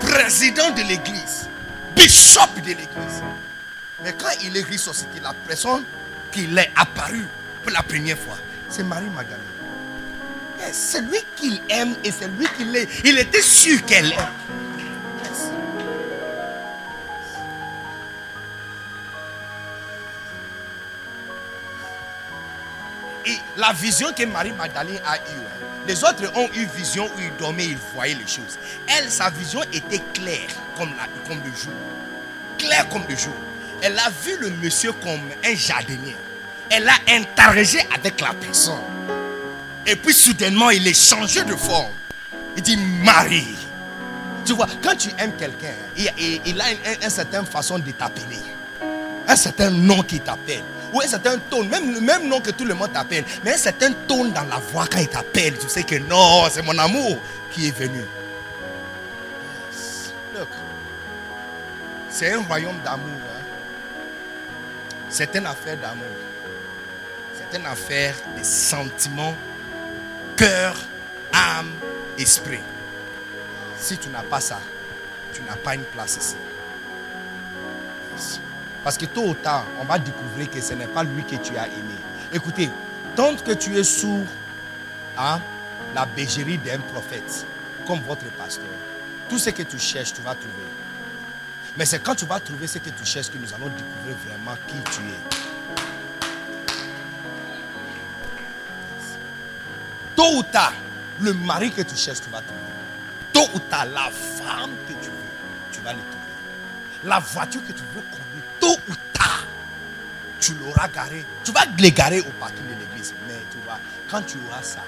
Président de l'église. Bishop de l'église. Mais quand il est ressuscité, la personne qui est apparue pour la première fois, c'est Marie Magdalene. C'est lui qu'il aime et c'est lui qu'il est. Il était sûr qu'elle aime. La vision que Marie Magdalene a eue, les autres ont eu vision où ils dormaient, ils voyaient les choses. Elle, sa vision était claire comme, comme le jour. Claire comme le jour. Elle a vu le monsieur comme un jardinier. Elle a interrogé avec la personne. Et puis soudainement, il est changé de forme. Il dit Marie. Tu vois, quand tu aimes quelqu'un, il, a une certaine façon de t'appeler. Un certain nom qui t'appelle. Ou un certain ton, même le même nom que tout le monde t'appelle. Mais un certain ton dans la voix quand il t'appelle. Tu sais que non, c'est mon amour qui est venu. Look. C'est un royaume d'amour. hein. C'est une affaire d'amour. C'est une affaire de sentiments, cœur, âme, esprit. Si tu n'as pas ça, tu n'as pas une place ici. Parce que tôt ou tard, on va découvrir que ce n'est pas lui que tu as aimé. Écoutez, tant que tu es sous hein, la bégerie d'un prophète, comme votre pasteur, tout ce que tu cherches, tu vas trouver. Mais c'est quand tu vas trouver ce que tu cherches que nous allons découvrir vraiment qui tu es. Tôt ou tard, le mari que tu cherches, tu vas trouver. Tôt ou tard, la femme que tu veux, tu vas le trouver. La voiture que tu veux conduire, ou tard, tu l'auras garée. Tu vas les garer au parking de l'église. Mais tu vois, quand tu auras ça,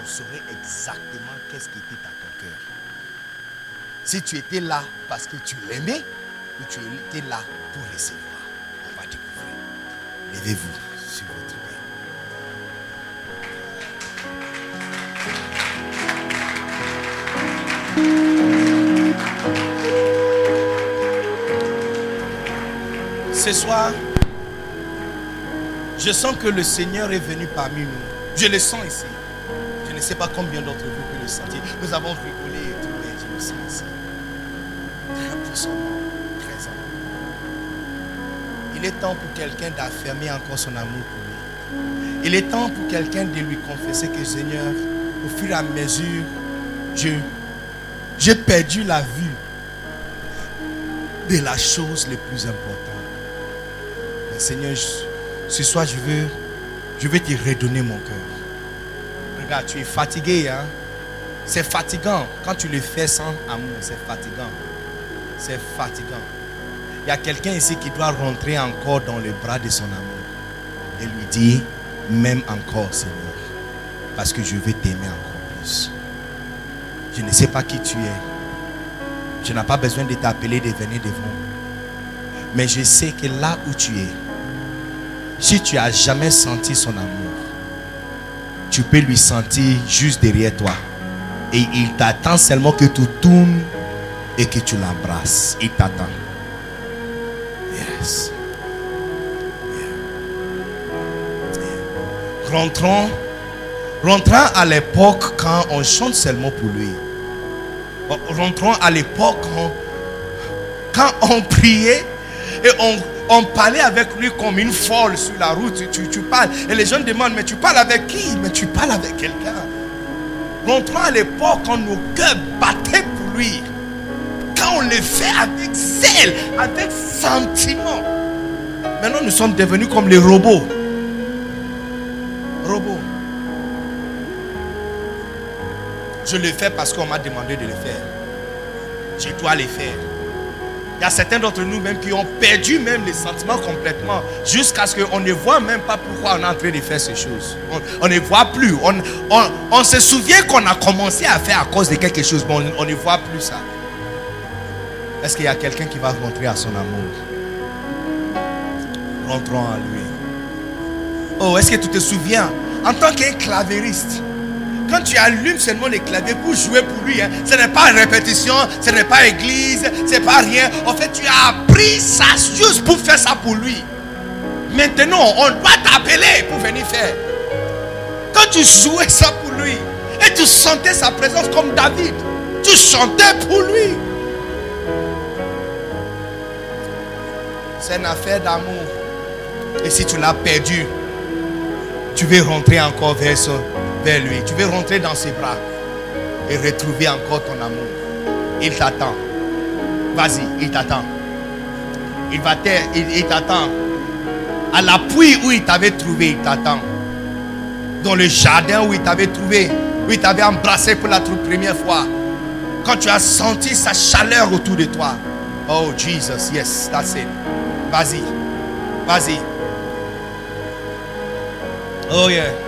on saurait exactement qu'est-ce qui était à ton cœur. Si tu étais là parce que tu l'aimais ou tu étais là pour recevoir, on va découvrir. Levez-vous sur votre pied. Ce soir, je sens que le Seigneur est venu parmi nous. Je le sens ici. Je ne sais pas combien d'entre vous peut le sentir. Nous avons rigolé et tout, mais je le sens ici. Il est temps pour quelqu'un d'affirmer encore son amour pour lui. Il est temps pour quelqu'un de lui confesser que Seigneur, au fur et à mesure, j'ai perdu la vue de la chose le plus importante. Seigneur, ce soir, je veux, je veux te redonner mon cœur. Regarde, tu es fatigué, hein? C'est fatigant. Quand tu le fais sans amour, c'est fatigant. C'est fatigant. Il y a quelqu'un ici qui doit rentrer encore dans les bras de son amour et lui dire, même encore, Seigneur, parce que je veux t'aimer encore plus. Je ne sais pas qui tu es. Je n'ai pas besoin de t'appeler, de venir devant. Mais je sais que là où tu es, si tu as jamais senti son amour, tu peux lui sentir juste derrière toi. Et il t'attend seulement que tu tournes et que tu l'embrasses. Il t'attend. Yes. Rentrons, rentrons à l'époque quand on chante seulement pour lui. Rentrons à l'époque quand on priait et on, on parlait avec lui comme une folle sur la route. Tu, parles. Et les gens demandent, mais tu parles avec qui? Mais tu parles avec quelqu'un. Rentrons à l'époque quand nos cœurs battaient pour lui. Quand on le fait avec zèle, avec sentiment. Maintenant, nous sommes devenus comme les robots. Robots. Je le fais parce qu'on m'a demandé de le faire. Je dois le faire. Il y a certains d'entre nous même qui ont perdu même les sentiments complètement jusqu'à ce qu'on ne voit même pas pourquoi on est en train de faire ces choses. On, ne voit plus. On, on, on se souvient qu'on a commencé à faire à cause de quelque chose, mais on, on ne voit plus ça. Est-ce qu'il y a quelqu'un qui va rentrer à son amour? Rentrons à lui. Oh, est-ce que tu te souviens, en tant qu'un clavériste, quand tu allumes seulement les claviers pour jouer pour lui, hein, ce n'est pas répétition, ce n'est pas église, ce n'est pas rien. En fait, tu as appris ça juste pour faire ça pour lui. Maintenant, on doit t'appeler pour venir faire. Quand tu jouais ça pour lui, et tu sentais sa présence comme David, tu chantais pour lui. C'est une affaire d'amour. Et si tu l'as perdu, tu veux rentrer encore vers, ce- vers lui. Tu veux rentrer dans ses bras et retrouver encore ton amour. Il t'attend. Vas-y, il t'attend. Il va il, il t'attend. À l'appui où il t'avait trouvé, il t'attend. Dans le jardin où il t'avait trouvé, où il t'avait embrassé pour la toute première fois. Quand tu as senti sa chaleur autour de toi. Oh Jesus, yes, that's it. Vas-y. Vas-y. Oh yeah.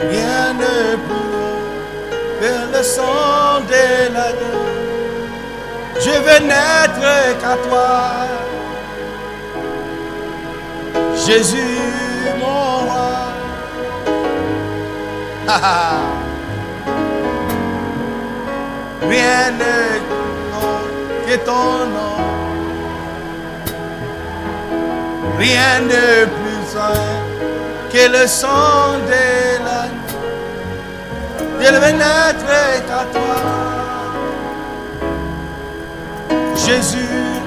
Rien plus grand que le sang de l'agneau. Je veux n'être qu'à toi. Jésus, mon roi. <laughs> Rien plus grand que ton nom. Rien de plus sain que le sang de l'agneau. Je ne veux n'être qu'à toi. Jésus,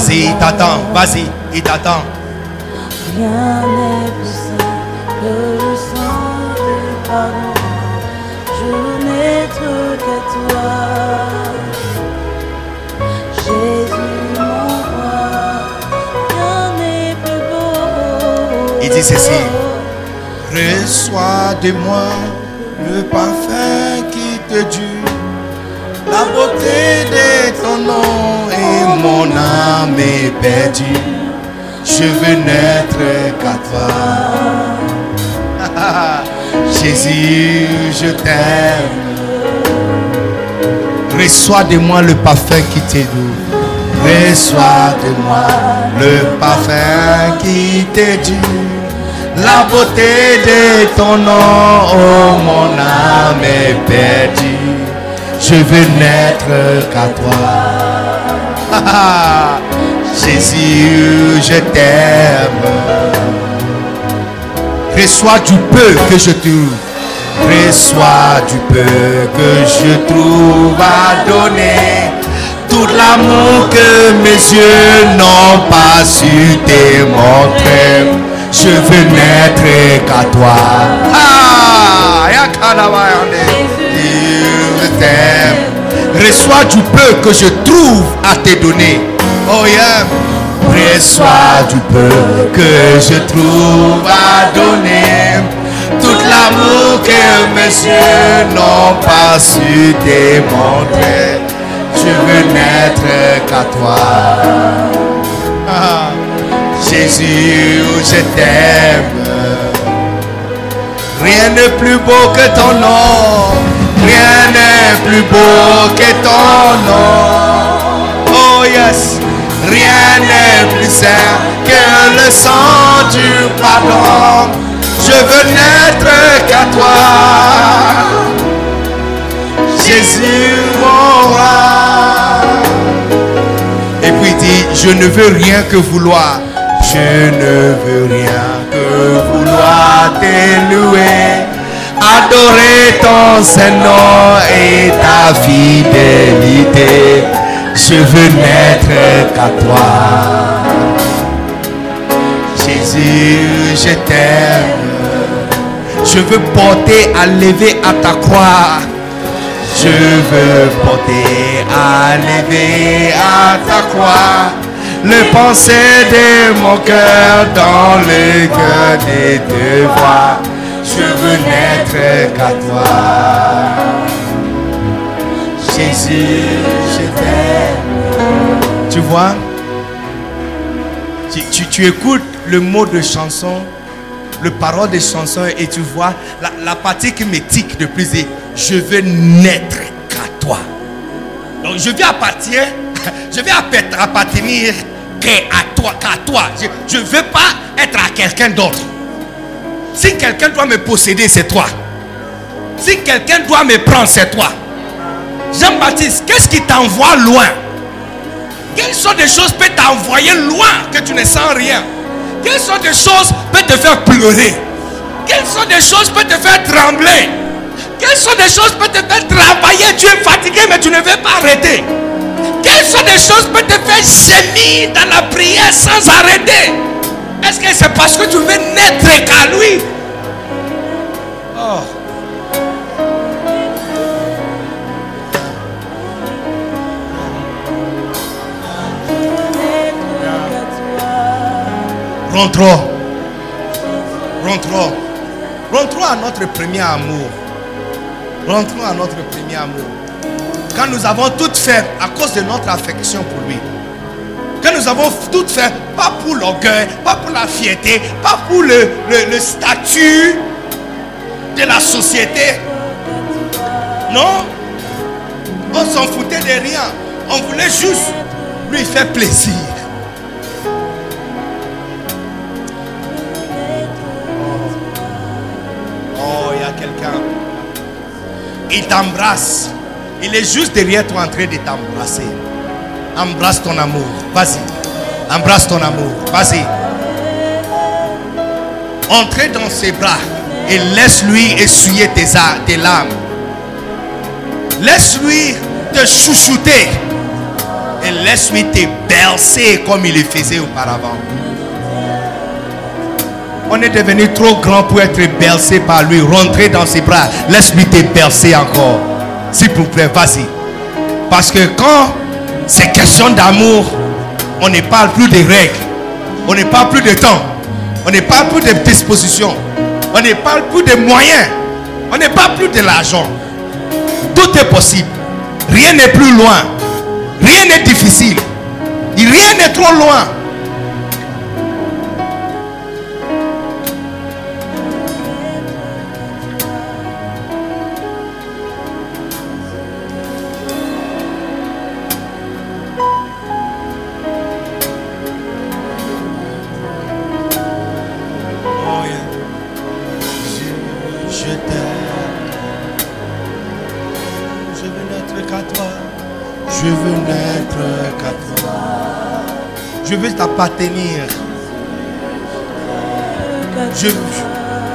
vas-y, il t'attend. Vas-y, il t'attend. Rien n'est que le sang du pardon. Je veux n'être que toi. Jésus, mon roi, rien n'est plus beau. Il dit ceci. Reçois de moi le parfum qui te dure, la beauté de ton nom mon âme est perdue. Je veux n'être qu'à toi. <laughs> Jésus, je t'aime. Reçois de moi le parfum qui t'est doux. Reçois de moi le parfum qui t'est dû. La beauté de ton nom, oh mon âme est perdue. Je veux n'être qu'à toi. <laughs> Jésus, je t'aime. Reçois du peu que je trouve. Reçois du peu que je trouve à donner. Tout l'amour que mes yeux n'ont pas su démontrer. Je veux n'être qu'à toi. Ah, Yakanabayande. Je t'aime. Reçois du peu que je trouve à te donner. Oh yeah. Reçois du peu que je trouve à donner. Tout l'amour que mes yeux n'ont pas su démontrer. Je veux n'être qu'à toi. Ah, Jésus, je t'aime. Rien n'est plus beau que ton nom. Rien n'est plus beau que ton nom. Oh yes. Rien n'est plus sain que le sang du pardon. Je veux n'être qu'à toi. Jésus, mon roi. Je ne veux rien que vouloir. Je ne veux rien que vouloir te. Adorer ton Saint-Nom et ta fidélité. Je veux n'être qu'à toi. Jésus, je t'aime. Je veux porter à lever à ta croix. Je veux porter à lever à ta croix. Le pensée de mon cœur dans le cœur de te voir. Je veux n'être qu'à toi. Jésus, je t'aime. Tu vois, tu, tu- écoutes le mot de chanson, le parole de chanson et tu vois la, partie qui me tique de plus est je veux n'être qu'à toi. Donc je vais appartenir, <laughs> je vais appa- appartenir qu'à toi, qu'à toi. Je ne veux pas être à quelqu'un d'autre. Si quelqu'un doit me posséder, c'est toi. Si quelqu'un doit me prendre, c'est toi. Jean-Baptiste, qu'est-ce qui t'envoie loin? Quelles sortes de choses peuvent t'envoyer loin que tu ne sens rien? Quelles sortes de choses peuvent te faire pleurer? Quelles sortes de choses peuvent te faire trembler? Quelles sortes de choses peuvent te faire travailler? Tu es fatigué mais tu ne veux pas arrêter. Quelles sortes de choses peuvent te faire gémir dans la prière sans arrêter? Est-ce que c'est parce que tu veux n'être qu'à lui? Oh. Rentrons. Rentrons. Rentrons à notre premier amour. Rentrons à notre premier amour. Quand nous avons tout fait à cause de notre affection pour lui. Quand nous avons tout fait, pas pour l'orgueil, pas pour la fierté, pas pour le, le- le statut de la société. Non. On s'en foutait de rien. On voulait juste lui faire plaisir. Oh, il y a quelqu'un. Il t'embrasse. Il est juste derrière toi en train de t'embrasser. Embrasse ton amour. Vas-y. Embrasse ton amour. Vas-y. Entrez dans ses bras et laisse-lui essuyer tes, larmes. Laisse-lui te chouchouter. Et laisse-lui te bercer comme il le faisait auparavant. On est devenu trop grand pour être bercé par lui. Rentrez dans ses bras. Laisse-lui te bercer encore. S'il vous plaît, vas-y. Parce que quand c'est question d'amour, on ne parle plus des règles. On ne parle plus de temps. On ne parle plus de dispositions. On ne parle plus de moyens. On ne parle plus de l'argent. Tout est possible. Rien n'est plus loin. Rien n'est difficile. Rien n'est trop loin.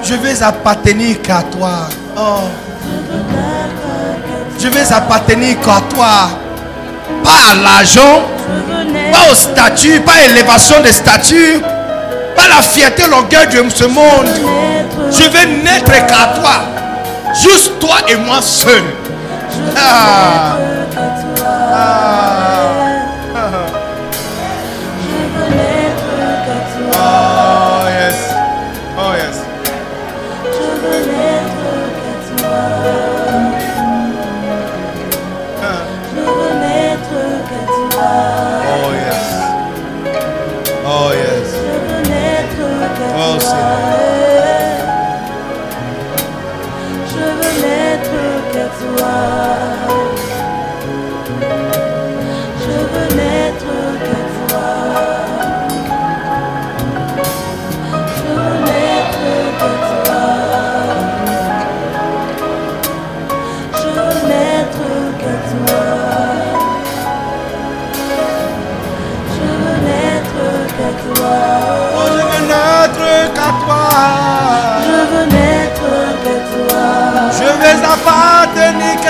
Je veux appartenir qu'à toi. Oh. Je veux appartenir qu'à toi. Pas à l'argent, pas au statut, pas à l'élévation des statuts, pas la fierté, l'orgueil de ce monde. Je veux n'être qu'à toi. Juste toi et moi seul. Ah. Oh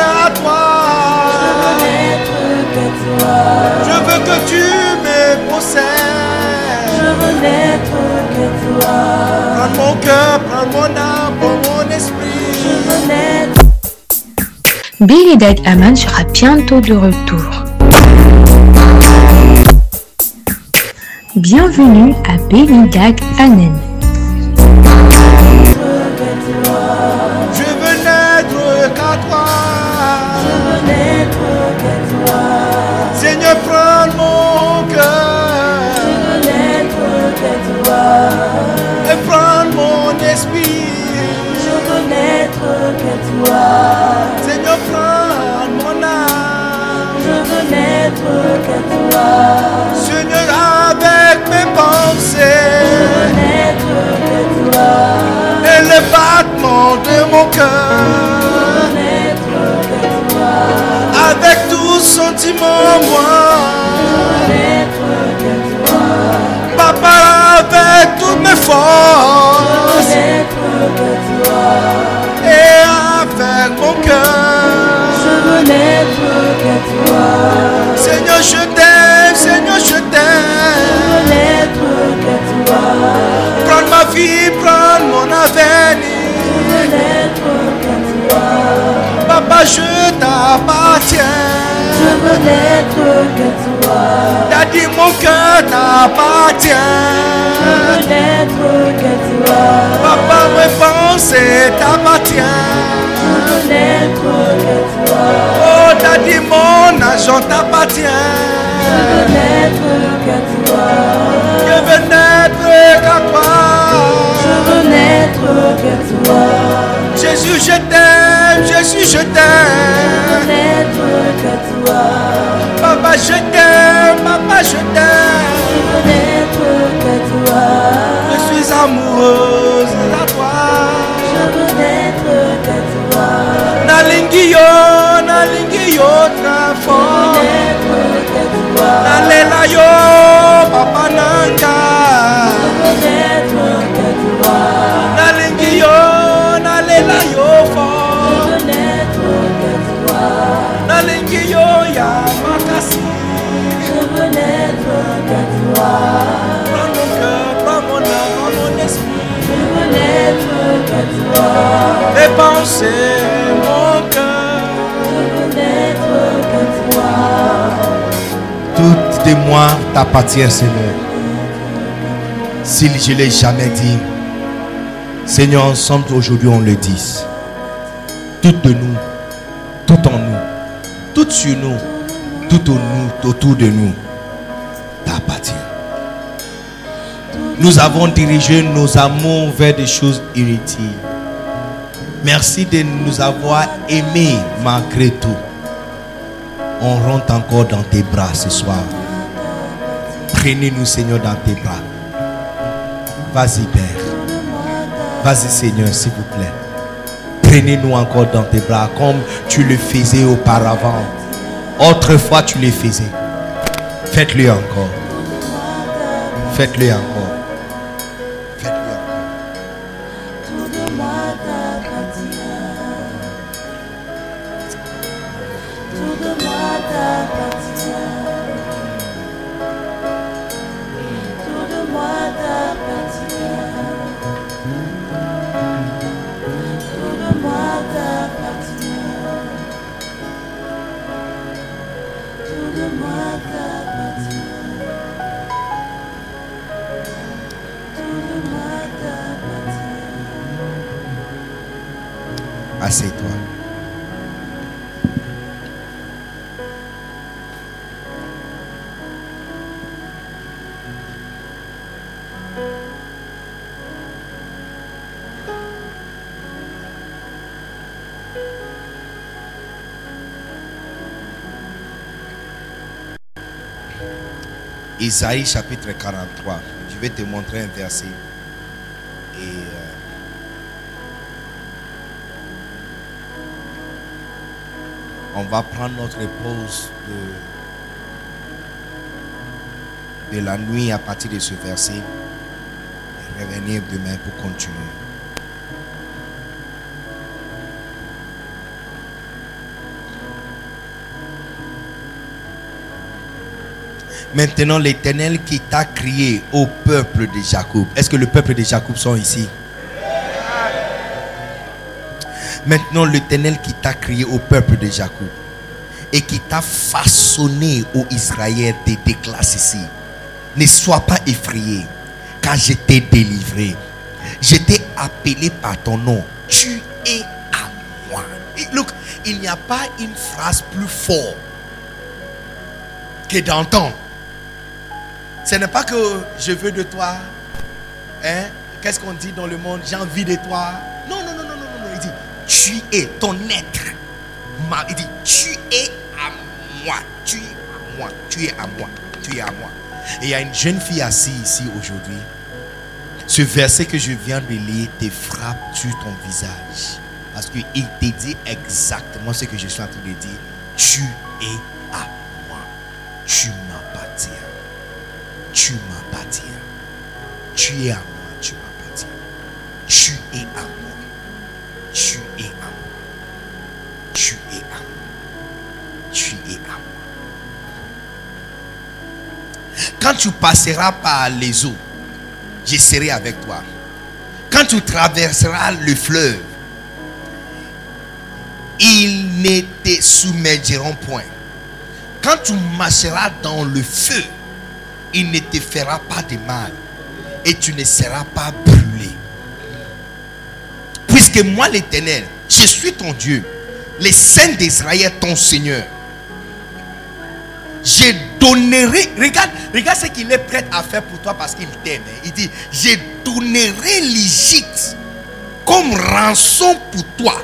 qu'à toi. Je veux que tu me possèdes. Je veux que toi. Je veux Billy Dag Aman sera bientôt de retour. Bienvenue à Billy Dag Anen. De mon Je cœur. Avec tout sentiment, Je moi. Papa, avec toutes mes Je forces et avec mon Je cœur. veux n'être que toi. Seigneur, je t'aime, Seigneur, je Je t'aime. que toi. Prends ma vie, prends mon avenir. Je t'appartiens. Je veux n'être que toi. T'as dit mon cœur Je t'appartient. veux n'être que toi. Papa, mes pensées t'appartiennent. Je veux n'être que toi. Oh, t'as dit mon argent t'appartient. Je veux n'être que toi. Je veux n'être qu'à toi. Que toi. Jésus, je t'aime, Jésus, je Je veux t'aime. que toi. Papa, je t'aime, papa, je Je t'aime. que toi. Je suis amoureuse de toi. Je veux n'être que toi. Nalingi yo, nalingi yo, veux fort. Nalela yo, papa nanga. Mon cœur. Tout de moi t'appartient, Seigneur. Si je l'ai jamais dit, Seigneur, ensemble aujourd'hui on le dit. Tout de nous, tout en nous, tout sur nous, tout au nous, autour de nous, t'appartient. Nous avons dirigé nos amours vers des choses inutiles. Merci de nous avoir aimés malgré tout on rentre encore dans tes bras ce soir. Prenez-nous, Seigneur, dans tes bras. Vas-y, Père. Vas-y, Seigneur, s'il vous plaît. Prenez-nous encore dans tes bras comme tu le faisais auparavant. Autrefois, tu le faisais. Faites-le encore. Faites-le encore. Assieds-toi. Isaïe chapitre 43. Je vais te montrer un verset. on va prendre notre pause de, la nuit à partir de ce verset et revenir demain pour continuer. Maintenant, l'Éternel qui t'a crié au peuple de Jacob. Est-ce que le peuple de Jacob sont ici? Maintenant, l'Éternel qui t'a crié au peuple de Jacob et qui t'a façonné au Israël des déclasses ici. Ne sois pas effrayé, car je t'ai délivré. Je t'ai appelé par ton nom. Tu es à moi. Look, il n'y a pas une phrase plus forte que d'entendre. Ce n'est pas que je veux de toi. Hein? Qu'est-ce qu'on dit dans le monde? J'ai envie de toi. Tu es ton être. Il dit, tu es à moi. Tu es à moi. Tu es à moi. Tu es à moi. Et il y a une jeune fille assise ici aujourd'hui. Ce verset que je viens de lire te frappe sur ton visage. Parce qu'il te dit exactement ce que je suis en train de dire. Tu es à moi. Tu m'appartiens. Tu m'appartiens. Tu es à moi. Passeras par les eaux, je serai avec toi. Quand tu traverseras le fleuve, ils ne te soumettront point. Quand tu marcheras dans le feu, il ne te fera pas de mal et tu ne seras pas brûlé. Puisque moi, l'Éternel, je suis ton Dieu, les saints d'Israël, ton Seigneur. Je regarde, regarde ce qu'il est prêt à faire pour toi parce qu'il t'aime. hein. Il dit, je donnerai l'Égypte comme rançon pour toi.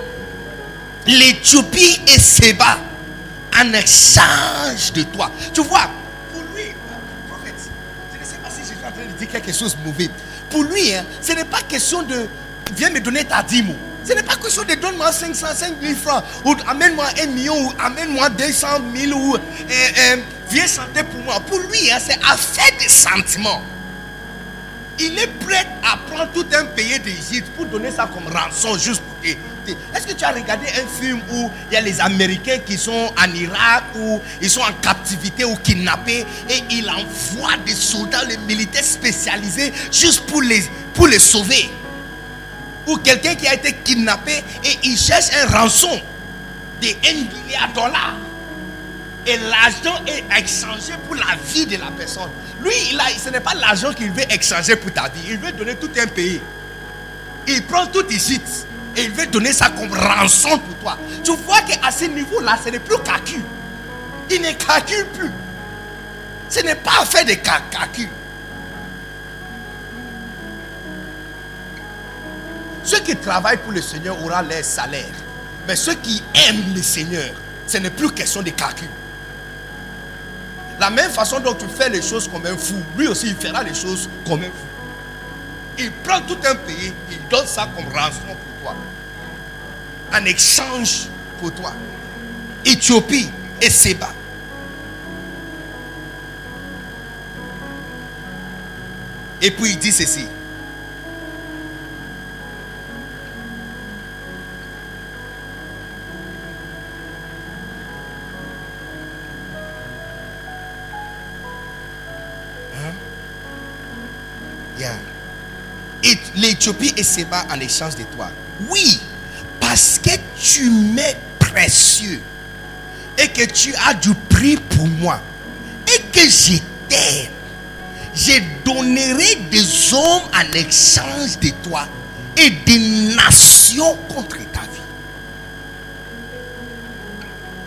L'Éthiopie et Séba en échange de toi. Tu vois, pour lui, prophète, je ne sais pas si je suis en train de dire quelque chose de mauvais. Pour lui, hein, ce n'est pas question de viens me donner ta dîme. Ce n'est pas question de donne-moi 500, 5 000 francs, ou amène-moi un million, ou amène-moi 200 000, ou euh, euh, viens chanter pour moi. Pour lui, hein, c'est affaire de sentiments. Il est prêt à prendre tout un pays d'Égypte pour donner ça comme rançon juste pour te- Est-ce que tu as regardé un film où il y a les Américains qui sont en Irak ou ils sont en captivité ou kidnappés et il envoie des soldats, les militaires spécialisés juste pour les, pour les sauver? Ou quelqu'un qui a été kidnappé et il cherche un rançon de 1 milliard de dollars. Et l'argent est échangé pour la vie de la personne. Lui, il ce n'est pas l'argent qu'il veut échanger pour ta vie. Il veut donner tout un pays. Il prend tout ici. Et il veut donner ça comme rançon pour toi. Tu vois qu'à ce niveau-là, ce n'est plus calcul. Il ne calcule plus. Ce n'est pas fait de cal- calcul. Ceux qui travaillent pour le Seigneur auront leur salaire. Mais ceux qui aiment le Seigneur, ce n'est plus question de calcul. La même façon dont tu fais les choses comme un fou, lui aussi il fera les choses comme un fou. Il prend tout un pays, il donne ça comme rançon pour toi. En échange pour toi. Éthiopie et Séba. Et puis il dit ceci. l'Éthiopie et Séba en échange de toi. Oui, parce que tu m'es précieux et que tu as du prix pour moi et que je t'aime. Je donnerai des hommes en échange de toi et des nations contre ta vie.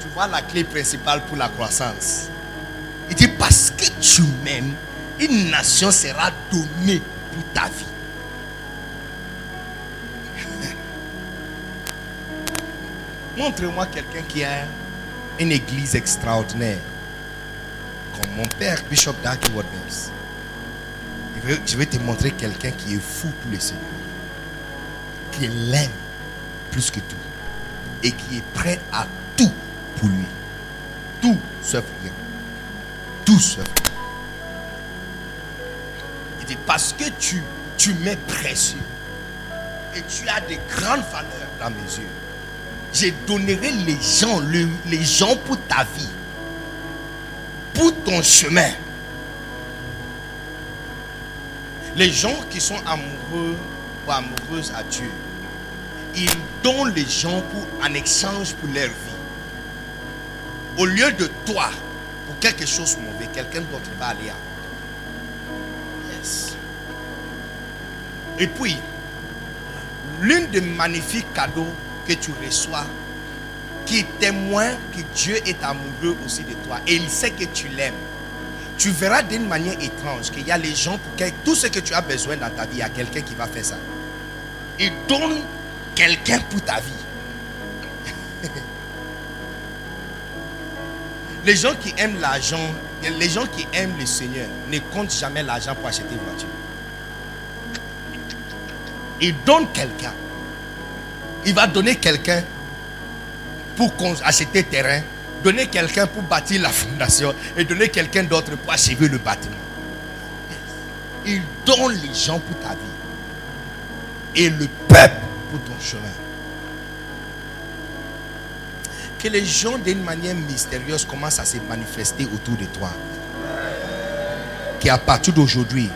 Tu vois la clé principale pour la croissance. Il dit parce que tu m'aimes, une nation sera donnée pour ta vie. Montre-moi quelqu'un qui a une église extraordinaire. Comme mon père, Bishop Darky vais- Je vais te montrer quelqu'un qui est fou pour le Seigneur. Qui l'aime plus que tout. Et qui est prêt à tout pour lui. Tout sauf rien. Tout sauf rien. Il dit parce que tu, tu m'es précieux. Et tu as de grandes valeurs dans mes yeux. Je donnerai les gens, le- les gens pour ta vie. Pour ton chemin. Les gens qui sont amoureux ou amoureuses à Dieu, ils donnent les gens pour, en échange pour leur vie. Au lieu de toi, pour quelque chose de mauvais, quelqu'un d'autre va aller avant. Yes. Et puis, l'une des magnifiques cadeaux que tu reçois, qui témoigne que Dieu est amoureux aussi de toi et il sait que tu l'aimes. Tu verras d'une manière étrange qu'il y a les gens pour qui tout ce que tu as besoin dans ta vie, il y a quelqu'un qui va faire ça. Il donne quelqu'un pour ta vie. <laughs> les gens qui aiment l'argent, les gens qui aiment le Seigneur ne comptent jamais l'argent pour acheter une voiture. Il donne quelqu'un. Il va donner quelqu'un pour acheter terrain, donner quelqu'un pour bâtir la fondation et donner quelqu'un d'autre pour achever le bâtiment. Il donne les gens pour ta vie et le peuple pour ton chemin. Que les gens d'une manière mystérieuse commencent à se manifester autour de toi. Qu'à partir d'aujourd'hui,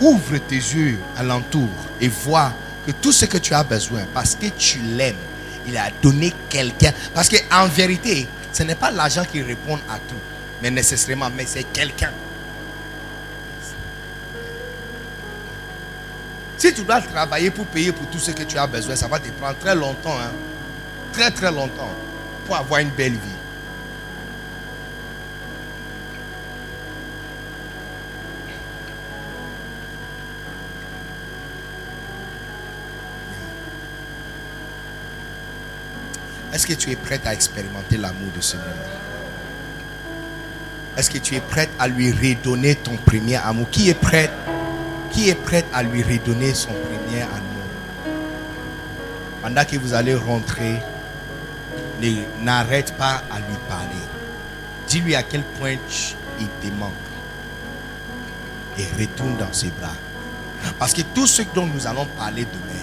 ouvre tes yeux alentour et vois que tout ce que tu as besoin, parce que tu l'aimes, il a donné quelqu'un. Parce qu'en vérité, ce n'est pas l'argent qui répond à tout, mais nécessairement, mais c'est quelqu'un. Si tu dois travailler pour payer pour tout ce que tu as besoin, ça va te prendre très longtemps. Hein? Très très longtemps pour avoir une belle vie. Est-ce que tu es prête à expérimenter l'amour de Seigneur Est-ce que tu es prête à lui redonner ton premier amour? Qui est prête? Qui est prête à lui redonner son premier amour? Pendant que vous allez rentrer, n'arrête pas à lui parler. Dis-lui à quel point il te manque. Et retourne dans ses bras. Parce que tout ce dont nous allons parler demain,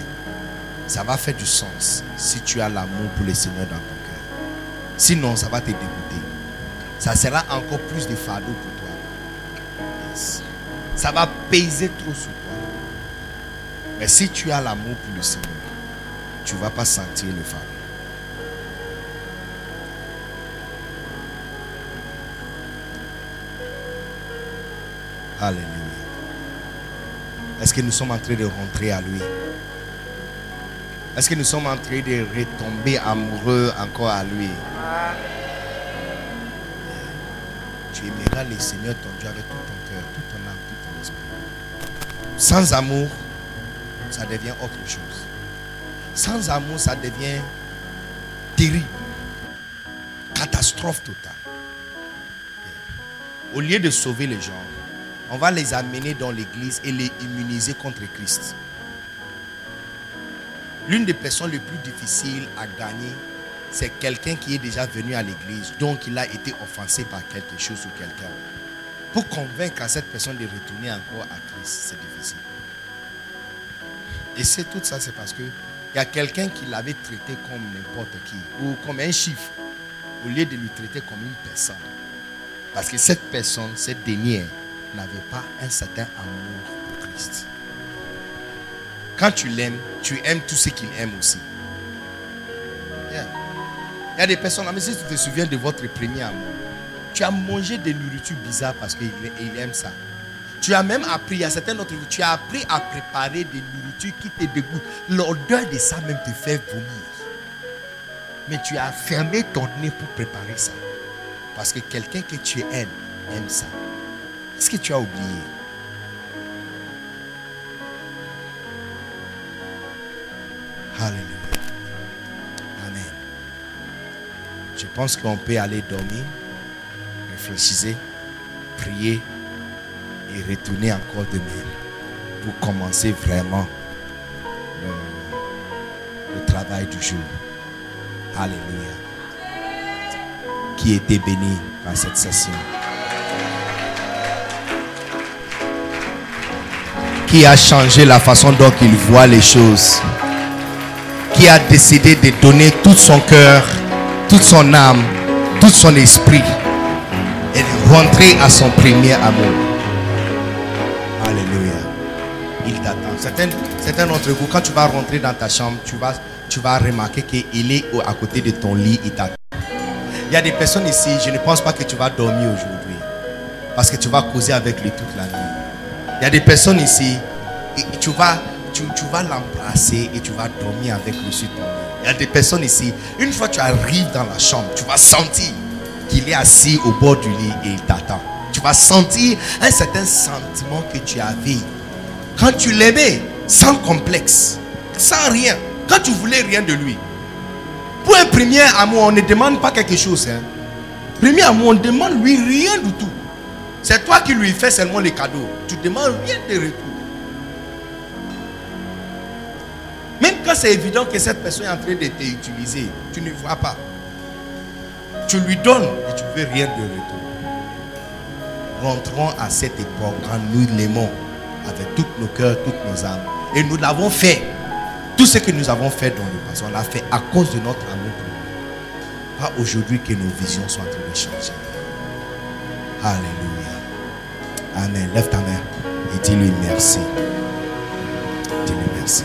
ça va faire du sens si tu as l'amour pour le Seigneur dans ton cœur. Sinon, ça va te dégoûter. Ça sera encore plus de fardeau pour toi. Ça va peser trop sur toi. Mais si tu as l'amour pour le Seigneur, tu ne vas pas sentir le fardeau. Alléluia. Est-ce que nous sommes en train de rentrer à lui? Est-ce que nous sommes en train de retomber amoureux encore à lui? Tu aimeras le Seigneur ton Dieu avec tout ton cœur, tout ton âme, tout ton esprit. Sans amour, ça devient autre chose. Sans amour, ça devient terrible. Catastrophe totale. Au lieu de sauver les gens, on va les amener dans l'église et les immuniser contre Christ. L'une des personnes les plus difficiles à gagner, c'est quelqu'un qui est déjà venu à l'église, donc il a été offensé par quelque chose ou quelqu'un. Pour convaincre à cette personne de retourner encore à Christ, c'est difficile. Et c'est tout ça, c'est parce que il y a quelqu'un qui l'avait traité comme n'importe qui, ou comme un chiffre, au lieu de lui traiter comme une personne. Parce que cette personne, cette dernière, n'avait pas un certain amour pour Christ. Quand tu l'aimes, tu aimes tout ce qu'il aime aussi. Il y a des personnes, mais si tu te souviens de votre premier amour, tu as mangé des nourritures bizarres parce qu'il aime ça. Tu as même appris, y a certaines autres, tu as appris à préparer des nourritures qui te dégoûtent. L'odeur de ça même te fait vomir. Mais tu as fermé ton nez pour préparer ça. Parce que quelqu'un que tu aimes aime ça. Est-ce que tu as oublié? Alléluia. Amen. Je pense qu'on peut aller dormir, réfléchir, prier et retourner encore demain pour commencer vraiment le, le travail du jour. Alléluia. Qui était béni par cette session. Qui a changé la façon dont il voit les choses a décidé de donner tout son cœur, toute son âme, tout son esprit et de rentrer à son premier amour. Alléluia. Attends, certains, certains d'entre vous, quand tu vas rentrer dans ta chambre, tu vas, tu vas remarquer qu'il est à côté de ton lit, il t'attend. Il y a des personnes ici, je ne pense pas que tu vas dormir aujourd'hui. Parce que tu vas causer avec lui toute la nuit. Il y a des personnes ici, et tu vas, tu, vas l'embrasser et tu vas dormir avec lui sur ton. Il y a des personnes ici, une fois tu arrives dans la chambre, tu vas sentir qu'il est assis au bord du lit et il t'attend. Tu vas sentir un certain sentiment que tu avais quand tu l'aimais, sans complexe, sans rien, quand tu voulais rien de lui. Pour un premier amour, on ne demande pas quelque chose. Hein. Premier amour, on ne demande lui rien du tout. C'est toi qui lui fais seulement les cadeaux. Tu demandes rien de retour. Même quand c'est évident que cette personne est en train de t'utiliser, tu ne vois pas. Tu lui donnes et tu ne veux rien de retour. Rentrons à cette époque quand nous l'aimons avec tous nos cœurs, toutes nos âmes. Et nous l'avons fait. Tout ce que nous avons fait dans le passé, on l'a fait à cause de notre amour pour lui. Pas aujourd'hui que nos visions sont en train de changer. Alléluia. Amen. Lève ta main et dis-lui merci. Dis-lui merci.